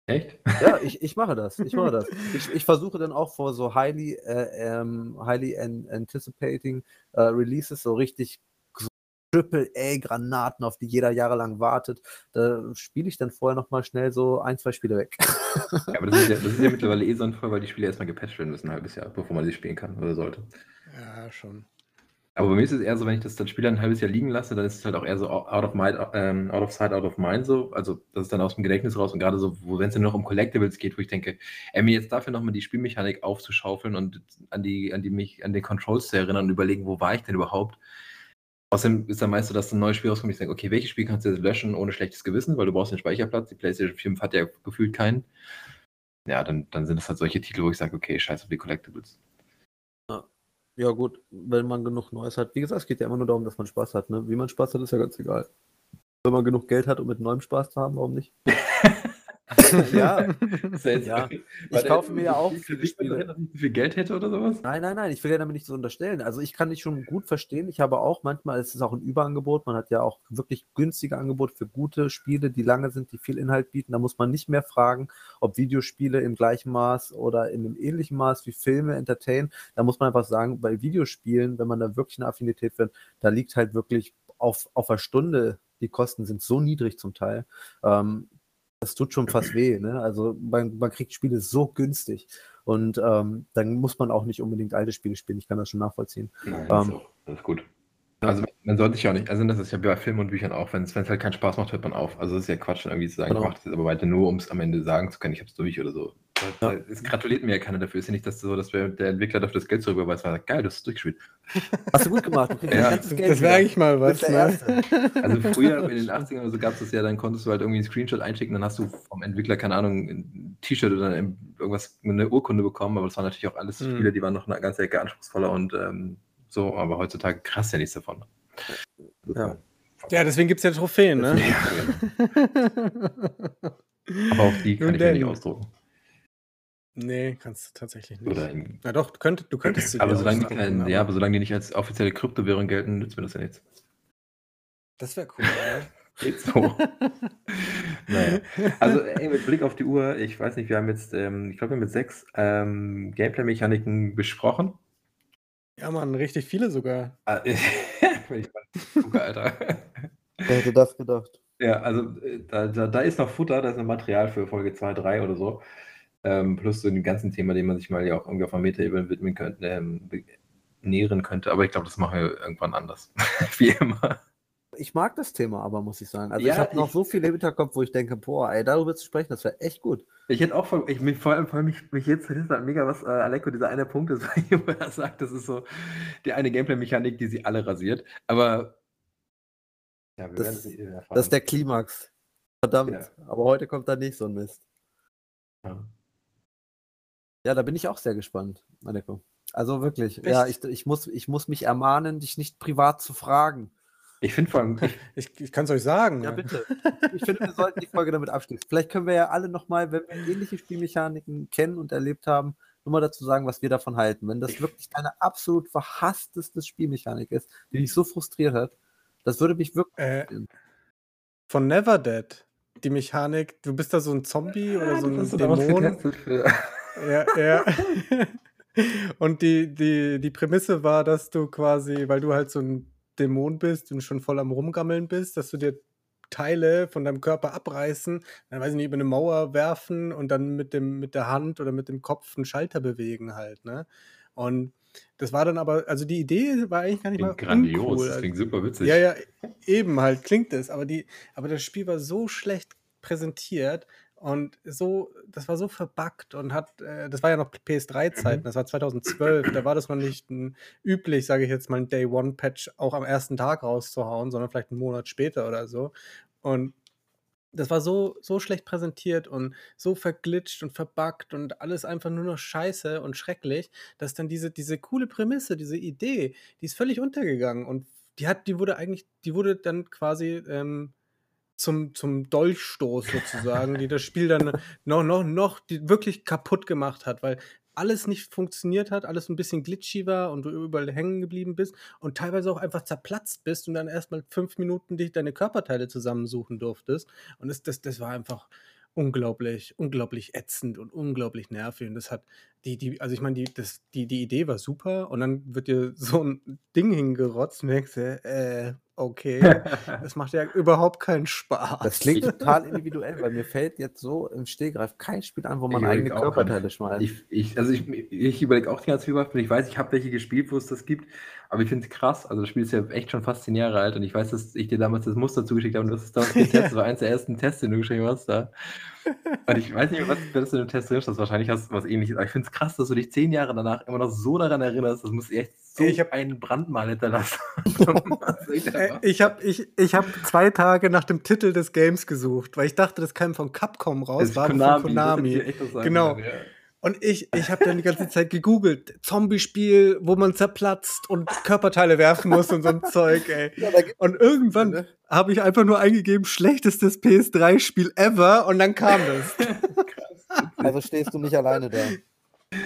Echt? Ja, ich, ich mache das. Ich mache das. Ich, ich versuche dann auch vor so highly, äh, ähm, highly an, anticipating äh, Releases so richtig so Triple A Granaten, auf die jeder jahrelang wartet. Da spiele ich dann vorher noch mal schnell so ein, zwei Spiele weg. Ja, aber das ist ja, das ist ja mittlerweile eh so ein Fall, weil die Spiele erstmal gepatcht werden müssen, ein halbes Jahr, bevor man sie spielen kann oder sollte. Ja, schon. Aber bei mir ist es eher so, wenn ich das, das Spiel dann ein halbes Jahr liegen lasse, dann ist es halt auch eher so out of, mind, ähm, out of sight, out of mind so. Also das ist dann aus dem Gedächtnis raus und gerade so, wenn es dann noch um Collectibles geht, wo ich denke, ey, mir jetzt dafür nochmal die Spielmechanik aufzuschaufeln und an die, an die mich, an den Controls zu erinnern und überlegen, wo war ich denn überhaupt? Außerdem ist dann meist so, dass ein neues Spiel rauskommt, ich denke, okay, welches Spiel kannst du jetzt löschen ohne schlechtes Gewissen, weil du brauchst den Speicherplatz, die PlayStation 5 hat ja gefühlt keinen. Ja, dann, dann sind es halt solche Titel, wo ich sage, okay, scheiß auf die Collectibles. Ja, gut, wenn man genug Neues hat. Wie gesagt, es geht ja immer nur darum, dass man Spaß hat. Ne? Wie man Spaß hat, ist ja ganz egal. Wenn man genug Geld hat, um mit neuem Spaß zu haben, warum nicht? ja, ja ich kaufe mir ja auch viele Spiele. dass ich so viel Geld hätte oder sowas? Nein, nein, nein, ich will ja damit nicht so unterstellen. Also ich kann dich schon gut verstehen. Ich habe auch manchmal, es ist auch ein Überangebot. Man hat ja auch wirklich günstige Angebote für gute Spiele, die lange sind, die viel Inhalt bieten. Da muss man nicht mehr fragen, ob Videospiele im gleichen Maß oder in einem ähnlichen Maß wie Filme entertainen. Da muss man einfach sagen, bei Videospielen, wenn man da wirklich eine Affinität wird, da liegt halt wirklich auf, auf der Stunde, die Kosten sind so niedrig zum Teil. Ähm, das tut schon fast weh. Ne? Also man, man kriegt Spiele so günstig. Und ähm, dann muss man auch nicht unbedingt alte Spiele spielen. Ich kann das schon nachvollziehen. Nein, das, ist Ähm, auch, das ist gut. Also man sollte sich auch nicht, also das ist ja bei Filmen und Büchern auch, wenn es halt keinen Spaß macht, hört man auf. Also es ist ja Quatsch, irgendwie zu sagen, Genau. ich mache das jetzt aber weiter nur, um es am Ende sagen zu können, ich habe es durch oder so. Ja. Es gratuliert mir ja keiner dafür. Es ist ja nicht dass so, dass der Entwickler dafür das Geld zurücküberweist, er sagt, geil, du hast es durchgespielt. Hast du gut gemacht. Du Ja. Das, Geld das wäre eigentlich mal was, ne? Also früher in den 80ern oder so gab es das ja, dann konntest du halt irgendwie einen Screenshot einschicken, dann hast du vom Entwickler, keine Ahnung, ein T-Shirt oder irgendwas, eine Urkunde bekommen, aber das waren natürlich auch alles Mhm. Spiele, die waren noch eine ganze Ecke anspruchsvoller und ähm, so, aber heutzutage krass ja nichts davon. Ja. Ja, deswegen gibt es ja Trophäen, ne? Aber auch die kann Nun ich ja nicht ausdrucken. Nee, kannst du tatsächlich nicht. Oder in, Na doch, du, könnt, du könntest sie aber solange die kein, aber ja, aber solange die nicht als offizielle Kryptowährung gelten, nützt mir das ja nichts. Das wäre cool, ne? Geht so. naja. Also ey, mit Blick auf die Uhr, ich weiß nicht, wir haben jetzt, ähm, ich glaube, wir haben jetzt sechs ähm, Gameplay-Mechaniken besprochen. Ja, Mann, richtig viele sogar. Ah, gucke, Alter. Wer hätte das gedacht? Ja, also äh, da, da, da ist noch Futter, da ist noch Material für Folge 2, 3 oder so. Ähm, plus so den ganzen Thema, den man sich mal ja auch irgendwie auf einer Meta-Ebene widmen könnte, ähm, nähren könnte. Aber ich glaube, das machen wir irgendwann anders. Wie immer. Ich mag das Thema aber, muss ich sagen. Also Ja, ich habe noch so viele im Hinterkopf, wo ich denke, boah, ey, darüber zu sprechen, das wäre echt gut. Ich hätte auch voll, ich, mich, vor allem, vor allem mich, mich jetzt hat mega was, äh, Aleko, dieser eine Punkt ist, wo er sagt, das ist so die eine Gameplay-Mechanik, die sie alle rasiert. Aber ja, wir Das-. Das ist der Klimax. Verdammt. Ja. Aber heute kommt da nicht so ein Mist. ja. Ja, da bin ich auch sehr gespannt, Aleko. Also wirklich, Echt? ja, ich, ich, muss, ich muss mich ermahnen, dich nicht privat zu fragen. Ich finde vor allem, ich, Ich, ich kann es euch sagen. Ja, bitte. Ich finde, wir sollten die Folge damit abschließen. Vielleicht können wir ja alle nochmal, wenn wir ähnliche Spielmechaniken kennen und erlebt haben, nur mal dazu sagen, was wir davon halten. Wenn das wirklich deine absolut verhassteste Spielmechanik ist, die dich so frustriert hat, das würde mich wirklich. Äh, von Never Dead. Die Mechanik, du bist da so ein Zombie oder so ein Dämon. Ja, ja. Und die, die, die Prämisse war, dass du quasi, weil du halt so ein Dämon bist und schon voll am Rumgammeln bist, dass du dir Teile von deinem Körper abreißen, dann weiß ich nicht, über eine Mauer werfen und dann mit dem, mit der Hand oder mit dem Kopf einen Schalter bewegen halt, ne? Und das war dann aber, also die Idee war eigentlich gar nicht mal Klingt grandios, uncool. das klingt super witzig. Ja, ja, eben halt klingt es, aber die, aber das Spiel war so schlecht präsentiert und so, das war so verbuggt und hat, äh, das war ja noch PS3-Zeiten, Mhm. das war 2012, da war das noch nicht ein, üblich, sage ich jetzt mal, ein Day-One-Patch auch am ersten Tag rauszuhauen, sondern vielleicht einen Monat später oder so. Und das war so, so schlecht präsentiert und so verglitscht und verbuggt und alles einfach nur noch scheiße und schrecklich, dass dann diese, diese coole Prämisse, diese Idee, die ist völlig untergegangen und die hat, die wurde eigentlich, die wurde dann quasi ähm, zum, zum Dolchstoß sozusagen, die das Spiel dann noch, noch, noch wirklich kaputt gemacht hat, weil alles nicht funktioniert hat, alles ein bisschen glitchy war und du überall hängen geblieben bist und teilweise auch einfach zerplatzt bist und dann erstmal fünf Minuten dich deine Körperteile zusammensuchen durftest. Und das, das, das war einfach unglaublich, unglaublich ätzend und unglaublich nervig. Und das hat die, die, also ich meine, die, die, die Idee war super und dann wird dir so ein Ding hingerotzt und denkst äh, okay, das macht ja überhaupt keinen Spaß. Das klingt total individuell, weil mir fällt jetzt so im Stehgreif kein Spiel an, wo man Ich eigene Körperteile schmeißt. Ich, ich, also ich, ich überlege auch die ganze Zeit, ich weiß, ich habe welche gespielt, wo es das gibt, aber ich finde es krass. Also das Spiel ist ja echt schon fast zehn Jahre alt und ich weiß, dass ich dir damals das Muster zugeschickt habe und hast es damals getestet. Das war eins der ersten Tests, den du geschrieben hast da. Und ich weiß nicht, was das in dem Test drin ist. Wahrscheinlich hast du was ähnliches. Aber ich finde es krass, dass du dich zehn Jahre danach immer noch so daran erinnerst. Das muss echt so Ich hab- ein Brandmal hinterlassen. Ich habe ich, ich hab zwei Tage nach dem Titel des Games gesucht, weil ich dachte, das kam von Capcom raus, war Konami, von Konami. sagen Genau. ja. Und ich, ich habe dann die ganze Zeit gegoogelt, Zombie-Spiel, wo man zerplatzt und Körperteile werfen muss und so ein Zeug, ey. Ja, Und irgendwann Ne? Habe ich einfach nur eingegeben, schlechtestes PS3-Spiel ever und dann kam das. also stehst du nicht alleine da. Das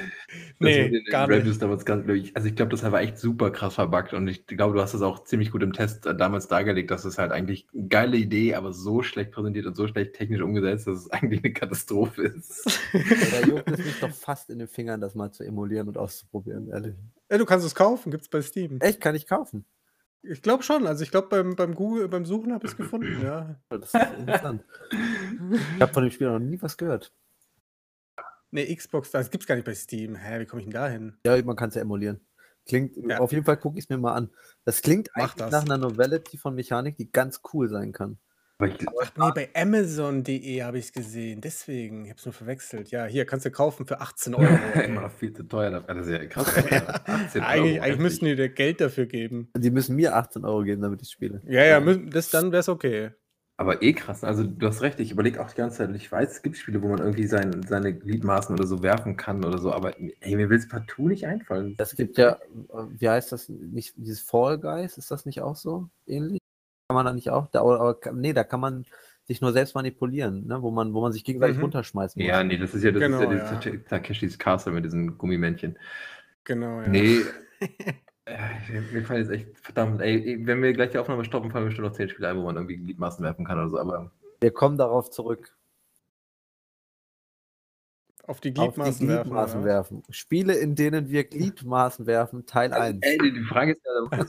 Nee, den gar nicht. Damals ganz, glaub ich, also ich glaube, das war echt super krass verbuggt und ich glaube, du hast es auch ziemlich gut im Test äh, damals dargelegt, dass es halt eigentlich eine geile Idee, aber so schlecht präsentiert und so schlecht technisch umgesetzt, dass es eigentlich eine Katastrophe ist. Da juckt es mich doch fast in den Fingern, das mal zu emulieren und auszuprobieren, ehrlich. Ja, du kannst es kaufen, gibt's bei Steam. Echt, kann ich kaufen. Ich glaube schon. Also ich glaube beim, beim Google, beim Suchen habe ich es gefunden, ja. Das ist interessant. ich habe von dem Spiel noch nie was gehört. Ne, Xbox, das gibt's gar nicht bei Steam. Hä, wie komme ich denn da hin? Ja, man kann es ja emulieren. Klingt, Ja. auf jeden Fall gucke ich es mir mal an. Das klingt Mach eigentlich das. nach einer Novelty von Mechanik, die ganz cool sein kann. Aber ich, Ach nee, bei Amazon.de habe ich es gesehen. Deswegen, ich habe es nur verwechselt. Ja, hier kannst du kaufen für 18 Euro. immer noch viel zu teuer. Das ist ja krass. 18 eigentlich Euro, eigentlich heftig. müssten die dir Geld dafür geben. Die müssen mir 18 Euro geben, damit ich spiele. Ja, ja, das, dann wäre es okay. Aber eh krass. Also du hast recht, ich überlege auch die ganze Zeit, ich weiß, es gibt Spiele, wo man irgendwie sein, seine Gliedmaßen oder so werfen kann oder so, aber ey, mir will es partout nicht einfallen. Es gibt ja, wie heißt das, nicht dieses Fall Guys, ist das nicht auch so ähnlich? Kann man da nicht auch? Da, aber, nee, da kann man sich nur selbst manipulieren, ne? wo, man, wo man sich gegenseitig Mhm. runterschmeißen muss. Ja, nee, das ist ja, das Genau, ist ja, ja. dieses Takeshis Castle mit diesen Gummimännchen. Genau, ja. Nee. äh, mir fallen jetzt echt, verdammt, ey, wenn wir gleich die Aufnahme stoppen, fallen mir bestimmt noch 10 Spiele ein, wo man irgendwie Gliedmaßen werfen kann oder so, aber Wir kommen darauf zurück. Auf die Auf die Gliedmaßen, Gliedmaßen werfen. werfen. Spiele, in denen wir Gliedmaßen werfen, Teil 1. Ey, die die Frage ist ja, da muss man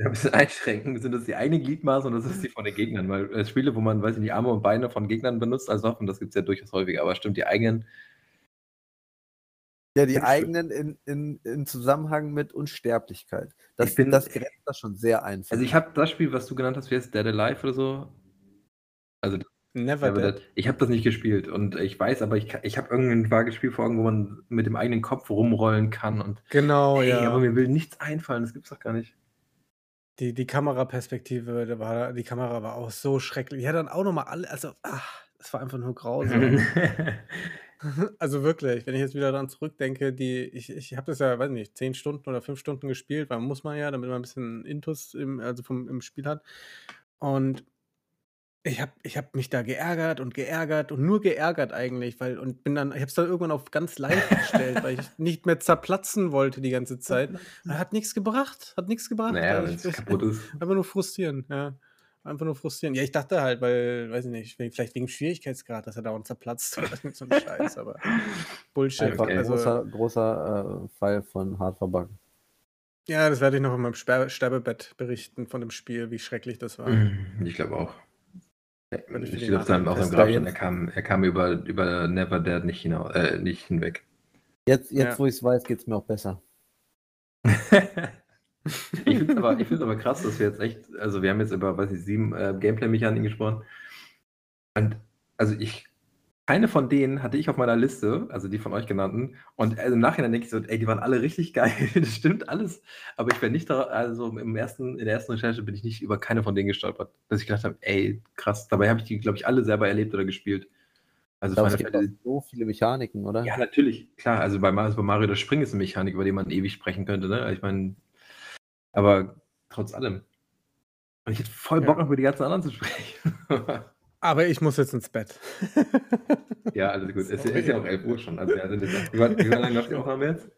ja ein bisschen einschränken. Sind das die eigenen Gliedmaßen oder sind das die von den Gegnern? Weil äh, Spiele, wo man, weiß ich nicht, Arme und Beine von Gegnern benutzt als Waffen, das gibt es ja durchaus häufiger. Aber stimmt, die eigenen, Ja, die eigenen in, in, in Zusammenhang mit Unsterblichkeit. Das, Ich bin- das grenzt das schon sehr ein. also ich habe das Spiel, was du genannt hast, wie heißt Dead Alive oder so? Also Never aber Dead. ich habe das nicht gespielt und ich weiß, aber ich, ich habe irgendein vages Spiel vor Augen, wo man mit dem eigenen Kopf rumrollen kann und Genau, ey, ja. aber mir will nichts einfallen, das gibt's doch gar nicht. Die, die Kameraperspektive, da war, die Kamera war auch so schrecklich. Ja, dann auch nochmal alle, also, ach, es war einfach nur grausam. also wirklich, wenn ich jetzt wieder daran zurückdenke, die, ich, ich habe das ja, weiß nicht, zehn Stunden oder fünf Stunden gespielt, weil muss man ja, damit man ein bisschen Intus im, also vom, im Spiel hat. Und ich habe ich hab mich da geärgert und geärgert und nur geärgert eigentlich, weil und bin dann, ich habe es dann irgendwann auf ganz leicht gestellt, weil ich nicht mehr zerplatzen wollte die ganze Zeit. Hat nichts gebracht, hat nichts gebracht. naja, Also ich- kaputt ist. Einfach nur frustrieren, ja. Einfach nur frustrieren. Ja, ich dachte halt, weil, weiß ich nicht, vielleicht wegen Schwierigkeitsgrad, dass er dauernd zerplatzt oder so ein Scheiß, aber Bullshit. Einfach Okay. ein Also, großer, großer äh, Fall von hart verbacken. ja, das werde ich noch in meinem Sterbebett berichten von dem Spiel, wie schrecklich das war. Ich glaube auch. Ich steht auf seinem, auf seinem Grabstein, er kam, er kam über, über Never Dead nicht, hinaus, äh, nicht hinweg. Jetzt, jetzt Ja. wo ich es weiß, geht es mir auch besser. ich finde es aber, ich aber krass, dass wir jetzt echt, also wir haben jetzt über, weiß ich, sieben äh, Gameplay-Mechaniken gesprochen. Und also ich, keine von denen hatte ich auf meiner Liste, also die von euch genannten. Und also im Nachhinein denke ich so, ey, die waren alle richtig geil. Das stimmt alles. Aber ich bin nicht da, also im ersten, in der ersten Recherche bin ich nicht über keine von denen gestolpert. Dass ich gedacht habe, ey, krass. Dabei habe ich die, glaube ich, alle selber erlebt oder gespielt. Also Ich glaube, es gibt Fantasy- so viele Mechaniken, oder? ja, natürlich, klar. Also bei Mario, bei Mario das Springen ist eine Mechanik, über die man ewig sprechen könnte, ne? Ich meine, aber trotz allem. Und ich hätte voll Bock, Ja. noch über die ganzen anderen zu sprechen. Aber ich muss jetzt ins Bett. ja, also gut, es ist ja auch 11 Uhr schon. Also, ja, jetzt, wie, war- wie lange läuft die Aufnahme jetzt?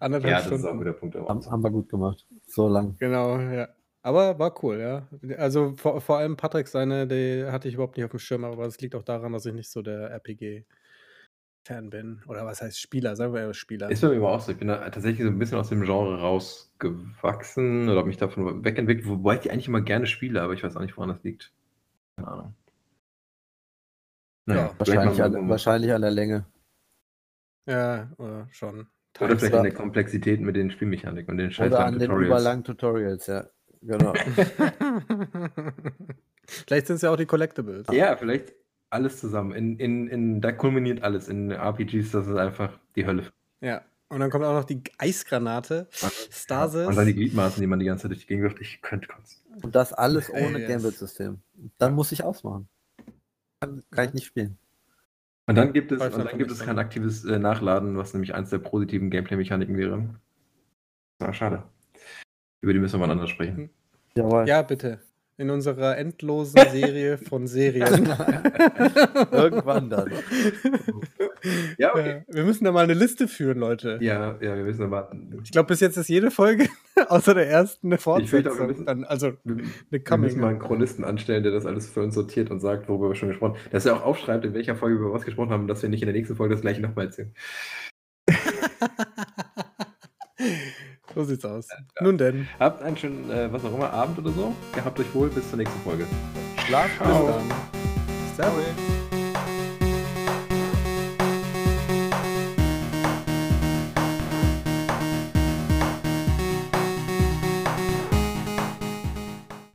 Anderthalb Ja, das ist auch Stunden. wieder Punkt. Haben, haben wir gut gemacht. So lang. Genau, ja. Aber war cool, ja. Also vor, vor allem Patrick seine, die hatte ich überhaupt nicht auf dem Schirm, aber das liegt auch daran, dass ich nicht so der RPG-Fan bin. Oder was heißt Spieler, sagen wir eher Spieler. Ist bei mir aber auch so. Ich bin da tatsächlich so ein bisschen aus dem Genre rausgewachsen oder habe mich davon wegentwickelt, wobei ich die eigentlich immer gerne spiele, aber ich weiß auch nicht, woran das liegt. Keine Ahnung. Ja, vielleicht Wahrscheinlich, an, wahrscheinlich an der Länge. Ja, oder schon. Oder vielleicht in der Komplexität mit den Spielmechaniken und den scheiß Oder an den Tutorials. überlangen Tutorials, ja. Genau. Vielleicht sind es ja auch die Collectibles. Ja, vielleicht alles zusammen. In, in, in, da kulminiert alles. In RPGs, das ist einfach die Hölle. Ja. Und dann kommt auch noch die Eisgranate, Stasis. Und dann die Gliedmaßen, die man die ganze Zeit durch die Gegend wirft. Ich könnte kotzen. Und das alles ohne Yes. Gambit-System. Dann muss ich ausmachen. Kann, kann ich nicht spielen. Und dann gibt es, und dann gibt es dann. kein aktives äh, Nachladen, was nämlich eins der positiven Gameplay-Mechaniken wäre. Ah, schade. Über die müssen wir mal anders sprechen. Jawohl. Ja, bitte. In unserer endlosen Serie von Serien. Irgendwann dann. Ja, okay. Ja, Wir müssen da mal eine Liste führen, Leute. Ja, ja, wir müssen warten. Ich glaube, bis jetzt ist jede Folge außer der ersten eine fürchte auch, wir Fortsetzung. müssen- Dann, also Wir, eine wir Coming. müssen mal einen Chronisten anstellen, der das alles für uns sortiert und sagt, worüber wir schon gesprochen haben. Dass er auch aufschreibt, in welcher Folge wir über was gesprochen haben, dass wir nicht in der nächsten Folge das gleiche nochmal erzählen. So sieht's aus. Nun denn. Habt einen schönen, äh, was auch immer, Abend oder so. Gehabt euch wohl. Bis zur nächsten Folge. Schlaf Bis dann. Servus.